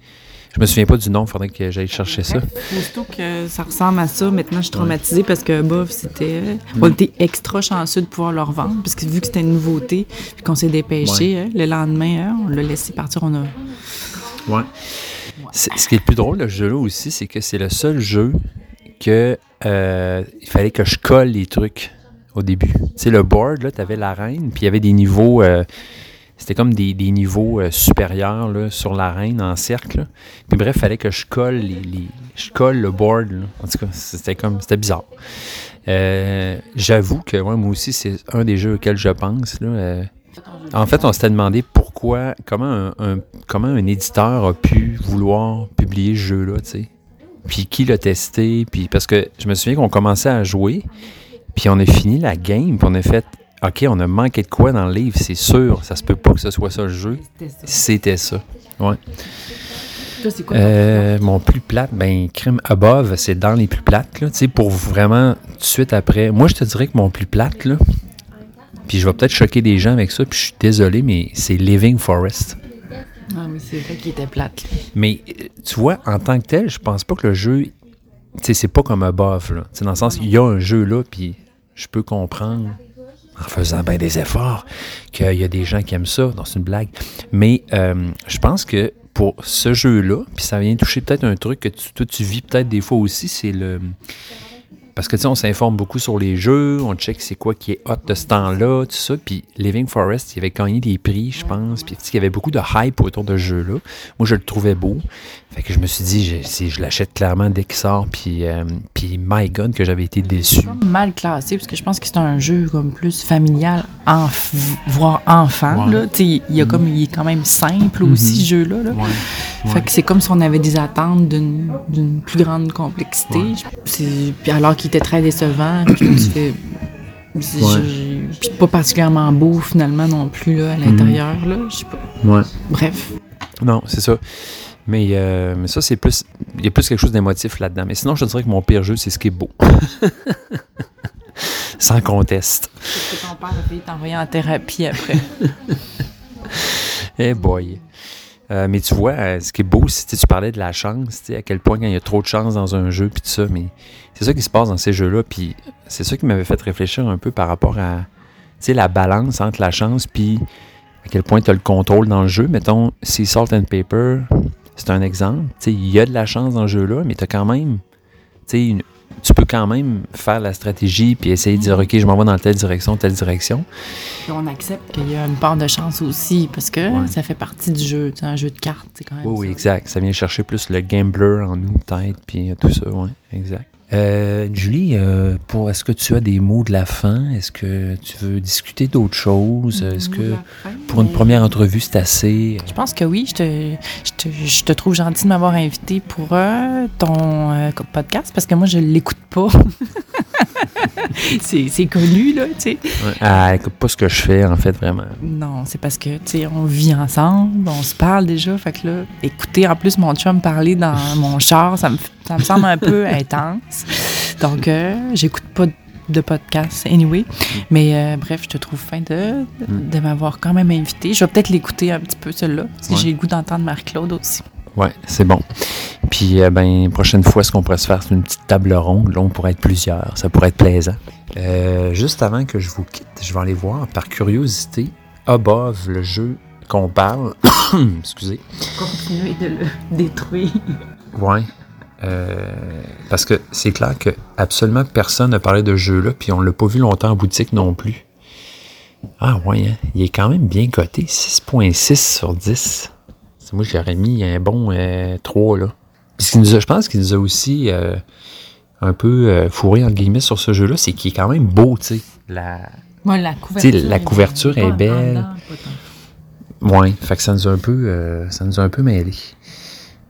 Je me souviens pas du nom, il faudrait que j'aille chercher ça. Aussitôt que ça ressemble à ça, maintenant je suis traumatisée parce que bof, c'était. On était extra chanceux de pouvoir le revendre parce que vu que c'était une nouveauté, puis qu'on s'est dépêché, hein, le lendemain, hein, on l'a laissé partir. On a. Ouais. Ce qui est le plus drôle ce jeu-là aussi, c'est que c'est le seul jeu que euh, il fallait que je colle les trucs au début. Tu sais, le board, là, t'avais l'arène, puis il y avait des niveaux. euh, c'était comme des, niveaux euh, supérieurs là, sur l'arène en cercle. Puis bref, fallait que je colle les, je colle le board. En tout cas, c'était comme c'était bizarre. Euh, J'avoue que moi aussi, c'est un des jeux auxquels je pense. Là, euh, En fait, on s'était demandé pourquoi, comment un, un- comment un éditeur a pu vouloir publier ce jeu-là, tu sais. Puis qui l'a testé, puis parce que je me souviens qu'on commençait à jouer, puis on a fini la game, puis on a fait, OK, on a manqué de quoi dans le livre, c'est sûr, ça se peut pas que ce soit ça le jeu. C'était ça. Ouais. Toi, c'est quoi? Euh, mon plus plate, ben, Crime Above, c'est dans les plus plates, là. Tu sais, pour vraiment, tout de suite après. Moi, je te dirais que mon plus plate, là, puis je vais peut-être choquer des gens avec ça, puis je suis désolé, mais c'est Living Forest. Ah oui, c'est vrai qu'il était plate. là. Mais euh, tu vois, en tant que tel, je pense pas que le jeu, tu sais, c'est pas comme Above, là. Tu sais, dans le sens, il y a un jeu là, puis je peux comprendre, en faisant bien des efforts, qu'il y a des gens qui aiment ça. Non, c'est une blague. Mais euh, je pense que pour ce jeu-là, puis ça vient toucher peut-être un truc que tu, toi, tu vis peut-être des fois aussi, c'est le. Parce que, tu sais, on s'informe beaucoup sur les jeux, on check c'est quoi qui est hot de ce temps-là, tout ça. Puis Living Forest, il avait gagné des prix, je pense. Puis, tu sais, il y avait beaucoup de hype autour de ce jeu-là. Moi, je le trouvais beau. Fait que je me suis dit, je, si je l'achète clairement dès qu'il sort. Puis, euh, puis my God, que j'avais été déçu. Mal classé, parce que je pense que c'est un jeu comme plus familial, enf- voire enfant. Ouais. Là. Il, y a comme, il est quand même simple aussi, ce jeu-là. là. Fait que c'est comme si on avait des attentes d'une plus grande complexité. Puis alors qu'il était très décevant, puis tu fais. Puis pas particulièrement beau finalement non plus là, à l'intérieur. là. Je sais pas. Ouais. Bref. Non, c'est ça. Mais, euh, mais ça, c'est plus. Il y a plus quelque chose d'émotif là-dedans. Mais sinon, je te dirais que mon pire jeu, c'est ce qui est beau. Sans conteste. Parce que ton père a t'envoyer en thérapie après. Eh boy. Euh, mais tu vois, euh, ce qui est beau, c'est tu parlais de la chance, à quel point quand il y a trop de chance dans un jeu, puis tout ça, mais c'est ça qui se passe dans ces jeux-là, puis c'est ça qui m'avait fait réfléchir un peu par rapport à, la balance entre la chance, puis à quel point tu as le contrôle dans le jeu. Mettons, si Salt and Paper, c'est un exemple, il y a de la chance dans le jeu-là, mais tu as quand même, une- tu peux quand même faire la stratégie, puis essayer de dire, OK, je m'en vais dans telle direction, telle direction. Puis on accepte qu'il y a une part de chance aussi, parce que Ouais. ça fait partie du jeu. C'est un jeu de cartes, c'est quand même. Oui, oui, ça. exact. Ça vient chercher plus le gambler en nous, peut-être, puis tout ça, oui, exact. Euh, Julie, euh, pour est-ce que tu as des mots de la fin? Est-ce que tu veux discuter d'autres choses? Est-ce que pour une première entrevue, c'est assez? Je pense que oui. Je te, je te, je te trouve gentil de m'avoir invité pour euh, ton euh, podcast parce que moi, je l'écoute pas. c'est connu, là, tu sais. Ouais. Ah, écoute pas ce que je fais, en fait, vraiment. Non, c'est parce que, tu sais, on vit ensemble, on se parle déjà. Fait que là, écouter en plus mon chum parler dans mon char, ça me, ça me semble un peu intense. Donc, euh, j'écoute pas de podcast anyway. Mais euh, bref, je te trouve fin de, de m'avoir quand même invité. Je vais peut-être l'écouter un petit peu, celui-là, si Ouais. j'ai le goût d'entendre Marc-Claude aussi. Ouais, c'est bon. Puis, euh, ben, prochaine fois, ce qu'on pourrait se faire, c'est une petite table ronde. Là, on pourrait être plusieurs. Ça pourrait être plaisant. Euh, juste avant que je vous quitte, je vais aller voir, par curiosité, Above, le jeu qu'on parle. Excusez. Continuer de le détruire. Ouais. Euh, parce que c'est clair que absolument personne n'a parlé de ce jeu-là, puis on l'a pas vu longtemps en boutique non plus. Ah ouais, hein? il est quand même bien coté, 6.6 sur 10. Moi, j'aurais mis un bon euh, 3, là. Puis ce qu'il nous a- je pense qu'il nous a aussi euh, un peu euh, fourré, entre guillemets, sur ce jeu-là, c'est qu'il est quand même beau, tu sais. La... Ouais, la couverture. La est couverture belle. est. Ouais, fait que ça nous a un peu, euh, ça nous a un peu mêlé.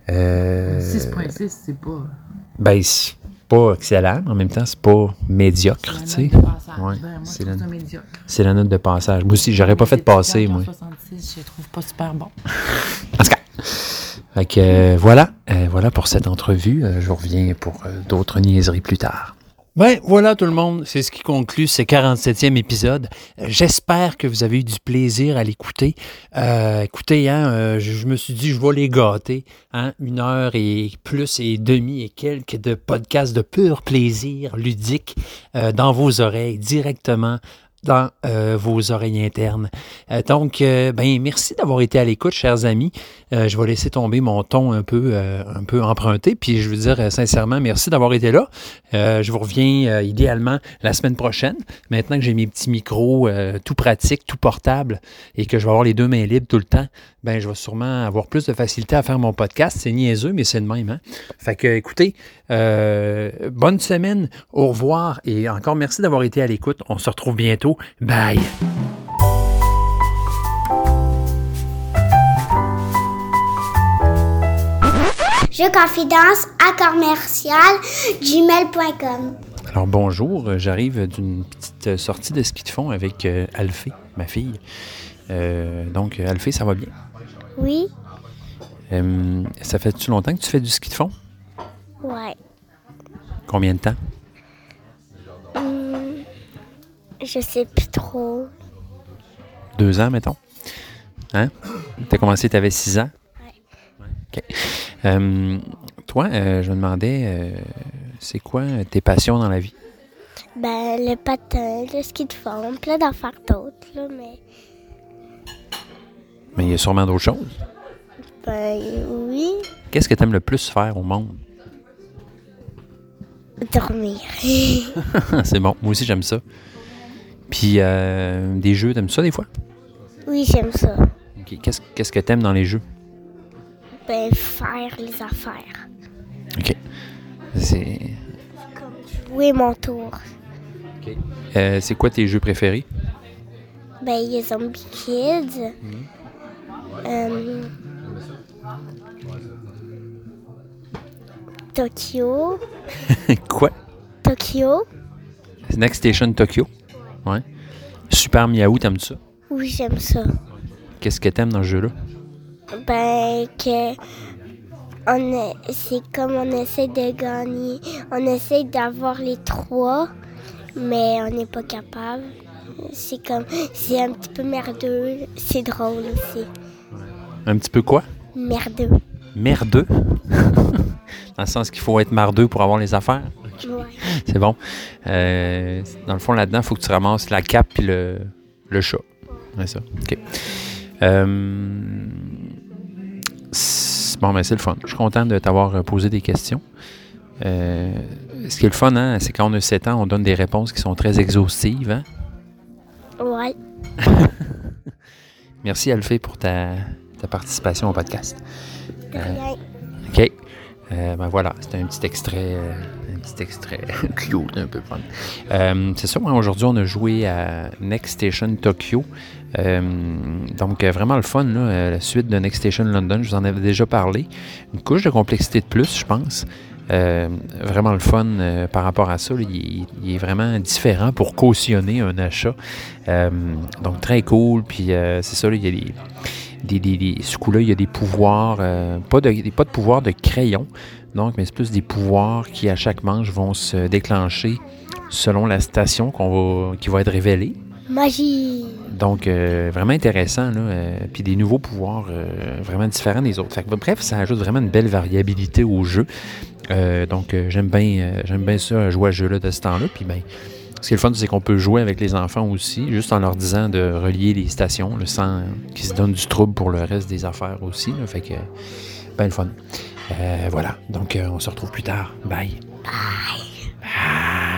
Euh, 6.6, c'est pas. Ben, pas excellent, mais en même temps, c'est pas médiocre, tu sais. La note de passage. Ouais, Ben, moi, c'est je trouve la- ça médiocre. C'est la note de passage. Moi aussi, j'aurais pas fait passer, moi. 66, je trouve pas super bon. En tout cas. Fait que euh, voilà, Euh, voilà pour cette entrevue. Euh, je reviens pour euh, d'autres niaiseries plus tard. Ben voilà tout le monde, c'est ce qui conclut ce 47e épisode. J'espère que vous avez eu du plaisir à l'écouter. Euh, écoutez, hein, euh, je, je me suis dit, je vais les gâter. Hein, une heure et plus et demie et quelques de podcasts de pur plaisir ludique euh, dans vos oreilles, directement dans euh, vos oreilles internes. Euh, donc, euh, ben merci d'avoir été à l'écoute, chers amis. Euh, je vais laisser tomber mon ton un peu, un peu emprunté, puis je veux dire sincèrement merci d'avoir été là. Je vous reviens idéalement la semaine prochaine. Maintenant que j'ai mes petits micros tout pratiques, tout portables et que je vais avoir les deux mains libres tout le temps, ben je vais sûrement avoir plus de facilité à faire mon podcast. C'est niaiseux, mais c'est le même. Hein? Fait que, écoutez, euh, bonne semaine, au revoir et encore merci d'avoir été à l'écoute. On se retrouve bientôt. Bye! Je confidence à commercial gmail.com. Alors bonjour, j'arrive d'une petite sortie de ski de fond avec euh, Alphée, ma fille. Euh, donc Alphée, ça va bien? Oui, Euh, ça fait-tu longtemps que tu fais du ski de fond? ouais. Combien de temps? Hmm, je sais plus trop. Deux ans, mettons? Hein? T'as commencé, t'avais six ans? Ouais. OK. Euh, toi, euh, je me demandais, euh, c'est quoi tes passions dans la vie? Ben, le patin, le ski de fond, plein d'affaires d'autres, là, mais. Mais il y a sûrement d'autres choses. Ben, oui, Qu'est-ce que tu aimes le plus faire au monde? dormir. c'est bon, moi aussi j'aime ça. Puis euh, des jeux, t'aimes ça des fois? oui, j'aime ça. OK. Qu'est-ce qu'est-ce que t'aimes dans les jeux? Ben, faire les affaires. OK. C'est Jouer mon tour. euh, c'est quoi tes jeux préférés? Ben, il y a Zombie Kids. Euh, Tokyo. quoi? Tokyo. Next Station Tokyo. Ouais. Super Miaou, t'aimes ça? Oui, j'aime ça. Qu'est-ce que t'aimes dans ce jeu-là? Ben, que. C'est comme on essaie de gagner. On essaie d'avoir les trois, mais on n'est pas capable. C'est comme. C'est un petit peu merdeux. C'est drôle aussi. Un petit peu quoi? Merdeux. Merdeux? dans le sens qu'il faut être mardeux pour avoir les affaires? Ouais. C'est bon. Euh, dans le fond, là-dedans, il faut que tu ramasses la cape puis le, le chat. C'est ça. OK. Euh, bon, ben, c'est le fun. Je suis content de t'avoir posé des questions. Euh, ce qui est le fun, hein, c'est quand on a 7 ans, on donne des réponses qui sont très exhaustives. hein? Ouais. Merci, Alphée, pour ta, ta participation au podcast. rien. OK. Euh, ben voilà, c'était un petit extrait, euh, un petit extrait cute, un peu fun. Euh, c'est ça, aujourd'hui, on a joué à Next Station Tokyo. Euh, donc, euh, vraiment le fun, là, euh, la suite de Next Station London, je vous en avais déjà parlé. Une couche de complexité de plus, je pense. Euh, vraiment le fun euh, par rapport à ça. là, il, est- il est vraiment différent pour cautionner un achat. Euh, donc, très cool. Puis, euh, c'est ça, là, il y a des des, des- des- ce coup-là, il y a des pouvoirs, euh, pas, de, pas de pouvoirs de crayon, donc, mais c'est plus des pouvoirs qui, à chaque manche, vont se déclencher selon la station qu'on va, qui va être révélée. Magie. Donc, euh, vraiment intéressant, là. euh, puis des nouveaux pouvoirs euh, vraiment différents des autres. Fait que, bref, ça ajoute vraiment une belle variabilité au jeu. Donc, j'aime bien j'aime bien ça, jouer à ce jeu-là de ce temps-là. Puis, ben, ce qui est le fun, c'est qu'on peut jouer avec les enfants aussi, juste en leur disant de relier les stations, là, sans qu'ils se donnent du trouble pour le reste des affaires aussi. là. fait que, ben le fun. Euh, voilà. Donc, euh, on se retrouve plus tard. Bye. Bye.